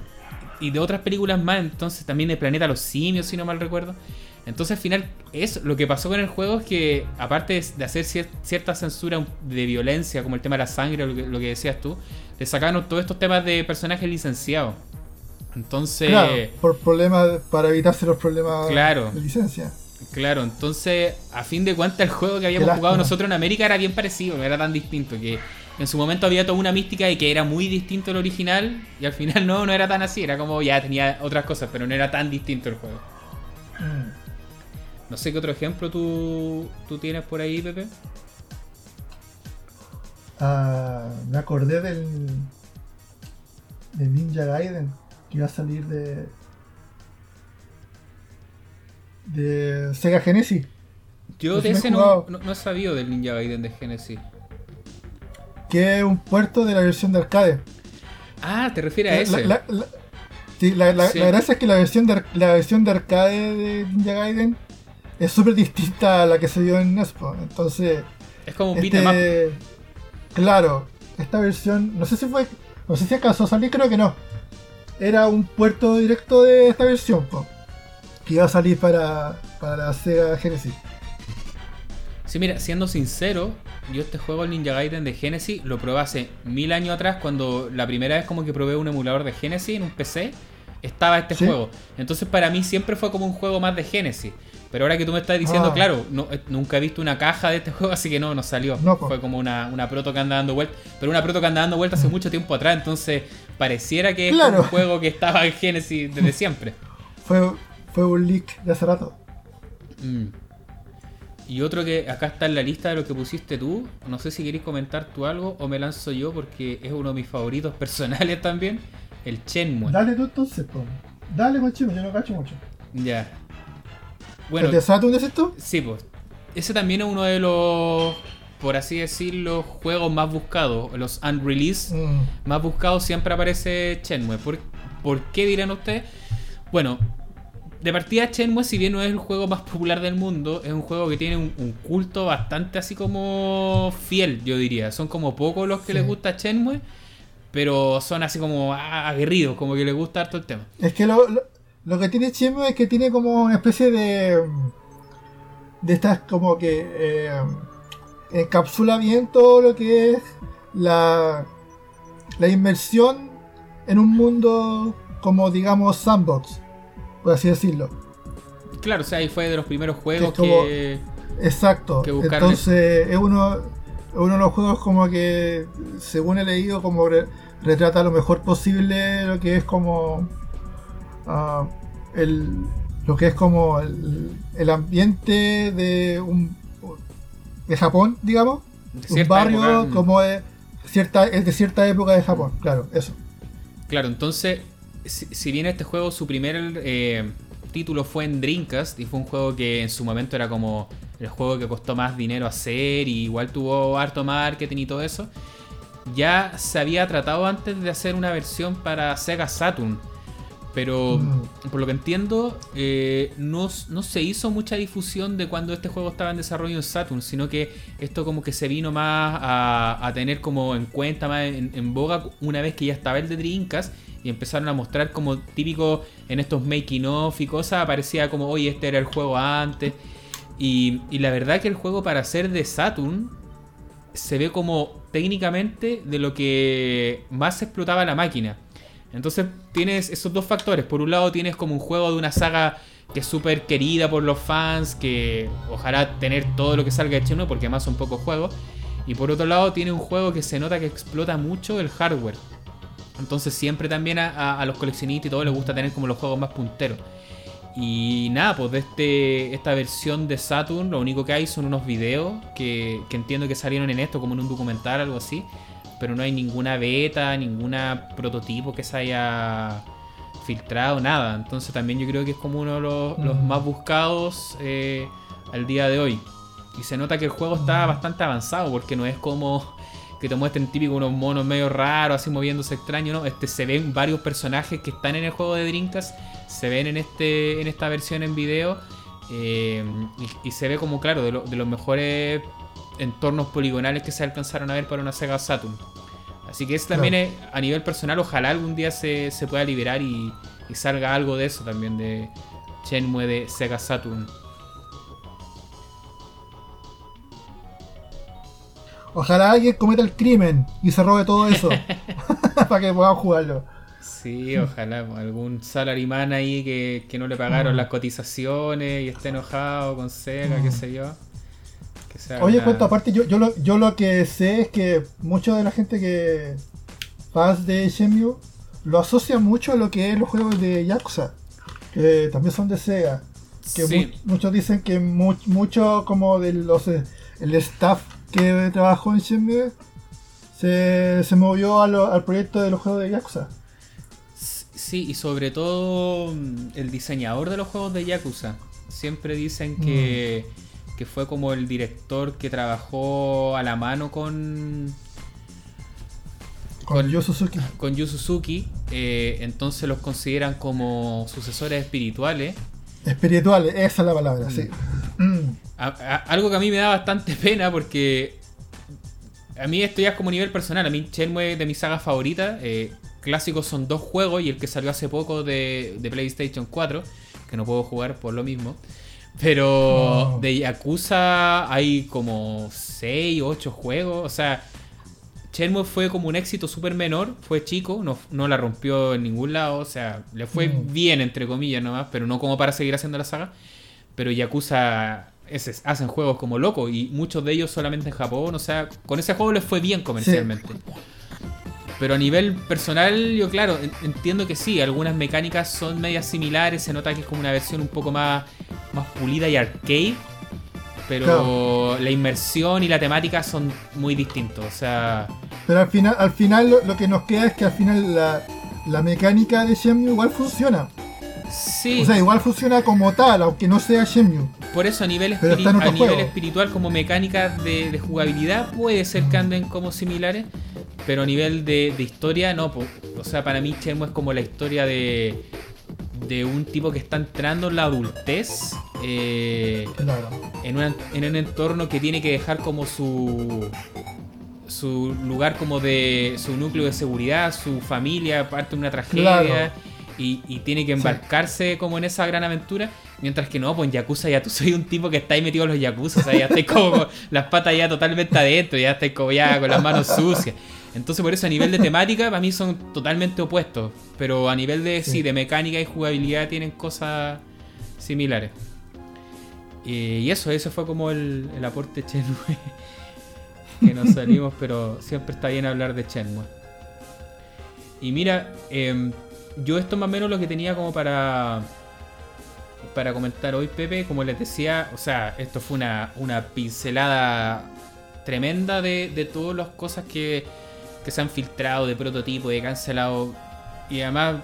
A: y de otras películas más, entonces también de Planeta Los Simios, si no mal recuerdo. Entonces al final, es, lo que pasó con el juego es que, aparte de- hacer cier- cierta censura de violencia, como el tema de la sangre, lo que, lo que decías tú, le sacaron todos estos temas de personajes licenciados. Entonces,
B: Claro, por problemas, para evitarse los problemas
A: Claro.
B: de licencia.
A: Claro, entonces, a fin de cuentas, el juego que habíamos jugado nosotros en América era bien parecido, no era tan distinto. Que en su momento había toda una mística de que era muy distinto el original, y al final no, no era tan así, era como ya tenía otras cosas, pero no era tan distinto el juego.
B: Mm.
A: No sé qué otro ejemplo tú, tú tienes por ahí, Pepe.
B: Ah, me acordé del, del Ninja Gaiden que iba a salir de de Sega Genesis.
A: Yo de ese no, no, no he sabido del Ninja Gaiden de Genesis.
B: que es un puerto de la versión de arcade.
A: Ah, te refieres a
B: La-
A: ese.
B: la- la- sí, la- la-
A: Sí.
B: la gracia es que la versión de, la versión de arcade de Ninja Gaiden es súper distinta a la que se dio en NES. po. Entonces,
A: es como un beat
B: este, claro, esta versión, no sé si fue, no sé si acaso salir, creo que no. Era un puerto directo de esta versión, po, que iba a salir para, para la Sega Genesis.
A: Sí, mira, siendo sincero, yo este juego, el Ninja Gaiden de Genesis, lo probé hace mil años atrás, cuando la primera vez como que probé un emulador de Genesis en un PC, estaba este
B: Sí.
A: juego. Entonces para mí siempre fue como un juego más de Genesis. Pero ahora que tú me estás diciendo,
B: Ah.
A: claro, no, eh, nunca he visto una caja de este juego, así que no, no salió.
B: No,
A: fue como una, una proto que anda dando vueltas. Pero una proto que anda dando vueltas hace mucho tiempo atrás, entonces pareciera que es
B: Mm. Claro.
A: como un juego que estaba en Genesis desde siempre.
B: Fue, fue un leak de hace rato.
A: Mm. Y otro que acá está en la lista de lo que pusiste tú. No sé si queréis comentar tú algo o me lanzo yo porque es uno de mis favoritos personales también. El Shenmue.
B: Dale tú entonces, po. Dale, cochino, yo no cacho mucho.
A: Ya. Bueno,
B: ¿El de Saturn es esto?
A: sí, pues. Ese también es uno de los, por así decirlo, juegos más buscados. Los unreleased
B: Mm.
A: más buscados siempre aparece Shenmue. ¿Por, por qué dirán ustedes? Bueno, de partida Shenmue, si bien no es el juego más popular del mundo, es un juego que tiene un, un culto bastante así como fiel, yo diría. Son como pocos los que
B: Sí.
A: les gusta Shenmue, pero son así como aguerridos, como que les gusta harto el tema.
B: Es que lo, lo, lo que tiene Shenmue es que tiene como una especie de. de estas como que. eh, encapsula bien todo lo que es la. la inmersión en un mundo como digamos sandbox, por así decirlo.
A: Claro, o sea, ahí fue de los primeros juegos
B: como-
A: que...
B: Exacto.
A: Que
B: Entonces es uno, es uno de los juegos como que, según he leído, como re- retrata lo mejor posible lo que es como ah, el, lo que es como el, el ambiente de un de Japón, digamos,
A: de
B: un barrio
A: época, mm.
B: como de cierta es de cierta época de Japón, claro, eso.
A: Claro, entonces, si, si bien este juego, su primer eh, título fue en Dreamcast, y fue un juego que en su momento era como el juego que costó más dinero hacer, y igual tuvo harto marketing y todo eso, ya se había tratado antes de hacer una versión para Sega Saturn. Pero
B: Mm.
A: por lo que entiendo, eh, no, no se hizo mucha difusión de cuando este juego estaba en desarrollo en Saturn, sino que esto como que se vino más a, a tener como en cuenta, más en, en boga, una vez que ya estaba el de Dreamcast y empezaron a mostrar como típico en estos making of y cosas, aparecía como, oye, este era el juego antes. Y, la verdad que el juego para ser de Saturn se ve como técnicamente de lo que más explotaba la máquina. Entonces tienes esos dos factores. Por un lado tienes como un juego de una saga que es súper querida por los fans, que ojalá tener todo lo que salga de Shenmue, porque además son pocos juegos. Y por otro lado tiene un juego que se nota que explota mucho el hardware. Entonces siempre también a, los coleccionistas y todo les gusta tener como los juegos más punteros. Y nada, pues de este, esta versión de Saturn lo único que hay son unos videos que, que entiendo que salieron en esto, como en un documental, algo así pero no hay ninguna beta, ninguna prototipo que se haya filtrado, nada. Entonces también yo creo que es como uno de los, más buscados eh, al día de hoy. Y se nota que el juego está bastante avanzado, porque no es como que te muestren típico unos monos medio raros, así moviéndose extraño, ¿no? Este, se ven varios personajes que están en el juego de Drinkas, se ven en, este, en esta versión en video. Eh, y, se ve como, claro, de, de los mejores entornos poligonales que se alcanzaron a ver para una Sega Saturn. Así que eso también es, a nivel personal, ojalá algún día se, pueda liberar y, salga algo de eso también, de Shenmue de Sega Saturn.
B: Ojalá alguien cometa el crimen y se robe todo eso para que puedan jugarlo.
A: Sí, ojalá algún salaryman ahí que, no le pagaron mm. las cotizaciones y esté enojado con Sega, qué mm. sé yo.
B: Oye, cuento aparte, yo, yo, lo, yo lo que sé es que mucha de la gente que fans de Shenmue lo asocia mucho a lo que es los juegos de Yakuza, que también son de Sega. Que muchos dicen que mucho como de los el staff que trabajó en Shenmue se, se movió al proyecto de los juegos de Yakuza.
A: Sí, y sobre todo mm, el diseñador de los juegos de Yakuza. Siempre dicen que... Mm que fue como el director que trabajó a la mano con.
B: Con, Yu Suzuki.
A: Con Yu Suzuki. Eh, entonces los consideran como sucesores espirituales.
B: Espirituales, esa es la palabra, sí.
A: Algo que a mí me da bastante pena porque. A mí esto ya es como nivel personal. A mí Shenmue de mis sagas favoritas. Eh, clásicos son dos juegos y el que salió hace poco de, de PlayStation 4, que no puedo jugar por lo mismo. Pero de Yakuza hay como 6, 8 juegos. O sea, Shenmue fue como un éxito súper menor. Fue chico, no, la rompió en ningún lado. O sea, le fue mm. bien, entre comillas, nomás. Pero no como para seguir haciendo la saga. Pero Yakuza hacen juegos como locos. Y muchos de ellos solamente en Japón. O sea, con ese juego les fue bien comercialmente. Pero a nivel personal, yo claro, entiendo que sí, algunas mecánicas son medias similares, se nota que es como una versión un poco más, más pulida y arcade, pero la inmersión y la temática son muy distintos, o sea...
B: Pero al final, al final lo, que nos queda es que al final la, la mecánica de Shenmue igual funciona.
A: Sí.
B: O sea, igual funciona como tal, aunque no sea Shenmue.
A: Por eso a nivel, a nivel espiritual como mecánica de, de, jugabilidad puede ser que anden como similares, pero a nivel de, historia, no. o sea, para mí Shenmue es como la historia de, de un tipo que está entrando en la adultez eh, en, en un entorno que tiene que dejar como su su lugar como de su núcleo de seguridad, su familia, parte de una tragedia. Y, tiene que embarcarse como en esa gran aventura. Mientras que no, pues en Yakuza ya tú soy un tipo que está ahí metido en los Yakuza. O sea, ya estáis como las patas ya totalmente adentro, ya estáis como ya con las manos sucias. Entonces por eso a nivel de temática para mí son totalmente opuestos. Pero a nivel de sí, de mecánica y jugabilidad tienen cosas similares. Y, eso, eso fue como el, aporte Shenmue que nos salimos, pero siempre está bien hablar de Shenmue. Y mira, em, yo esto más o menos lo que tenía como para para comentar hoy, Pepe, como les decía, o sea, esto fue una, una pincelada tremenda de, de todas las cosas que que se han filtrado de prototipo, de cancelado. Y además,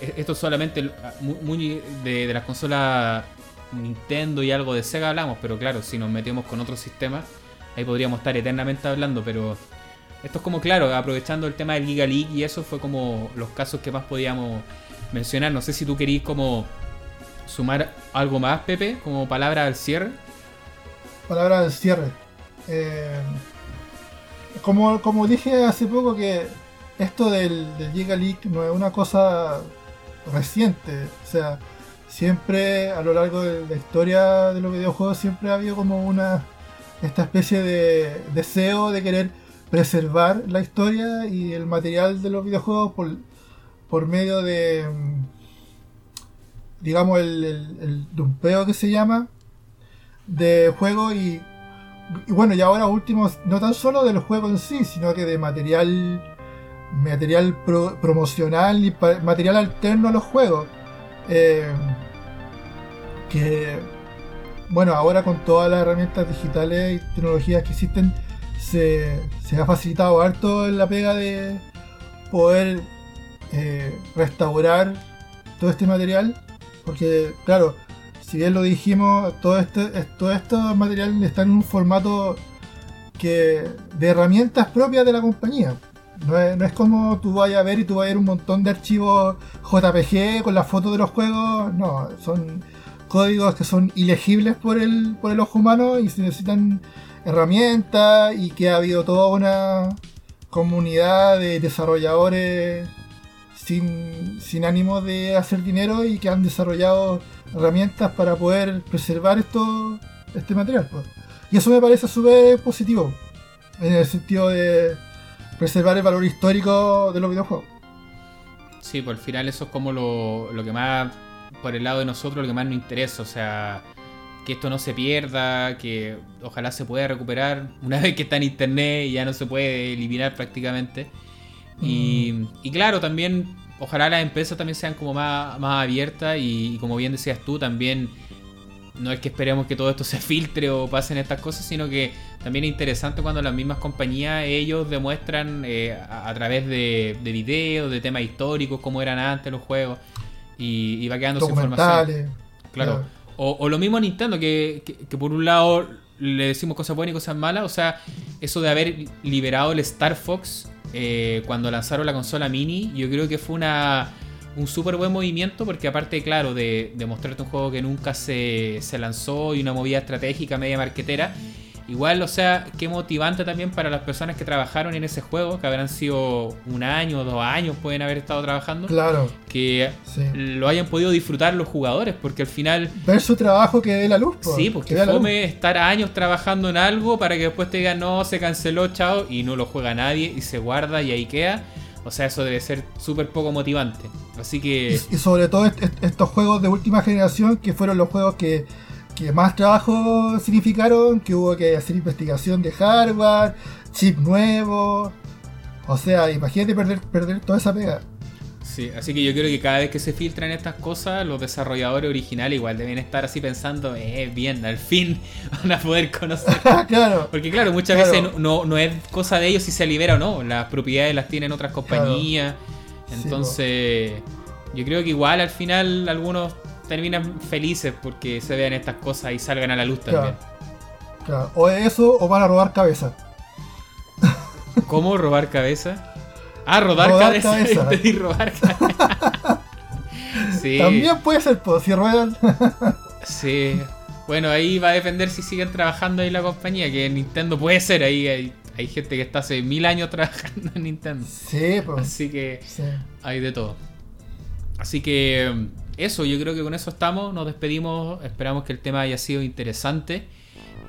A: e-, esto solamente muy, de, las consolas Nintendo y algo de Sega hablamos, pero claro, si nos metemos con otros sistemas, ahí podríamos estar eternamente hablando, pero esto es como, claro, aprovechando el tema del Giga League y eso fue como los casos que más podíamos mencionar. No sé si tú querías como sumar algo más, Pepe, como palabra al cierre.
B: Palabra al cierre. Eh, como, como dije hace poco que esto del, Giga Leak no es una cosa reciente. O sea, siempre a lo largo de la historia de los videojuegos siempre ha habido como una esta especie de deseo de querer preservar la historia y el material de los videojuegos por, por medio de, mm, digamos, el, el, dumpeo que se llama de juegos y, bueno, y ahora último, no tan solo de los juegos en sí, sino que de material material promocional y material alterno a los juegos. Eh, que, bueno, ahora con todas las herramientas digitales y tecnologías que existen, se, ha facilitado harto la pega de poder eh, restaurar todo este material. Porque, claro, si bien lo dijimos, todo este, todo este material está en un formato que de herramientas propias de la compañía. No es, como tú vayas a ver y tú vayas a ver un montón de archivos JPG con las fotos de los juegos. No, son códigos que son ilegibles por el, por el ojo humano y se necesitan herramientas y que ha habido toda una comunidad de desarrolladores sin, sin ánimo de hacer dinero y que han desarrollado herramientas para poder preservar esto, este material. Pues. Y eso me parece súper positivo en el sentido de preservar el valor histórico de los videojuegos.
A: Sí, por el final eso es como lo, lo que más, por el lado de nosotros, lo que más nos interesa. O sea, que esto no se pierda, que ojalá se pueda recuperar una vez que está en internet y ya no se puede eliminar prácticamente. Y, mm. y claro, también ojalá las empresas también sean como más, más abiertas y, como bien decías tú, también no es que esperemos que todo esto se filtre o pasen estas cosas, sino que también es interesante cuando las mismas compañías ellos demuestran eh, a, través de, de, videos, de temas históricos, cómo eran antes los juegos, y, va quedando esa información. Claro. O, lo mismo Nintendo, que, que, por un lado le decimos cosas buenas y cosas malas, o sea, eso de haber liberado el Star Fox eh, cuando lanzaron la consola mini, yo creo que fue una un súper buen movimiento porque aparte, claro, de, de, mostrarte un juego que nunca se, se lanzó y una movida estratégica media marquetera, Igual, o sea, qué motivante también para las personas que trabajaron en ese juego, que habrán sido un año, o dos años, pueden haber estado trabajando.
B: Claro.
A: Que lo hayan podido disfrutar los jugadores, porque al final.
B: Ver su trabajo que dé la luz.
A: sí, porque fome estar años trabajando en algo para que después te digan, no, se canceló, chao, y no lo juega nadie y se guarda y ahí queda. O sea, eso debe ser súper poco motivante. Así que.
B: y sobre todo estos juegos de última generación, que fueron los juegos que que más trabajo significaron, que hubo que hacer investigación de hardware, chip nuevo. O sea, imagínate perder, perder toda esa pega.
A: Sí, así que yo creo que cada vez que se filtran estas cosas, los desarrolladores originales igual deben estar así pensando, eh, bien, al fin van a poder conocer.
B: claro.
A: Porque claro, muchas veces no, no, es cosa de ellos si se libera o no, las propiedades las tienen otras compañías. Entonces, yo creo que igual al final algunos terminan felices porque se vean estas cosas y salgan a la luz también.
B: Claro. O eso o van a robar cabeza.
A: ¿Cómo robar cabeza? Ah, rodar cabeza. robar cabeza.
B: sí. También puede ser, pues, si ruedan.
A: sí. Bueno, ahí va a depender si siguen trabajando ahí la compañía, que Nintendo puede ser, ahí hay, hay gente que está hace mil años trabajando en Nintendo.
B: Sí, pues.
A: Así que hay de todo. Así que eso, yo creo que con eso estamos, nos despedimos, esperamos que el tema haya sido interesante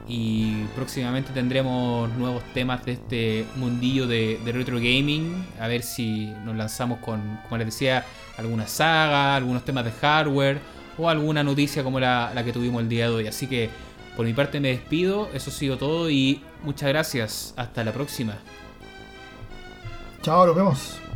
A: y próximamente tendremos nuevos temas de este mundillo de, retro gaming, a ver si nos lanzamos con, como les decía, alguna saga, algunos temas de hardware o alguna noticia como la, la que tuvimos el día de hoy. Así que por mi parte me despido, eso ha sido todo y muchas gracias, hasta la próxima.
B: Chao, nos vemos.